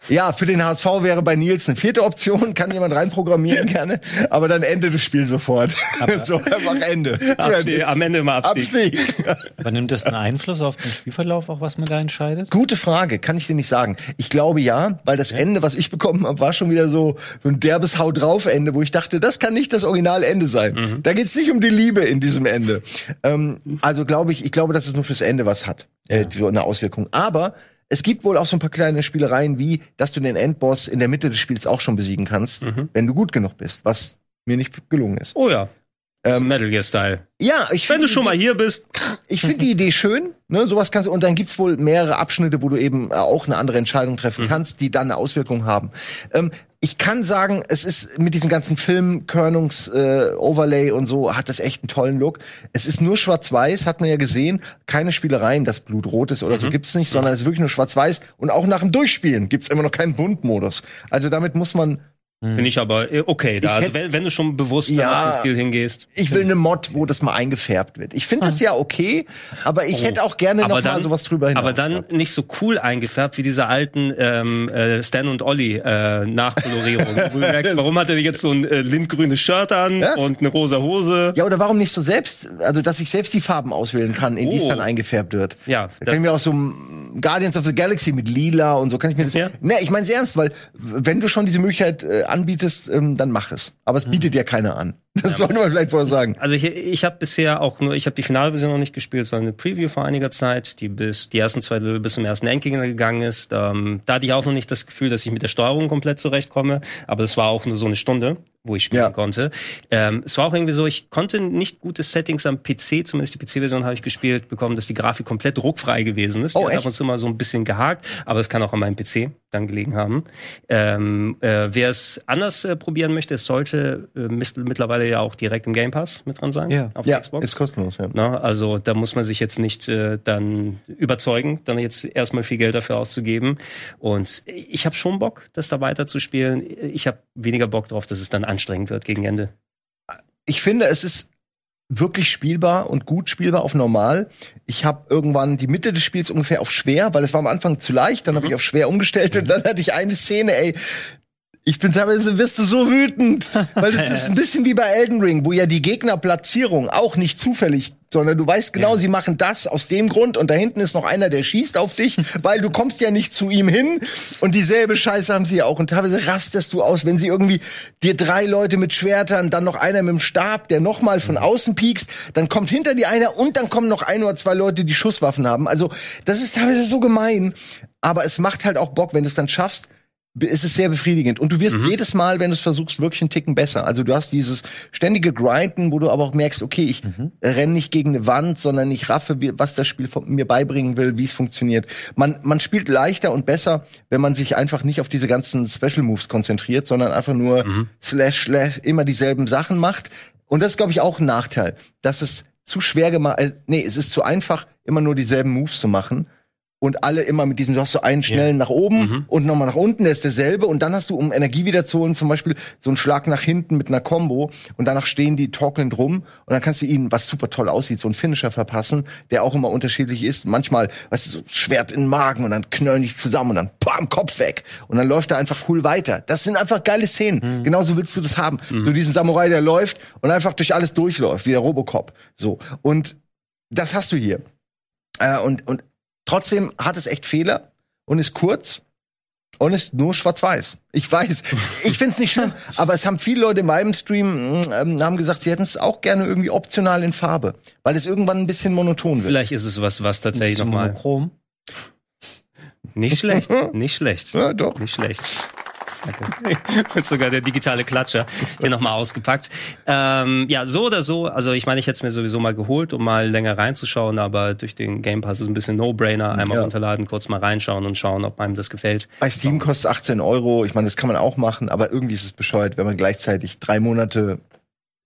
Ja, für den HSV wäre bei Nils eine vierte Option, kann jemand reinprogrammieren gerne, aber dann endet das Spiel sofort. so einfach Ende. Abstieg, am Ende immer Abstieg. Abstieg. Aber nimmt das einen Einfluss auf den Spielverlauf, auch was man da entscheidet? Gute Frage, kann ich dir nicht sagen. Ich glaube ja, weil das Ende, was ich bekommen habe, war schon wieder so, ein derbes Hau drauf Ende, wo ich dachte, das kann nicht das Originalende sein. Mhm. Da geht's nicht um die Liebe in diesem Ende. Ähm, also glaube ich, ich glaube, dass es nur fürs Ende was hat, äh, so eine Auswirkung. Aber es gibt wohl auch so ein paar kleine Spielereien, wie, dass du den Endboss in der Mitte des Spiels auch schon besiegen kannst, Mhm. wenn du gut genug bist, was mir nicht gelungen ist. Oh ja. Ähm, Metal Gear Style. Ja, ich Wenn finde du schon mal hier bist, ich finde die Idee schön, ne, sowas kannst du, und dann gibt's wohl mehrere Abschnitte, wo du eben äh, auch eine andere Entscheidung treffen kannst, die dann eine Auswirkung haben. Ähm, ich kann sagen, es ist mit diesem ganzen Film, Körnungs, äh, Overlay und so, hat das echt einen tollen Look. Es ist nur schwarz-weiß, hat man ja gesehen, keine Spielereien, das Blut rot ist oder so gibt's nicht, sondern es ist wirklich nur schwarz-weiß und auch nach dem Durchspielen gibt's immer noch keinen Buntmodus. Also damit muss man finde ich aber äh, okay. Da. Ich Also, wenn, wenn du schon bewusst Ja. nach dem Stil hingehst. ich will eine Mod, wo das mal eingefärbt wird. Ich finde das ja okay, aber ich hätte auch gerne noch mal sowas drüber hinaus. aber dann nicht so cool eingefärbt wie diese alten ähm, äh, Stan und Olli äh, Nachkolorierung. wo du merkst, warum hat er jetzt so ein äh, lindgrünes Shirt an Ja. und eine rosa Hose? Ja, oder warum nicht so selbst, also dass ich selbst die Farben auswählen kann, in die es Oh. dann eingefärbt wird. Ja, Da kann ich mir auch so mm, Guardians of the Galaxy mit lila und so kann ich mir das. Ja. Ne, ich meine es ernst, weil wenn du schon diese Möglichkeit äh, anbietest, ähm, dann mach es. Aber es bietet ja keiner an. Das sollte man vielleicht vorher sagen. Also ich, ich habe bisher auch nur, ich habe die Finalversion noch nicht gespielt, sondern eine Preview vor einiger Zeit, die bis die ersten zwei Level bis zum ersten Endgegner gegangen ist. Ähm, da hatte ich auch noch nicht das Gefühl, dass ich mit der Steuerung komplett zurechtkomme, aber das war auch nur so eine Stunde, wo ich spielen Ja. konnte. Ähm, es war auch irgendwie so, ich konnte nicht gute Settings am PC, zumindest die PC-Version habe ich gespielt, bekommen, dass die Grafik komplett ruckfrei gewesen ist. Die Oh, hat echt? ab und zu mal so ein bisschen gehakt, aber es kann auch an meinem PC dann gelegen haben. Ähm, äh, wer es anders äh, probieren möchte, es sollte äh, mittlerweile ja auch direkt im Game Pass mit drin sein Ja. auf Ja, Xbox. ist kostenlos. Ja. Na, also da muss man sich jetzt nicht äh, dann überzeugen, dann jetzt erstmal viel Geld dafür auszugeben. Und ich habe schon Bock, das da weiterzuspielen. Ich habe weniger Bock drauf, dass es dann anstrengend wird gegen Ende. Ich finde, es ist wirklich spielbar und gut spielbar auf normal. Ich habe irgendwann die Mitte des Spiels ungefähr auf schwer, weil es war am Anfang zu leicht, dann habe ich auf schwer umgestellt und dann hatte ich eine Szene, ey, ich bin teilweise wirst du so wütend, weil es ist ein bisschen wie bei Elden Ring, wo ja die Gegnerplatzierung auch nicht zufällig, sondern du weißt genau, sie machen das aus dem Grund und da hinten ist noch einer, der schießt auf dich, weil du kommst ja nicht zu ihm hin. Und dieselbe Scheiße haben sie ja auch. Und teilweise rastest du aus, wenn sie irgendwie dir drei Leute mit Schwertern, dann noch einer mit dem Stab, der noch mal von außen piekst, dann kommt hinter dir einer und dann kommen noch ein oder zwei Leute, die Schusswaffen haben. Also, das ist teilweise so gemein, aber es macht halt auch Bock, wenn du es dann schaffst, ist es sehr befriedigend. Und du wirst jedes Mal, wenn du es versuchst, wirklich einen Ticken besser. Also du hast dieses ständige Grinden, wo du aber auch merkst, okay, ich renne nicht gegen eine Wand, sondern ich raffe, was das Spiel von mir beibringen will, wie es funktioniert. Man, man spielt leichter und besser, wenn man sich einfach nicht auf diese ganzen Special Moves konzentriert, sondern einfach nur slash, slash immer dieselben Sachen macht. Und das ist, glaube ich, auch ein Nachteil, dass es zu schwer gemacht, äh, nee, es ist zu einfach, immer nur dieselben Moves zu machen und alle immer mit diesem, du hast so einen schnellen nach oben und nochmal nach unten, der ist derselbe und dann hast du, um Energie wieder zu holen, zum Beispiel so einen Schlag nach hinten mit einer Combo und danach stehen die torkelnd rum und dann kannst du ihnen, was super toll aussieht, so einen Finisher verpassen, der auch immer unterschiedlich ist. Manchmal, weißt du, so Schwert in den Magen und dann knöllen die zusammen und dann bam, Kopf weg und dann läuft er einfach cool weiter. Das sind einfach geile Szenen. Genauso willst du das haben. So diesen Samurai, der läuft und einfach durch alles durchläuft, wie der Robocop. So. Und das hast du hier. Äh, und, und trotzdem hat es echt Fehler und ist kurz und ist nur schwarz-weiß. Ich weiß, ich find's nicht schlimm, aber es haben viele Leute in meinem Stream mm, ähm, haben gesagt, sie hätten es auch gerne irgendwie optional in Farbe, weil es irgendwann ein bisschen monoton wird. Vielleicht ist es was, was tatsächlich nochmal. Monochrom. Nicht schlecht, nicht schlecht. Ja, doch. Nicht schlecht. Danke. Wird sogar der digitale Klatscher hier nochmal ausgepackt. Ähm, ja, so oder so. Also ich meine, ich hätte es mir sowieso mal geholt, um mal länger reinzuschauen, aber durch den Game Pass ist es ein bisschen No-Brainer. Einmal Ja. runterladen, kurz mal reinschauen und schauen, ob einem das gefällt. Bei Steam kostet 18 Euro. Ich meine, das kann man auch machen, aber irgendwie ist es bescheuert, wenn man gleichzeitig drei Monate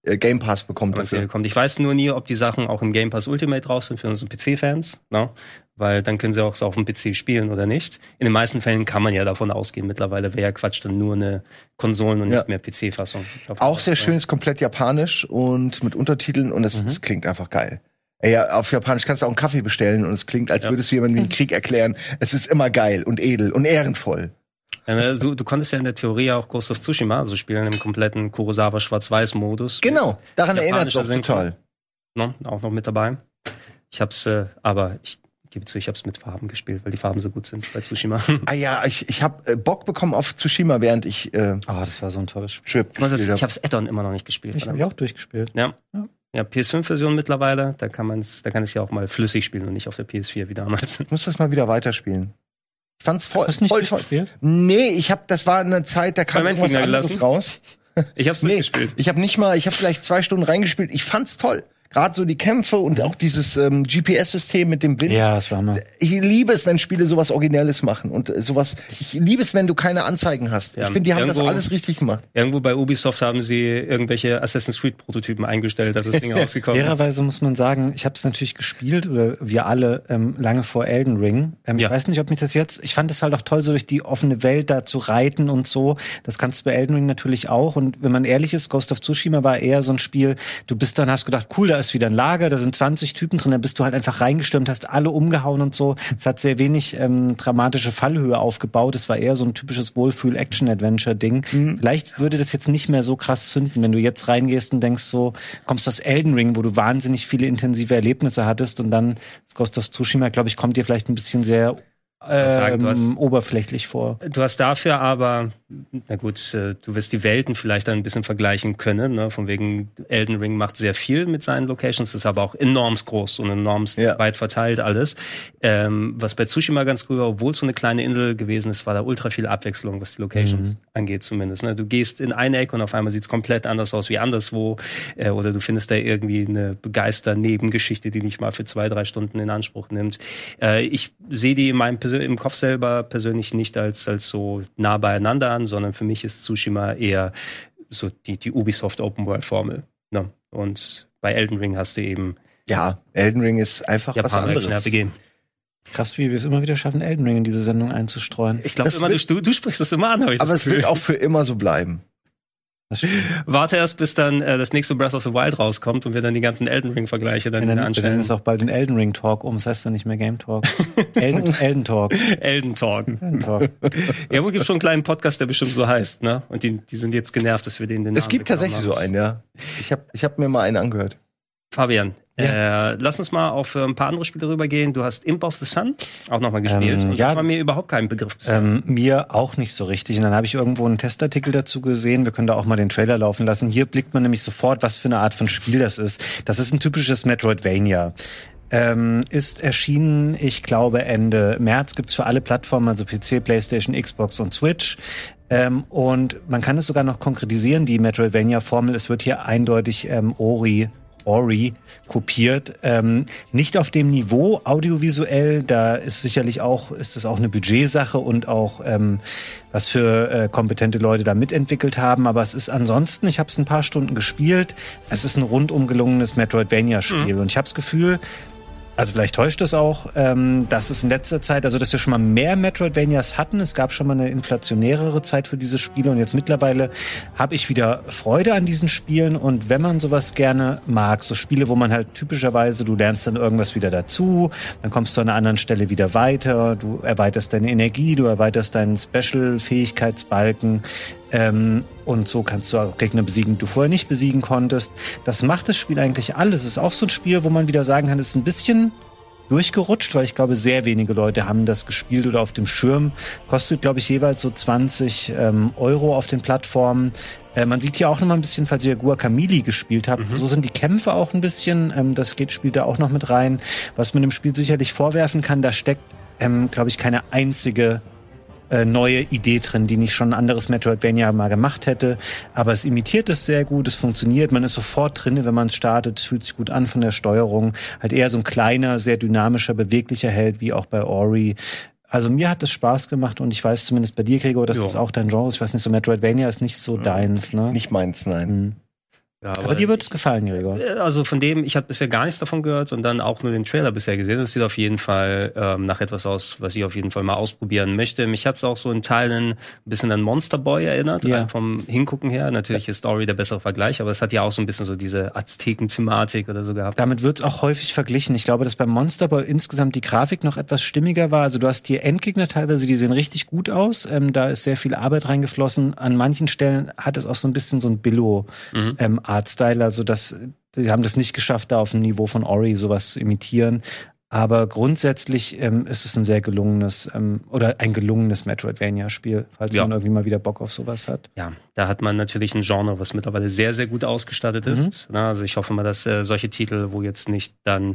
äh, Game Pass bekommt. dafür. kommt. Ich weiß nur nie, ob die Sachen auch im Game Pass Ultimate drauf sind für unsere PC-Fans, ne? Weil dann können sie auch auf dem PC spielen oder nicht. In den meisten Fällen kann man ja davon ausgehen. Mittlerweile wäre ja Quatsch dann nur eine Konsolen- und Ja. nicht mehr PC-Fassung. Auch sehr schön, ist komplett japanisch und mit Untertiteln und es, Mhm. klingt einfach geil. Ey, Ja, auf Japanisch kannst du auch einen Kaffee bestellen und es klingt, als Ja. würdest du jemandem den Krieg erklären. Es ist immer geil und edel und ehrenvoll. Du, du konntest ja in der Theorie auch Ghost of Tsushima, also spielen im kompletten Kurosawa Schwarz-Weiß-Modus. Genau, daran erinnert es auch total. Ne, auch noch mit dabei. Ich hab's, äh, aber ich gebe zu, ich hab's mit Farben gespielt, weil die Farben so gut sind bei Tsushima. Ah ja, ich, ich habe äh, Bock bekommen auf Tsushima, während ich äh, Oh, das war so ein tolles Spiel. Trip ist, gespielt ich hab. hab's Add-on immer noch nicht gespielt. Ich habe auch durchgespielt. Ja. Ja. Ja, PS5-Version mittlerweile, da kann man's, da kann es ja auch mal flüssig spielen und nicht auf der PS4 wie damals. Ich muss das mal wieder weiterspielen. Ich fand's voll, Hast du nicht voll toll. durchgespielt? Nee, ich habe, das war eine Zeit, da kam Mein irgendwas anderes raus. Ich hab's Nee, durchgespielt. ich habe nicht mal, ich habe vielleicht zwei Stunden reingespielt. Ich fand's toll. Gerade so die Kämpfe und auch dieses ähm, GPS-System mit dem Wind. Ja, das war mal. Ich liebe es, wenn Spiele sowas Originelles machen und äh, sowas. Ich liebe es, wenn du keine Anzeigen hast. Ja, ich finde, die haben das irgendwo- alles richtig gemacht. Irgendwo bei Ubisoft haben sie irgendwelche Assassin's Creed-Prototypen eingestellt, als das Ding rausgekommen ist. Fairerweise muss man sagen, ich habe es natürlich gespielt, oder wir alle, ähm, lange vor Elden Ring. Ähm, Ja. Ich weiß nicht, ob mich das jetzt, ich fand es halt auch toll, so durch die offene Welt da zu reiten und so. Das kannst du bei Elden Ring natürlich auch. Und wenn man ehrlich ist, Ghost of Tsushima war eher so ein Spiel, du bist dann, hast gedacht, cool, da ist wieder ein Lager, da sind 20 Typen drin, dann bist du halt einfach reingestürmt, hast alle umgehauen und so. Es hat sehr wenig ähm, dramatische Fallhöhe aufgebaut. Es war eher so ein typisches Wohlfühl-Action-Adventure-Ding. Vielleicht würde das jetzt nicht mehr so krass zünden, wenn du jetzt reingehst und denkst so, kommst aus Elden Ring, wo du wahnsinnig viele intensive Erlebnisse hattest und dann das Ghost of Tsushima, glaube ich, kommt dir vielleicht ein bisschen sehr sagen, du hast- ähm, oberflächlich vor. Du hast dafür aber, na gut, äh, du wirst die Welten vielleicht dann ein bisschen vergleichen können. Ne? Von wegen Elden Ring macht sehr viel mit seinen Locations, ist aber auch enorm groß und enorm Ja. weit verteilt alles. Ähm, was bei Tsushima ganz cool war, obwohl es so eine kleine Insel gewesen ist, war da ultra viel Abwechslung, was die Locations angeht zumindest. Ne? Du gehst in eine Ecke und auf einmal sieht's komplett anders aus wie anderswo. Äh, oder du findest da irgendwie eine begeister-Nebengeschichte, die dich mal für zwei, drei Stunden in Anspruch nimmt. Äh, ich sehe die in meinem im Kopf selber persönlich nicht als, als so nah beieinander an, sondern für mich ist Tsushima eher so die, die Ubisoft Open World Formel. Ne? Und bei Elden Ring hast du eben Ja, Elden Ring ist einfach was Japaner Action anderes. RPG. Krass, wie wir es immer wieder schaffen, Elden Ring in diese Sendung einzustreuen. Ich glaube immer, du, du sprichst das immer an, hab ich Aber das es wird auch für immer so bleiben. Warte erst, bis dann äh, das nächste Breath of the Wild rauskommt und wir dann die ganzen Elden Ring-Vergleiche dann wieder dann, dann anstellen. ist auch bald ein Elden Ring Talk um, das heißt dann nicht mehr Game Talk. Elden, Elden Talk. Elden Talk. Elden Talk. Irgendwo gibt schon einen kleinen Podcast, der bestimmt so heißt, ne? Und die, die sind jetzt genervt, dass wir den den Es Namen gibt weggenommen tatsächlich so haben. einen, ja. Ich habe ich hab mir mal einen angehört. Fabian, äh, lass uns mal auf äh, ein paar andere Spiele rübergehen. Du hast Imp of the Sun auch nochmal gespielt. Ähm, und ja, das war mir überhaupt kein Begriff bisher. Ähm, mir auch nicht so richtig. Und dann habe ich irgendwo einen Testartikel dazu gesehen. Wir können da auch mal den Trailer laufen lassen. Hier blickt man nämlich sofort, was für eine Art von Spiel das ist. Das ist ein typisches Metroidvania. Ähm, ist erschienen, ich glaube, Ende März. Gibt's für alle Plattformen, also PC, PlayStation, Xbox und Switch. Ähm, und man kann es sogar noch konkretisieren, die Metroidvania-Formel. Es wird hier eindeutig ähm, Ori Ori kopiert. Ähm, nicht auf dem Niveau audiovisuell, da ist sicherlich auch, ist es auch eine Budgetsache und auch ähm, was für äh, kompetente Leute da mitentwickelt haben. Aber es ist ansonsten, ich habe es ein paar Stunden gespielt, es ist ein rundum gelungenes Metroidvania-Spiel. Und ich habe das Gefühl, also vielleicht täuscht es auch, ähm, dass es in letzter Zeit, also dass wir schon mal mehr Metroidvanias hatten. Es gab schon mal eine inflationärere Zeit für diese Spiele und jetzt mittlerweile habe ich wieder Freude an diesen Spielen und wenn man sowas gerne mag, so Spiele, wo man halt typischerweise, du lernst dann irgendwas wieder dazu, dann kommst du an einer anderen Stelle wieder weiter, du erweiterst deine Energie, du erweiterst deinen Special-Fähigkeitsbalken, ähm, und so kannst du auch Gegner besiegen, die du vorher nicht besiegen konntest. Das macht das Spiel eigentlich alles. Es ist auch so ein Spiel, wo man wieder sagen kann, es ist ein bisschen durchgerutscht, weil ich glaube, sehr wenige Leute haben das gespielt oder auf dem Schirm. Kostet, glaube ich, jeweils so 20 ähm, Euro auf den Plattformen. Äh, man sieht hier auch noch mal ein bisschen, falls ihr Guacamole gespielt habt, so sind die Kämpfe auch ein bisschen. Ähm, das geht, spielt da auch noch mit rein. Was man dem Spiel sicherlich vorwerfen kann, da steckt, ähm, glaube ich, keine einzige äh, neue Idee drin, die nicht schon ein anderes Metroidvania mal gemacht hätte. Aber es imitiert es sehr gut, es funktioniert, man ist sofort drin, wenn man es startet, fühlt sich gut an von der Steuerung. Halt eher so ein kleiner, sehr dynamischer, beweglicher Held, wie auch bei Ori. Also mir hat es Spaß gemacht und ich weiß zumindest bei dir, Gregor, dass Ja. das auch dein Genre ist. Ich weiß nicht, so Metroidvania ist nicht so deins, ne? Nicht meins, nein. Mhm. Ja, Aber dir wird es gefallen, Gregor. Also von dem, ich habe bisher gar nichts davon gehört und dann auch nur den Trailer bisher gesehen. Das sieht auf jeden Fall ähm, nach etwas aus, was ich auf jeden Fall mal ausprobieren möchte. Mich hat's auch so in Teilen ein bisschen an Monster Boy erinnert, Ja. vom Hingucken her. Natürlich ist Story der bessere Vergleich, aber es hat ja auch so ein bisschen so diese Azteken-Thematik oder so gehabt. Damit wird es auch häufig verglichen. Ich glaube, dass beim Monster Boy insgesamt die Grafik noch etwas stimmiger war. Also du hast hier Endgegner teilweise, die sehen richtig gut aus. Ähm, da ist sehr viel Arbeit reingeflossen. An manchen Stellen hat es auch so ein bisschen so ein Billo-Art-Style. also das, die haben das nicht geschafft, da auf dem Niveau von Ori sowas zu imitieren. Aber grundsätzlich ähm, ist es ein sehr gelungenes ähm, oder ein gelungenes Metroidvania-Spiel, falls Ja. man irgendwie mal wieder Bock auf sowas hat. Ja, da hat man natürlich ein Genre, was mittlerweile sehr, sehr gut ausgestattet ist. Na, also ich hoffe mal, dass äh, solche Titel, wo jetzt nicht dann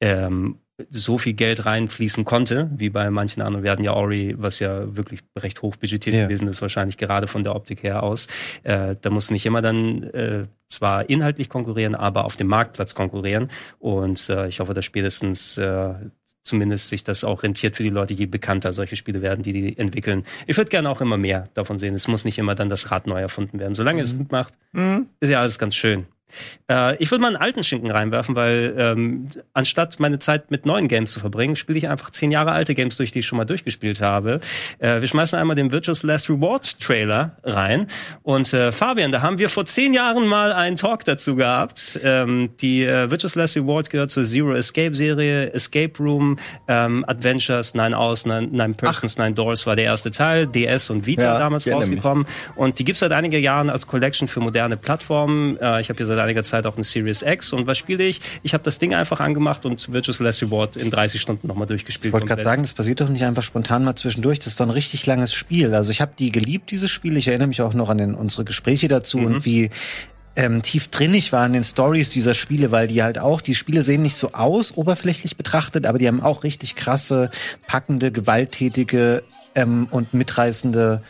ähm, so viel Geld reinfließen konnte, wie bei manchen anderen. Wir hatten ja Ori, was ja wirklich recht hoch budgetiert Ja. gewesen ist, wahrscheinlich gerade von der Optik her aus. Äh, da muss nicht immer dann äh, zwar inhaltlich konkurrieren, aber auf dem Marktplatz konkurrieren. Und äh, ich hoffe, dass spätestens äh, zumindest sich das auch rentiert für die Leute, je bekannter solche Spiele werden, die die entwickeln. Ich würde gerne auch immer mehr davon sehen. Es muss nicht immer dann das Rad neu erfunden werden. Solange es gut macht, ist ja alles ganz schön. Äh, ich würde mal einen alten Schinken reinwerfen, weil ähm, anstatt meine Zeit mit neuen Games zu verbringen, spiele ich einfach zehn Jahre alte Games durch, die ich schon mal durchgespielt habe. Äh, wir schmeißen einmal den Virtuous Last Reward Trailer rein. Und äh, Fabian, da haben wir vor zehn Jahren mal einen Talk dazu gehabt. Ähm, die äh, Virtuous Last Reward gehört zur Zero Escape Serie. Escape Room, ähm, Adventures, Nine Hours, Nine, Nine Persons, Nine Doors war der erste Teil. DS und Vita Ja, damals erinnere mich. rausgekommen. Und die gibt's seit einigen Jahren als Collection für moderne Plattformen. Äh, ich habe hier seit einiger Zeit auch eine Series X. Und was spiele ich? Ich habe das Ding einfach angemacht und Virtuous Last Reward in 30 Stunden nochmal durchgespielt. Ich wollte gerade sagen, das passiert doch nicht einfach spontan mal zwischendurch. Das ist doch ein richtig langes Spiel. Also ich habe die geliebt, dieses Spiel. Ich erinnere mich auch noch an den, unsere Gespräche dazu und wie ähm, tief drin ich war in den Stories dieser Spiele, weil die halt auch, die Spiele sehen nicht so aus, oberflächlich betrachtet, aber die haben auch richtig krasse, packende, gewalttätige ähm, und mitreißende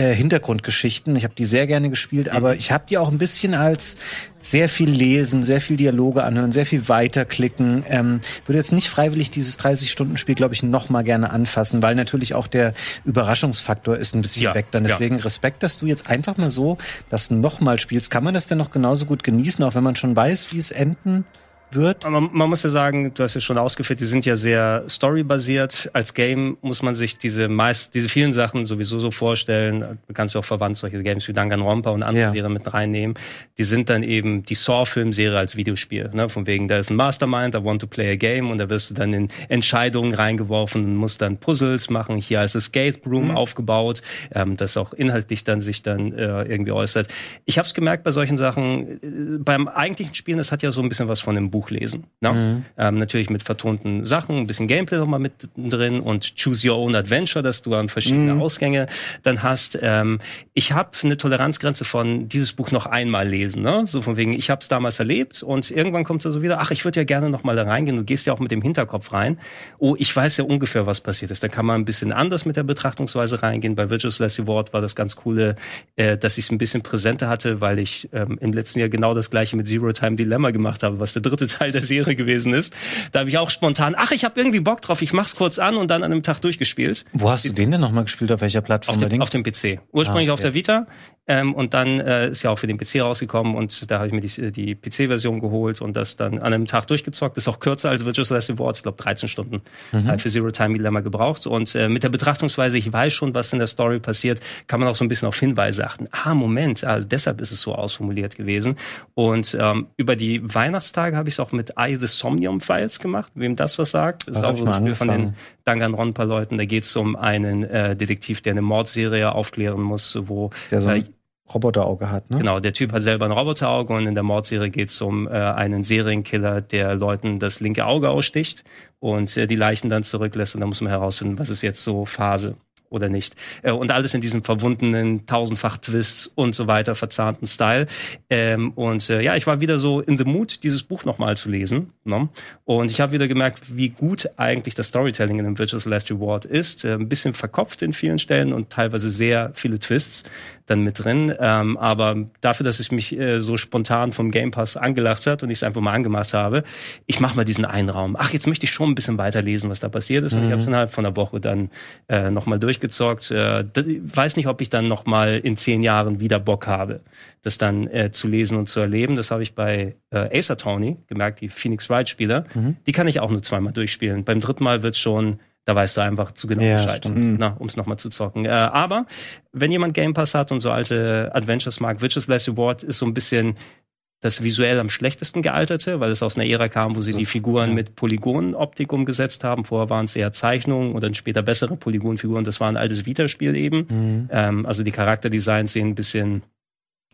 äh, Hintergrundgeschichten. Ich habe die sehr gerne gespielt, aber ich habe die auch ein bisschen als sehr viel lesen, sehr viel Dialoge anhören, sehr viel weiterklicken. Ähm, würde jetzt nicht freiwillig dieses 30-Stunden-Spiel, glaube ich, noch mal gerne anfassen, weil natürlich auch der Überraschungsfaktor ist ein bisschen Ja, weg. Dann ja. deswegen Respekt, dass du jetzt einfach mal so das noch mal spielst. Kann man das denn noch genauso gut genießen, auch wenn man schon weiß, wie es enden wird? Aber man muss ja sagen, du hast es schon ausgeführt, die sind ja sehr storybasiert. Als Game muss man sich diese meist, diese vielen Sachen sowieso so vorstellen. Du kannst ja auch verwandt solche Games wie Danganronpa und andere Ja. Serien mit reinnehmen. Die sind dann eben die Saw-Filmserie als Videospiel. Ne? Von wegen, da ist ein Mastermind, I want to play a game und da wirst du dann in Entscheidungen reingeworfen und musst dann Puzzles machen. Hier als Escape Room aufgebaut, ähm, das auch inhaltlich dann sich dann äh, irgendwie äußert. Ich habe es gemerkt bei solchen Sachen, äh, beim eigentlichen Spielen, das hat ja so ein bisschen was von einem Buch lesen. Ne? Ähm, natürlich mit vertonten Sachen, ein bisschen Gameplay nochmal mit drin und Choose Your Own Adventure, dass du an verschiedene Ausgänge dann hast. Ähm, ich habe eine Toleranzgrenze von dieses Buch noch einmal lesen. Ne? So von wegen, ich habe es damals erlebt und irgendwann kommt es so wieder, ach, ich würde ja gerne noch mal da reingehen. Du gehst ja auch mit dem Hinterkopf rein. Oh, ich weiß ja ungefähr, was passiert ist. Da kann man ein bisschen anders mit der Betrachtungsweise reingehen. Bei Virtuous Last Reward war das ganz coole, äh, dass ich es ein bisschen präsenter hatte, weil ich ähm, im letzten Jahr genau das gleiche mit Zero Time Dilemma gemacht habe, was der dritte Teil der Serie gewesen ist. Da habe ich auch spontan, ach, ich habe irgendwie Bock drauf, ich mach's kurz an und dann an einem Tag durchgespielt. Wo hast du den denn noch mal gespielt? Auf welcher Plattform? Auf dem, auf dem PC. Ursprünglich Ah, auf der Vita. Ähm, und dann äh, ist ja auch für den PC rausgekommen und da habe ich mir die, die PC-Version geholt und das dann an einem Tag durchgezockt. Ist auch kürzer als Virtuous Last Reward. Ich glaube 13 Stunden halt für Zero Time Dilemma gebraucht. Und äh, mit der Betrachtungsweise, ich weiß schon, was in der Story passiert, kann man auch so ein bisschen auf Hinweise achten. Ah, Moment, also deshalb ist es so ausformuliert gewesen. Und ähm, über die Weihnachtstage habe ich es auch mit I the Somnium Files gemacht. Wem das was sagt, ist Da hab auch so ein Spiel von den. Danganronpa-Leuten. Da geht es um einen äh, Detektiv, der eine Mordserie aufklären muss, wo Der so äh, Roboterauge hat, ne? Genau, der Typ hat selber ein Roboterauge und in der Mordserie geht es um äh, einen Serienkiller, der Leuten das linke Auge aussticht und äh, die Leichen dann zurücklässt und da muss man herausfinden, was ist jetzt so Phase oder nicht. Äh, und alles in diesem verwundenen, tausendfach Twists und so weiter, verzahnten Style. Ähm, und äh, ja, ich war wieder so in the mood, dieses Buch nochmal zu lesen. Ne? Und ich habe wieder gemerkt, wie gut eigentlich das Storytelling in dem Virtuous Last Reward ist. Äh, ein bisschen verkopft in vielen Stellen und teilweise sehr viele Twists dann mit drin. Ähm, aber dafür, dass es mich äh, so spontan vom Game Pass angelacht hat und ich es einfach mal angemacht habe, ich mache mal diesen einen Raum. Ach, jetzt möchte ich schon ein bisschen weiterlesen, was da passiert ist. Und ich habe es innerhalb von einer Woche dann äh, nochmal durchgezockt. Äh, weiß nicht, ob ich dann nochmal in zehn Jahren wieder Bock habe, das dann äh, zu lesen und zu erleben. Das habe ich bei äh, Acer Tony gemerkt, die Phoenix Wright Spieler. Die kann ich auch nur zweimal durchspielen. Beim dritten Mal wird schon da weißt du einfach zu genau Ja, Bescheid, um es nochmal zu zocken. Äh, aber wenn jemand Game Pass hat und so alte Adventures mag, Witches Last Reward ist so ein bisschen das visuell am schlechtesten gealterte, weil es aus einer Ära kam, wo sie die Figuren mit Polygonoptik umgesetzt haben. Vorher waren es eher Zeichnungen und dann später bessere Polygonfiguren. Das war ein altes Vita-Spiel eben. Ähm, also die Charakterdesigns sehen ein bisschen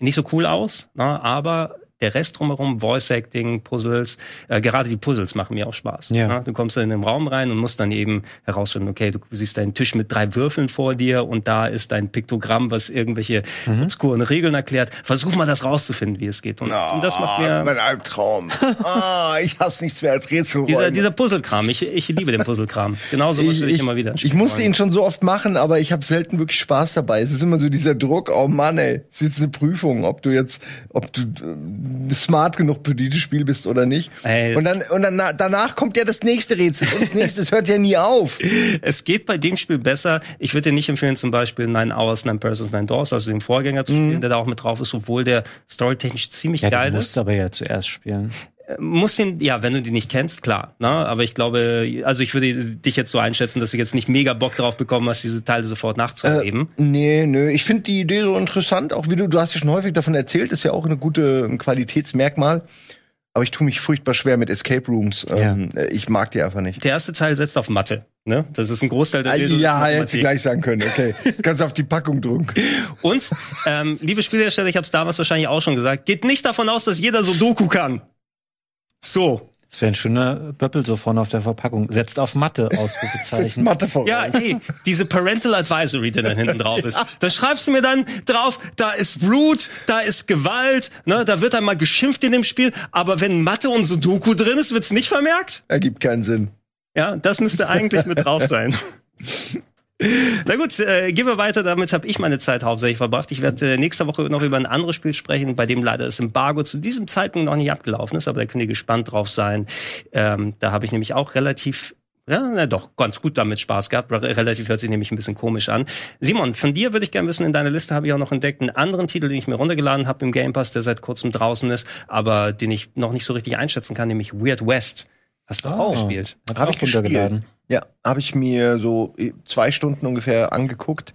nicht so cool aus, na, aber der Rest drumherum, Voice Acting, Puzzles, äh, gerade die Puzzles machen mir auch Spaß. Ja. Ne? Du kommst in den Raum rein und musst dann eben herausfinden, okay, du siehst deinen Tisch mit drei Würfeln vor dir und da ist dein Piktogramm, was irgendwelche Mhm. obskuren Regeln erklärt. Versuch mal das rauszufinden, wie es geht. Und, und das macht Ah, mir mein Albtraum. ah, ich hasse nichts mehr als Rätsel. dieser, dieser Puzzlekram. Ich, ich liebe den Puzzlekram. Genauso ich, ich ich, immer wieder. ich musste ihn schon so oft machen, aber ich habe selten wirklich Spaß dabei. Es ist immer so dieser Druck, oh Mann, ey, es ist jetzt eine Prüfung, ob du jetzt, ob du äh, smart genug für dieses Spiel bist oder nicht. Ey. Und dann, und dann na- danach kommt ja das nächste Rätsel und das nächste das hört ja nie auf. Es geht bei dem Spiel besser. Ich würde dir nicht empfehlen, zum Beispiel Nine Hours, Nine Persons, Nine Doors, also den Vorgänger zu spielen, der da auch mit drauf ist, obwohl der storytechnisch ziemlich Ja, geil du ist. musst aber ja zuerst spielen. Muss den, ja, wenn du die nicht kennst, klar. Ne? Aber ich glaube, also ich würde dich jetzt so einschätzen, dass du jetzt nicht mega Bock drauf bekommen hast, diese Teile sofort nachzuerleben. Nee, nö, ich finde die Idee so interessant, auch wie du, du hast ja schon häufig davon erzählt, ist ja auch eine gute ein Qualitätsmerkmal. Aber ich tue mich furchtbar schwer mit Escape Rooms. Ähm, Ich mag die einfach nicht. Der erste Teil setzt auf Mathe. Ne? Das ist ein Großteil der Ah, Lösung. ja, hätte ich gleich sagen können, okay. Kannst auf die Packung drücken. Und, ähm, liebe Spielhersteller, ich habe es damals wahrscheinlich auch schon gesagt, geht nicht davon aus, dass jeder so Doku kann. So. Das wäre ein schöner Böppel so vorne auf der Verpackung. Setzt auf Mathe, Ausrufezeichen. Mathe voraus. Ja, ey, diese Parental Advisory, die dann hinten drauf ist. Da schreibst du mir dann drauf, da ist Blut, da ist Gewalt, ne, da wird einmal geschimpft in dem Spiel, aber wenn Mathe und Sudoku drin ist, wird's nicht vermerkt? Ergibt keinen Sinn. Ja, das müsste eigentlich mit drauf sein. Na gut, äh, gehen wir weiter. Damit habe ich meine Zeit hauptsächlich verbracht. Ich werde äh, nächste Woche noch über ein anderes Spiel sprechen, bei dem leider das Embargo zu diesem Zeitpunkt noch nicht abgelaufen ist, aber da könnt ihr gespannt drauf sein. Ähm, da habe ich nämlich auch relativ ja, na doch, ganz gut damit Spaß gehabt. Re- Relativ hört sich nämlich ein bisschen komisch an. Simon, von dir würde ich gerne wissen, in deiner Liste habe ich auch noch entdeckt einen anderen Titel, den ich mir runtergeladen habe im Game Pass, der seit kurzem draußen ist, aber den ich noch nicht so richtig einschätzen kann, nämlich Weird West. Hast du auch gespielt? Hab, Hab ich runtergeladen. Ja, habe ich mir so äh, zwei Stunden ungefähr angeguckt.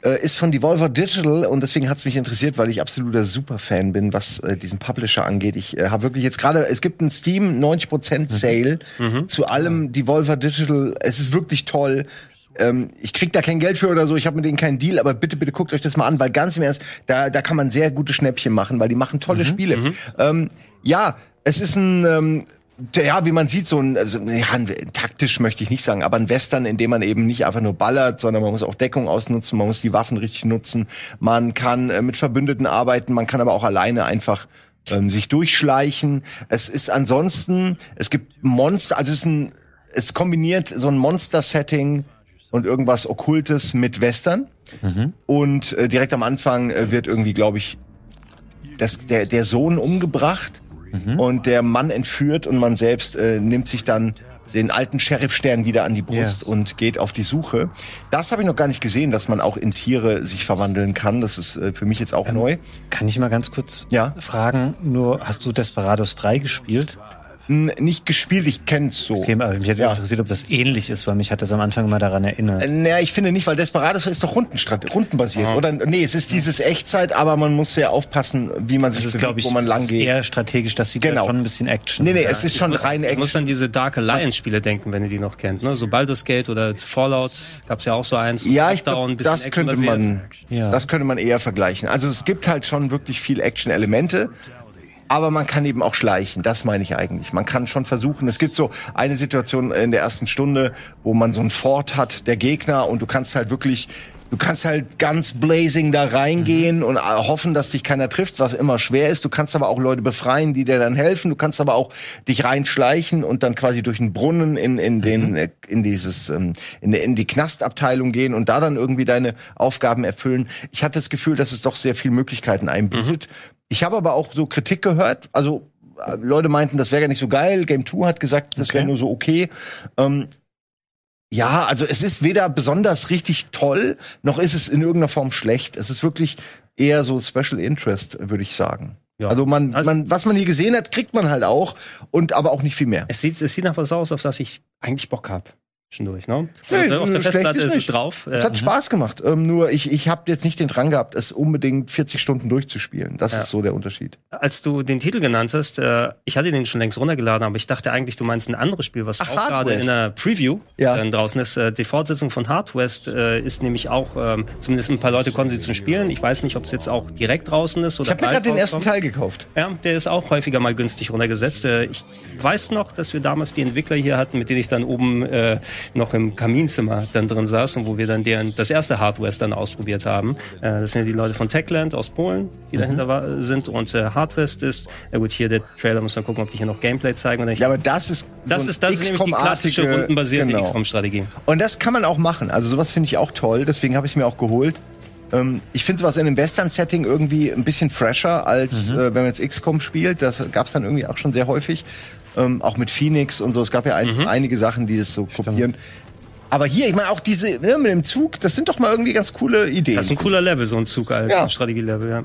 Äh, ist von Devolver Digital und deswegen hat's mich interessiert, weil ich absoluter Superfan bin, was äh, diesen Publisher angeht. Ich äh, habe wirklich jetzt gerade, es gibt einen Steam 90% Sale zu allem Devolver Digital. Es ist wirklich toll. Ähm, ich krieg da kein Geld für oder so, ich habe mit denen keinen Deal, aber bitte, bitte guckt euch das mal an, weil ganz im Ernst, da, da kann man sehr gute Schnäppchen machen, weil die machen tolle Spiele. Ähm, ja, es ist ein ähm, ja, wie man sieht, so ein, also, ja, ein, taktisch möchte ich nicht sagen, aber ein Western, in dem man eben nicht einfach nur ballert, sondern man muss auch Deckung ausnutzen, man muss die Waffen richtig nutzen, man kann äh, mit Verbündeten arbeiten, man kann aber auch alleine einfach ähm, sich durchschleichen. Es ist ansonsten, es gibt Monster, also es ist ein, es kombiniert so ein Monster-Setting und irgendwas Okkultes mit Western. Und äh, direkt am Anfang äh, wird irgendwie, glaube ich, das, der, der Sohn umgebracht und der Mann entführt und man selbst äh, nimmt sich dann den alten Sheriffstern wieder an die Brust Ja. und geht auf die Suche. Das habe ich noch gar nicht gesehen, dass man auch in Tiere sich verwandeln kann. Das ist äh, für mich jetzt auch neu. Kann ich mal ganz kurz Ja. fragen, nur hast du Desperados 3 gespielt? Nicht gespielt, ich kenn's so. Okay, aber mich hätte Ja. interessiert, ob das ähnlich ist, weil mich hat das am Anfang immer daran erinnert. Naja, ich finde nicht, weil Desperados ist doch Rundenstrat rundenbasiert, oder? Nee, es ist dieses Echtzeit, aber man muss sehr aufpassen, wie man sich Das ist, bewegt, ich, wo man lang ist geht. eher strategisch, das sieht Genau. ja schon ein bisschen Action. Nee, nee, Ja. es ist schon rein Ich muss Action. an diese Dark Alliance Spiele denken, wenn ihr die noch kennt. Ne? So Baldur's Gate oder Fallout gab's ja auch so eins. Ja, ich bisschen das könnte man, Ja. das könnte man eher vergleichen. Also es gibt halt schon wirklich viel Action-Elemente. Aber man kann eben auch schleichen, das meine ich eigentlich. Man kann schon versuchen, es gibt so eine Situation in der ersten Stunde, wo man so ein Fort hat, der Gegner, und du kannst halt wirklich, du kannst halt ganz blazing da reingehen und äh, hoffen, dass dich keiner trifft, was immer schwer ist. Du kannst aber auch Leute befreien, die dir dann helfen. Du kannst aber auch dich reinschleichen und dann quasi durch einen Brunnen in, in den, äh, in dieses, ähm, in, in die Knastabteilung gehen und da dann irgendwie deine Aufgaben erfüllen. Ich hatte das Gefühl, dass es doch sehr viele Möglichkeiten einbietet. Ich habe aber auch so Kritik gehört, also äh, Leute meinten, das wäre gar nicht so geil. Game 2 hat gesagt, das wäre Okay. nur so okay. Ähm, ja, also es ist weder besonders richtig toll, noch ist es in irgendeiner Form schlecht. Es ist wirklich eher so Special Interest, würde ich sagen. Ja. Also man, Also- man, was man hier gesehen hat, kriegt man halt auch und aber auch nicht viel mehr. Es sieht, es sieht nach was aus, auf das ich eigentlich Bock hab. Zwischendurch, ne? Nee, Also auf der schlecht Festplatte ist ist es nicht. drauf. Es Äh, hat Spaß gemacht. Ähm, nur ich, ich habe jetzt nicht den Drang gehabt, es unbedingt 40 Stunden durchzuspielen. Das Ja. ist so der Unterschied. als du den Titel genannt hast, äh, ich hatte den schon längst runtergeladen, aber ich dachte eigentlich, du meinst ein anderes Spiel, was Ach, auch gerade in der Preview Ja. dann draußen ist. Äh, die Fortsetzung von Hard West äh, ist nämlich auch, ähm, zumindest ein paar Leute konnten sie zum Spielen. Ich weiß nicht, ob es jetzt auch direkt draußen ist oder Ich habe mir gerade den ersten. Teil gekauft. Ja, der ist auch häufiger mal günstig runtergesetzt. Äh, Ich weiß noch, dass wir damals die Entwickler hier hatten, mit denen ich dann oben äh, noch im Kaminzimmer dann drin saß und wo wir dann deren, das erste Hard West dann ausprobiert haben. Äh, Das sind ja die Leute von Techland aus Polen, die Mhm. dahinter wa- sind. Und äh, Hard West ist, ja gut, hier der Trailer, muss man gucken, ob die hier noch Gameplay zeigen oder nicht. Ja, aber das ist das so ist, das ist nämlich die klassische rundenbasierte genau. XCOM-Strategie. Und das kann man auch machen. Also sowas finde ich auch toll. Deswegen habe ich es mir auch geholt. Ähm, ich finde sowas in einem Western-Setting irgendwie ein bisschen fresher, als Mhm. äh, wenn man jetzt XCOM spielt. Das gab es dann irgendwie auch schon sehr häufig. Ähm, auch mit Phoenix und so. Es gab ja ein, Mhm. einige Sachen, die das so kopieren. Aber hier, ich meine auch diese ne, mit dem Zug, das sind doch mal irgendwie ganz coole Ideen. Das ist ein cooler Level, so ein Zug als Ja. Strategielevel, ja.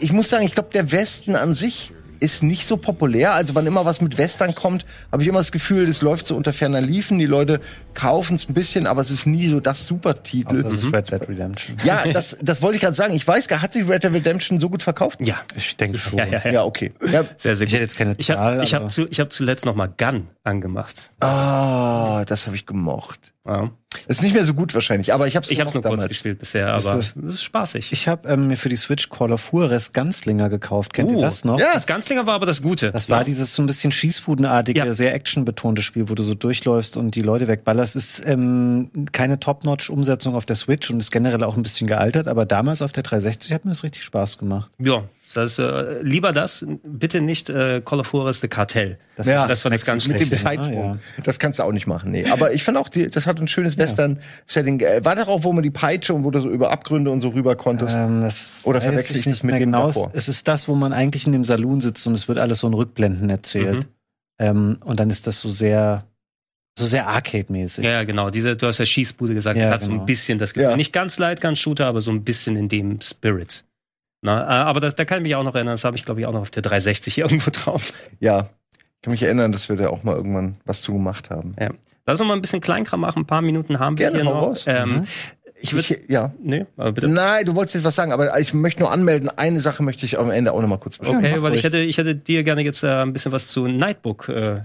Ich muss sagen, ich glaube, der Westen an sich ist nicht so populär. Also wann immer was mit Western kommt, habe ich immer das Gefühl, das läuft so unter ferner Liefen. Die Leute kaufen es ein bisschen, aber es ist nie so das Supertitel. Das ist Red Dead Redemption. Ja, das, das wollte ich gerade sagen. Ich weiß gar, hat sich Red Dead Redemption so gut verkauft? Ja. Ich denke schon. Ja, ja, ja. Ja, okay. Ja. Sehr, sehr gut. Ich hätte jetzt keine ich habe Zahl, ich hab aber- zu, ich hab zuletzt noch mal Gun angemacht. Ah, das habe ich gemocht. Ja. Ist nicht mehr so gut wahrscheinlich, aber ich habe es Ich habe nur kurz damals. gespielt bisher, aber das- es ist spaßig. Ich habe ähm, mir für die Switch Call of Juarez Ganzlinger gekauft. Kennt Oh. ihr das noch? Ja, das Ganzlinger war aber das Gute. Das war dieses so ein bisschen Schießbudenartige, Ja. sehr actionbetonte Spiel, wo du so durchläufst und die Leute wegballerst. Ist ähm, keine Top-Notch-Umsetzung auf der Switch und ist generell auch ein bisschen gealtert, aber damals auf der 360 hat mir das richtig Spaß gemacht. Ja, das äh, lieber das, bitte nicht äh, Call of Juarez The Cartel. Das, Ja, das fand ich ganz mit dem schlecht. Zeitsprung. Ah, Das kannst du auch nicht machen, nee. Aber ich fand auch, die, das hat ein schönes Western-Setting. Äh, War das auch, wo man die Peitsche und wo du so über Abgründe und so rüber konntest? Ähm, das Oder verwechsel ich ich das nicht mit dem genau. davor? Es ist das, wo man eigentlich in dem Saloon sitzt und es wird alles so in Rückblenden erzählt. Ähm, und dann ist das so sehr, so sehr Arcade-mäßig. Ja, ja, genau. Diese, du hast ja Schießbude gesagt. Ja, das hat so genau. ein bisschen das Gefühl. Ja. Nicht ganz Lightgun-Shooter, aber so ein bisschen in dem Spirit. Na, äh, aber das, da kann ich mich auch noch erinnern. Das habe ich, glaube ich, auch noch auf der 360 irgendwo drauf. Ja. Ich kann mich erinnern, dass wir da auch mal irgendwann was zu gemacht haben. Ja. Lass uns mal ein bisschen Kleinkram machen. Ein paar Minuten haben wir Gerne, hier noch. raus. Ähm, Ich würde. Ja. Nee, aber bitte. Nein, du wolltest jetzt was sagen, aber ich möchte nur anmelden. Eine Sache möchte ich am Ende auch noch mal kurz besprechen. Okay, weil ich hätte, ich hätte dir gerne jetzt äh, ein bisschen was zu Nightbook äh,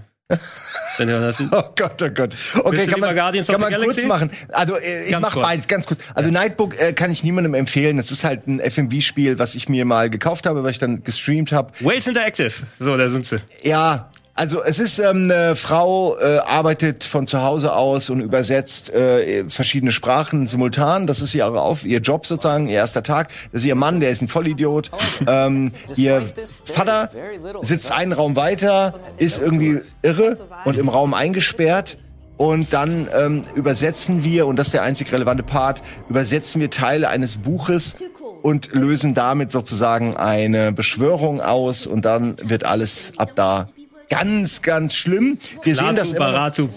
dann hören lassen. Oh Gott, oh Gott. Okay, kann man, Guardians kann man kurz machen. Also äh, ich Ganz mach kurz. beides, ganz kurz. Also Nightbook äh, kann ich niemandem empfehlen. Das ist halt ein FMV-Spiel, was ich mir mal gekauft habe, weil ich dann gestreamt habe. Wales Interactive. So, da sind sie. Ja, also es ist ähm, eine Frau äh, arbeitet von zu Hause aus und übersetzt äh, verschiedene Sprachen simultan. Das ist ihre auf ihr Job sozusagen, ihr erster Tag. Das ist ihr Mann, der ist ein Vollidiot. Ähm, ihr Vater sitzt einen Raum weiter, ist irgendwie irre und im Raum eingesperrt. Und dann ähm, übersetzen wir, und das ist der einzig relevante Part, übersetzen wir Teile eines Buches und lösen damit sozusagen eine Beschwörung aus und dann wird alles ab da ganz, ganz schlimm. Wir sehen das immer Baratu.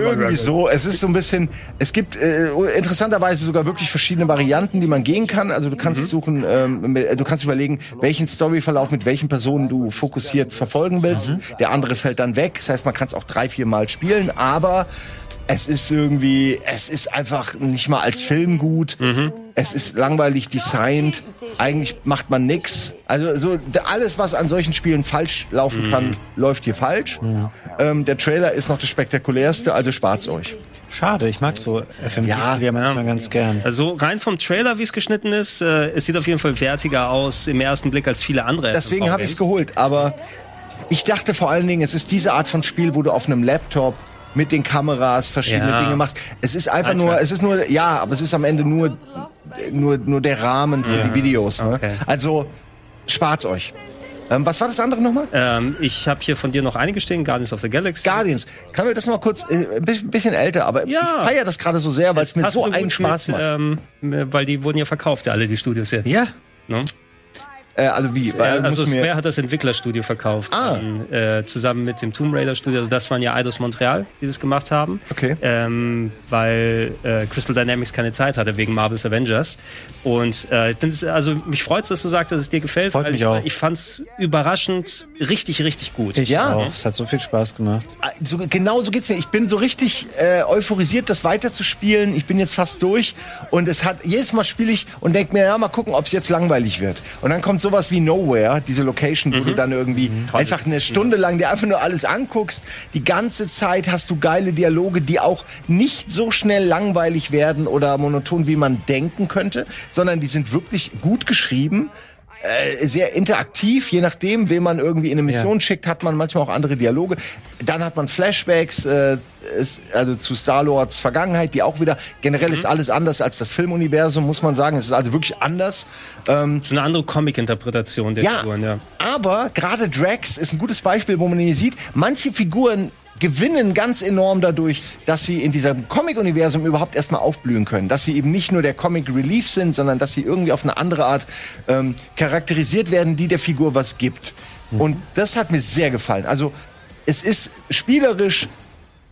irgendwie so. Es ist so ein bisschen, es gibt äh, interessanterweise sogar wirklich verschiedene Varianten, die man gehen kann. Also du kannst suchen, ähm, mit- du kannst überlegen, welchen Storyverlauf mit welchen Personen du fokussiert verfolgen willst. Der andere fällt dann weg. Das heißt, man kann es auch drei, vier Mal spielen, aber es ist irgendwie, es ist einfach nicht mal als Film gut. Es ist langweilig designt. Eigentlich macht man nix. Also so alles, was an solchen Spielen falsch laufen kann, läuft hier falsch. Ähm, der Trailer ist noch das spektakulärste, also spart's euch. Schade, ich mag so FMV Ja, ja, manchmal ganz gern. Also rein vom Trailer, wie es geschnitten ist, äh, es sieht auf jeden Fall wertiger aus im ersten Blick als viele andere. Deswegen habe ich es geholt. Aber ich dachte vor allen Dingen, es ist diese Art von Spiel, wo du auf einem Laptop mit den Kameras verschiedene Ja. Dinge machst. Es ist einfach Alter. nur, es ist nur, ja, aber es ist am Ende nur, nur, nur der Rahmen für die Videos. Ne? Okay. Also spart's euch. Ähm, was war das andere nochmal? Ähm, ich habe hier von dir noch einige stehen, Guardians of the Galaxy. Guardians. Kann wir das mal kurz, äh, ein bisschen- bisschen älter, aber Ja. ich feiere das gerade so sehr, weil es mir so einen mit, Spaß macht. Ähm, weil die wurden ja verkauft, alle die Studios jetzt. ja, Ne? Äh, also wie? Weil, also Square hat das Entwicklerstudio verkauft. Ah. An, äh, zusammen mit dem Tomb Raider Studio. Also das waren ja Eidos Montreal, die das gemacht haben. Okay. Ähm, weil äh, Crystal Dynamics keine Zeit hatte wegen Marvel's Avengers. Und äh, also mich freut's, dass du sagst, dass es dir gefällt. Freut weil mich ich, auch. ich fand's überraschend richtig, richtig gut. Ich Ja. auch. Es hat so viel Spaß gemacht. so, genau so geht's mir. Ich bin so richtig äh, euphorisiert, das weiterzuspielen. Ich bin jetzt fast durch und es hat jedes Mal spiele ich und denk mir, ja, mal gucken, ob es jetzt langweilig wird. Und dann kommt sowas wie Nowhere, diese Location, wo du dann irgendwie einfach eine Stunde lang dir einfach nur alles anguckst. Die ganze Zeit hast du geile Dialoge, die auch nicht so schnell langweilig werden oder monoton, wie man denken könnte, sondern die sind wirklich gut geschrieben. Äh, sehr interaktiv, je nachdem, wen man irgendwie in eine Mission schickt, hat man manchmal auch andere Dialoge. Dann hat man Flashbacks, äh, ist, also zu Star-Lords Vergangenheit, die auch wieder, generell ist alles anders als das Filmuniversum, muss man sagen. Es ist also wirklich anders. Ähm, So eine andere Comic-Interpretation der ja, Figuren, ja. aber gerade Drax ist ein gutes Beispiel, wo man hier sieht, manche Figuren gewinnen ganz enorm dadurch, dass sie in diesem Comic-Universum überhaupt erstmal aufblühen können. Dass sie eben nicht nur der Comic Relief sind, sondern dass sie irgendwie auf eine andere Art ähm, charakterisiert werden, die der Figur was gibt. Und das hat mir sehr gefallen. Also es ist spielerisch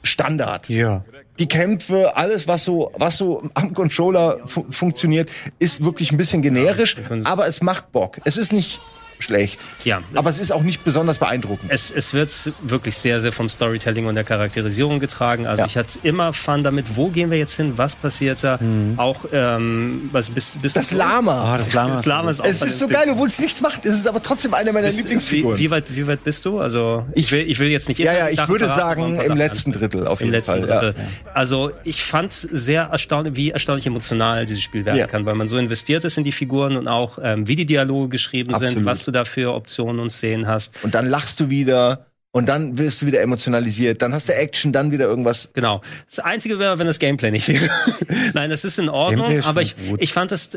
Standard Ja. die Kämpfe, alles was so was so am Controller fu funktioniert, ist wirklich ein bisschen generisch, aber es macht Bock. Es ist nicht schlecht. Ja. Aber es ist auch nicht besonders beeindruckend. Es, es wird wirklich sehr, sehr vom Storytelling und der Charakterisierung getragen. Also Ja. ich hatte immer Fun damit, wo gehen wir jetzt hin, was passiert da. Auch ähm, was bis, bis Das Lama. Ah, das Lama. Das Lama ist auch es ist so geil, obwohl es nichts macht. Es ist aber trotzdem eine meiner Bist- Lieblingsfiguren. Wie, wie, weit, wie weit bist du? Also ich will, ich will jetzt nicht ja, ja, ich würde sagen im letzten ansprechen. Drittel auf Im jeden letzten Fall. Drittel. Also ich fand sehr erstaunlich, wie erstaunlich emotional dieses Spiel werden Ja. kann, weil man so investiert ist in die Figuren und auch ähm, wie die Dialoge geschrieben sind, Absolut. was du da für Optionen und Szenen hast. Und dann lachst du wieder und dann wirst du wieder emotionalisiert. Dann hast du Action, dann wieder irgendwas. Genau. Das Einzige wäre, wenn das Gameplay nicht wäre. Nein, das ist in Ordnung, Gameplay ist aber ich, gut. ich fand das,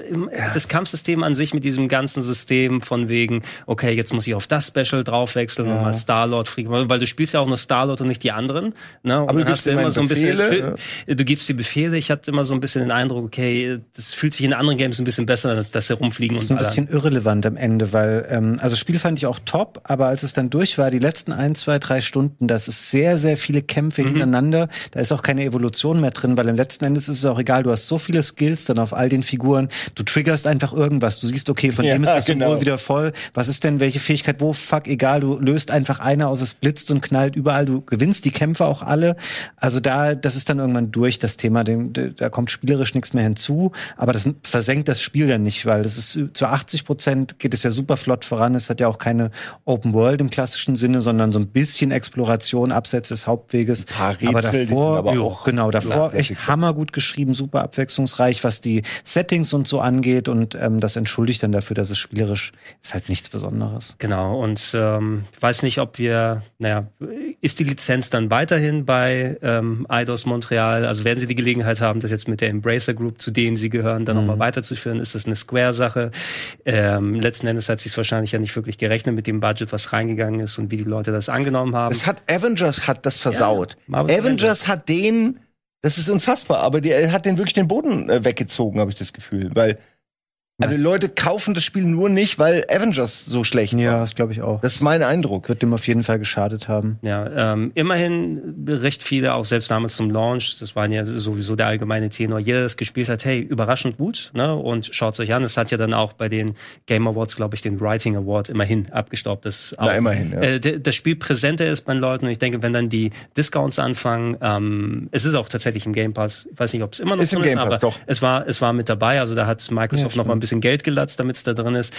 das Kampfsystem an sich mit diesem ganzen System von wegen, okay, jetzt muss ich auf das Special draufwechseln und mal Star-Lord fliegen, weil weil du spielst ja auch nur Star-Lord und nicht die anderen. Ne? Und Aber du hast du immer so ein bisschen, Befehle, du gibst die Befehle. Ich hatte immer so ein bisschen den Eindruck, okay, das fühlt sich in anderen Games ein bisschen besser als das herumfliegen Das ist und ein bisschen irrelevant am Ende, weil ähm, also das Spiel fand ich auch top, aber als es dann durch war, die letzten ein, zwei, drei Stunden, das ist sehr, sehr viele Kämpfe Mhm. hintereinander. Da ist auch keine Evolution mehr drin, weil im letzten Endes ist es auch egal. Du hast so viele Skills dann auf all den Figuren. Du triggerst einfach irgendwas. Du siehst, okay, von Ja, dem ist das genau. Symbol wieder voll. Was ist denn welche Fähigkeit? Wo? Fuck, egal. Du löst einfach eine aus, es blitzt und knallt überall. Du gewinnst die Kämpfe auch alle. Also da, das ist dann irgendwann durch das Thema. Da kommt spielerisch nichts mehr hinzu. Aber das versenkt das Spiel dann nicht, weil das ist zu 80 Prozent geht es ja super flott voran. Es hat ja auch keine Open World im klassischen Sinne, sondern so ein bisschen Exploration abseits des Hauptweges. paar aber Rätsel, die davor, aber auch genau, davor echt hammergut geschrieben, super abwechslungsreich, was die Settings und so angeht. Und ähm, das entschuldigt dann dafür, dass es spielerisch ist halt nichts Besonderes. Genau, und ähm, ich weiß nicht, ob wir, naja, ist die Lizenz dann weiterhin bei ähm, Eidos Montreal? Also werden sie die Gelegenheit haben, das jetzt mit der Embracer Group, zu denen sie gehören, dann nochmal weiterzuführen? Ist das eine Square-Sache? Ähm, letzten Endes hat sich wahrscheinlich ja nicht wirklich gerechnet mit dem Budget, was reingegangen ist und wie die Leute das angenommen haben. Das hat Avengers hat das versaut. Marvel's Avengers hat den, das ist unfassbar, aber der hat den wirklich den Boden äh, weggezogen, habe ich das Gefühl, weil also Leute kaufen das Spiel nur nicht, weil Avengers so schlecht Ja, war. das glaube ich auch. Das ist mein Eindruck. wird dem auf jeden Fall geschadet haben. Ja, ähm, immerhin recht viele, auch selbst damals zum Launch, das waren ja sowieso der allgemeine Tenor, jeder, der das gespielt hat, hey, überraschend gut, ne? Und schaut's euch an. Es hat ja dann auch bei den Game Awards, glaube ich, den Writing Award immerhin abgestaubt. Das auch, Na, immerhin, ja. äh, das Spiel präsenter ist bei den Leuten und ich denke, wenn dann die Discounts anfangen, ähm, es ist auch tatsächlich im Game Pass, ich weiß nicht, ob es immer noch Ist im drin Game Pass, aber doch. es war, es war mit dabei, also da hat Microsoft Ja, noch mal ein bisschen Geld gelatzt, damit es da drin ist.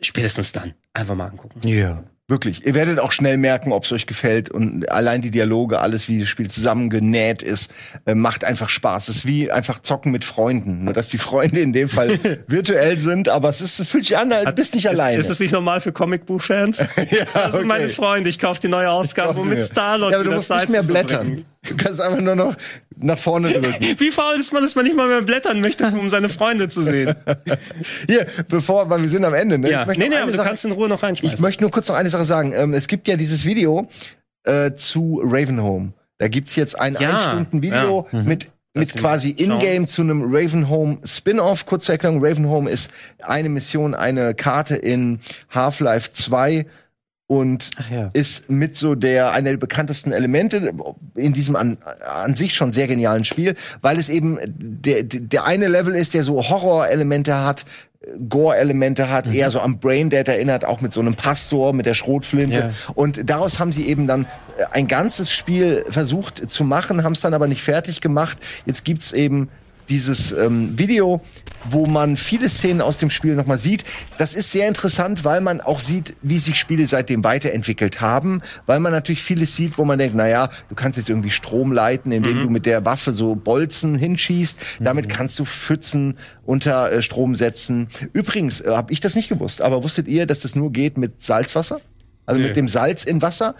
Spätestens dann. Einfach mal angucken. Ja. Wirklich. Ihr werdet auch schnell merken, ob es euch gefällt. Und allein die Dialoge, alles, wie das Spiel zusammengenäht ist, äh, macht einfach Spaß. Es ist wie einfach zocken mit Freunden. Nur, dass die Freunde in dem Fall virtuell sind, aber es, ist, es fühlt sich an, als bist nicht alleine. Ist, ist es nicht normal für Comicbuch-Fans? ja, Das sind okay. meine Freunde. Ich kaufe die neue Ausgabe, um mit Star-Lord Ja, aber du musst Zeit nicht mehr blättern. Du kannst einfach nur noch nach vorne drücken. Wie faul ist man, dass man nicht mal mehr blättern möchte, um seine Freunde zu sehen? Hier, bevor, weil wir sind am Ende. Ne? ja, Ich möchte nee, nee, aber du Sache- kannst in Ruhe noch Ich reinschmeißen. möchte nur kurz noch eine Sache sagen. Ähm, es gibt ja dieses Video äh, zu Ravenholm. Da gibt's jetzt ein Ja, ein Stunden Video mit mit quasi in-game zu einem Ravenholm Spin-off. Kurze Erklärung, Ravenholm ist eine Mission, eine Karte in Half-Life 2 und ja. ist mit so der einer der bekanntesten Elemente in diesem an, an sich schon sehr genialen Spiel, weil es eben der der eine Level ist, der so Horror-Elemente hat, Gore-Elemente hat, Mhm. eher so am Braindead erinnert, auch mit so einem Pastor, mit der Schrotflinte. Ja. Und daraus haben sie eben dann äh, ein ganzes Spiel versucht zu machen, haben es dann aber nicht fertig gemacht. Jetzt gibt's eben dieses ähm, Video, wo man viele Szenen aus dem Spiel nochmal sieht. Das ist sehr interessant, weil man auch sieht, wie sich Spiele seitdem weiterentwickelt haben, weil man natürlich vieles sieht, wo man denkt, na ja, du kannst jetzt irgendwie Strom leiten, indem du mit der Waffe so Bolzen hinschießt. Damit kannst du Pfützen unter äh, Strom setzen. Übrigens, äh, habe ich das nicht gewusst, aber wusstet ihr, dass das nur geht mit Salzwasser? Also mit dem Salz in Wasser?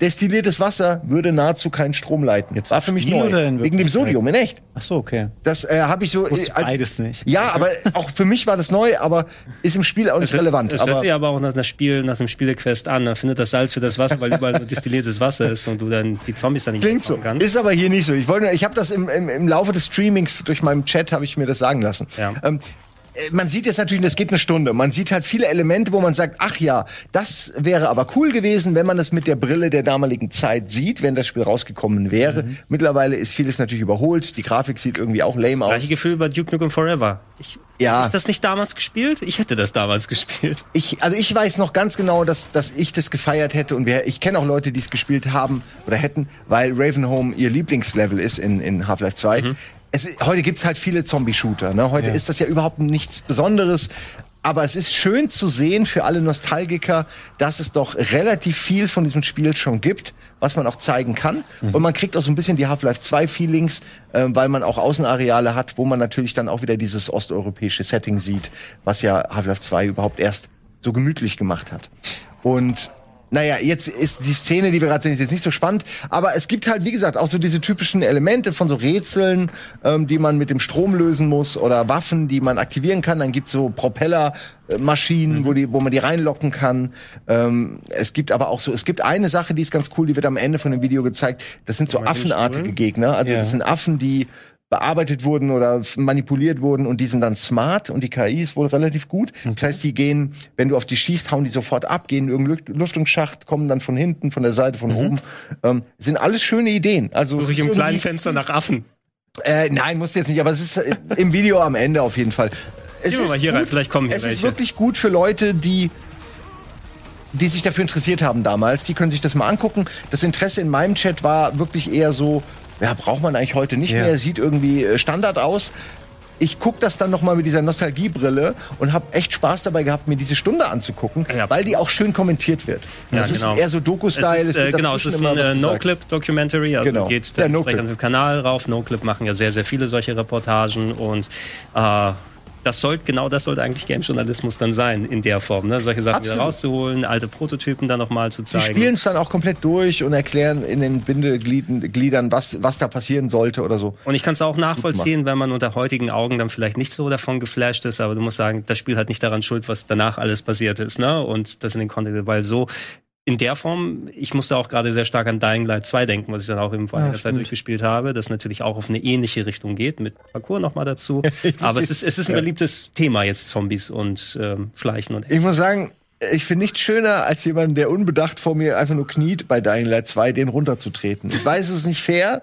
Destilliertes Wasser würde nahezu keinen Strom leiten. Jetzt War für mich neu. Wegen dem? Sodium, in echt. Ach so, okay. Das äh, habe ich so. Äh, als- beides nicht. Ja, aber auch für mich war das neu, aber ist im Spiel auch nicht relevant. Es hört Aber sich aber auch nach, einer Spiel, nach einem Spielequest an. Da findet das Salz für das Wasser, weil überall nur destilliertes Wasser ist und du dann die Zombies dann nicht klingt so. kannst. Ist aber hier nicht so. Ich wollte, nur- ich habe das im, im, im Laufe des Streamings durch meinen Chat habe ich mir das sagen lassen. Ja. Ähm, äh, man sieht jetzt natürlich, das geht eine Stunde. Man sieht halt viele Elemente, wo man sagt, ach ja, das wäre aber cool gewesen, wenn man das mit der Brille der damaligen Zeit sieht, wenn das Spiel rausgekommen wäre. Mhm. Mittlerweile ist vieles natürlich überholt. Die Grafik sieht irgendwie auch lame aus. Gleiche Gefühl bei Duke Nukem Forever. Ich, Ja. Hab ich das nicht damals gespielt? Ich hätte das damals gespielt. Ich, also ich weiß noch ganz genau, dass, dass ich das gefeiert hätte und wir, ich kenne auch Leute, die es gespielt haben oder hätten, weil Ravenholm ihr Lieblingslevel ist in, in Half-Life 2. Es, heute gibt's halt viele Zombie-Shooter. Ne? Heute Ja. ist das ja überhaupt nichts Besonderes. Aber es ist schön zu sehen für alle Nostalgiker, dass es doch relativ viel von diesem Spiel schon gibt, was man auch zeigen kann. Und man kriegt auch so ein bisschen die Half-Life 2 Feelings, äh, weil man auch Außenareale hat, wo man natürlich dann auch wieder dieses osteuropäische Setting sieht, was ja Half-Life 2 überhaupt erst so gemütlich gemacht hat. Und naja, jetzt ist die Szene, die wir gerade sehen, ist jetzt nicht so spannend, aber es gibt halt, wie gesagt, auch so diese typischen Elemente von so Rätseln, ähm, die man mit dem Strom lösen muss oder Waffen, die man aktivieren kann. Dann gibt's so Propellermaschinen, wo, die, wo man die reinlocken kann. Ähm, es gibt aber auch so, es gibt eine Sache, die ist ganz cool, die wird am Ende von dem Video gezeigt. Das sind so affenartige? Gegner. Also Ja. das sind Affen, die bearbeitet wurden oder manipuliert wurden und die sind dann smart und die KI ist wohl relativ gut. Das heißt, die gehen, wenn du auf die schießt, hauen die sofort ab, gehen in irgendeinen Lüft- Lüftungsschacht, kommen dann von hinten, von der Seite, von oben. Ähm, sind alles schöne Ideen. Also es Suche ich ist im kleinen Fenster nach Affen. äh, nein, musst du jetzt nicht, aber es ist äh, im Video am Ende auf jeden Fall. Es Gehen wir ist mal hier rein, vielleicht kommen hier Es ist welche. wirklich gut für Leute, die die sich dafür interessiert haben damals, die können sich das mal angucken. Das Interesse in meinem Chat war wirklich eher so, ja, braucht man eigentlich heute nicht Ja. mehr, sieht irgendwie äh, Standard aus. Ich guck das dann noch mal mit dieser Nostalgiebrille und habe echt Spaß dabei gehabt, mir diese Stunde anzugucken, Ja, weil die auch schön kommentiert wird. Ja, das genau. ist eher so Doku-Style. Äh, genau, es ist ein immer äh, gesagt. No-Clip-Documentary. Also Genau. geht Ja, der No-Clip. entsprechend auf den Kanal rauf. No-Clip machen ja sehr, sehr viele solche Reportagen und äh, das sollte, genau das sollte eigentlich Game-Journalismus dann sein, in der Form. Ne? Solche Sachen wieder Absolut. rauszuholen, alte Prototypen dann nochmal zu Die zeigen. spielen es dann auch komplett durch und erklären in den Bindegliedern, was, was da passieren sollte oder so. Und ich kann es auch nachvollziehen, wenn man unter heutigen Augen dann vielleicht nicht so davon geflasht ist, aber du musst sagen, das Spiel hat nicht daran schuld, was danach alles passiert ist, ne? Und das in den Kontext, weil so in der Form, ich musste auch gerade sehr stark an Dying Light 2 denken, was ich dann auch eben vor Ja, einiger Zeit durchgespielt habe, das natürlich auch auf eine ähnliche Richtung geht, mit Parcours nochmal dazu. Aber es ist, es ist ein beliebtes Thema jetzt, Zombies und ähm, Schleichen und Ich muss sagen, ich finde nichts schöner, als jemand, der unbedacht vor mir einfach nur kniet bei Dying Light 2, den runterzutreten. Ich weiß, es ist nicht fair,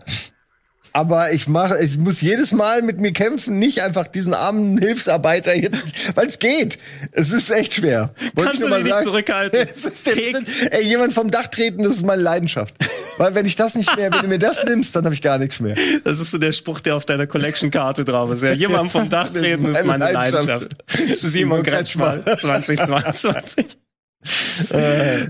aber ich mache, ich muss jedes Mal mit mir kämpfen, nicht einfach diesen armen Hilfsarbeiter jetzt, weil es geht. Es ist echt schwer. Wollte Kannst du mal dich nicht zurückhalten? Es ist der. Schritt. Ey, jemand vom Dach treten, das ist meine Leidenschaft. Weil wenn ich das nicht mehr, wenn du mir das nimmst, dann habe ich gar nichts mehr. Das ist so der Spruch, der auf deiner Collection-Karte drauf ist. Ja, jemand vom Dach Das ist treten ist meine Leidenschaft. Simon Kretschmer, 2022.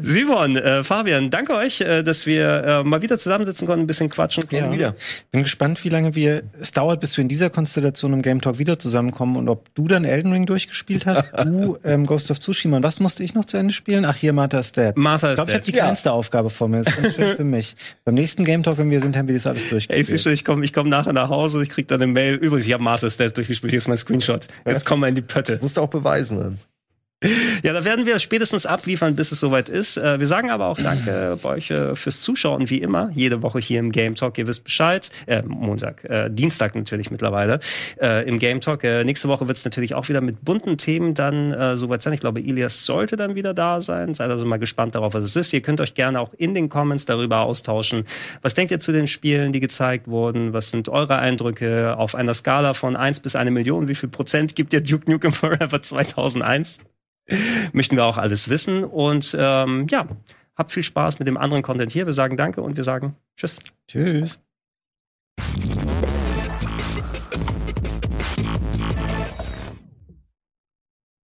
Simon, äh, Fabian, danke euch, äh, dass wir äh, mal wieder zusammensitzen konnten, ein bisschen quatschen konnten. Ja. wieder. Bin gespannt, wie lange wir es dauert, bis wir in dieser Konstellation im Game Talk wieder zusammenkommen und ob du dann Elden Ring durchgespielt hast, du ähm, Ghost of Tsushima. Und was musste ich noch zu Ende spielen? Ach, hier Martha's Dead. Martha ich ist glaube, ich habe die Ja. kleinste Aufgabe vor mir. Das ist ganz schön für mich. Beim nächsten Game Talk, wenn wir sind, haben wir das alles Ey, ich durchgespielt. sehe schon, ich komme ich komm nachher nach Hause, ich krieg dann eine Mail. Übrigens, ich habe Master Stats durchgespielt, hier ist mein Screenshot. Jetzt kommen wir in die Pötte. Musst du auch beweisen. Dann. Ja, da werden wir spätestens abliefern, bis es soweit ist. Äh, wir sagen aber auch Danke bei euch äh, fürs Zuschauen, wie immer. Jede Woche hier im Game Talk. Ihr wisst Bescheid. Äh, Montag, äh, Dienstag natürlich mittlerweile äh, im Game Talk. Äh, nächste Woche wird es natürlich auch wieder mit bunten Themen dann soweit sein. Ich glaube, Ilias sollte dann wieder da sein. Seid also mal gespannt darauf, was es ist. Ihr könnt euch gerne auch in den Comments darüber austauschen. Was denkt ihr zu den Spielen, die gezeigt wurden? Was sind eure Eindrücke auf einer Skala von eins bis eine Million? Wie viel Prozent gibt ihr Duke Nukem Forever 2001? möchten wir auch alles wissen. Und ähm, ja, habt viel Spaß mit dem anderen Content hier. Wir sagen Danke und wir sagen Tschüss. Tschüss.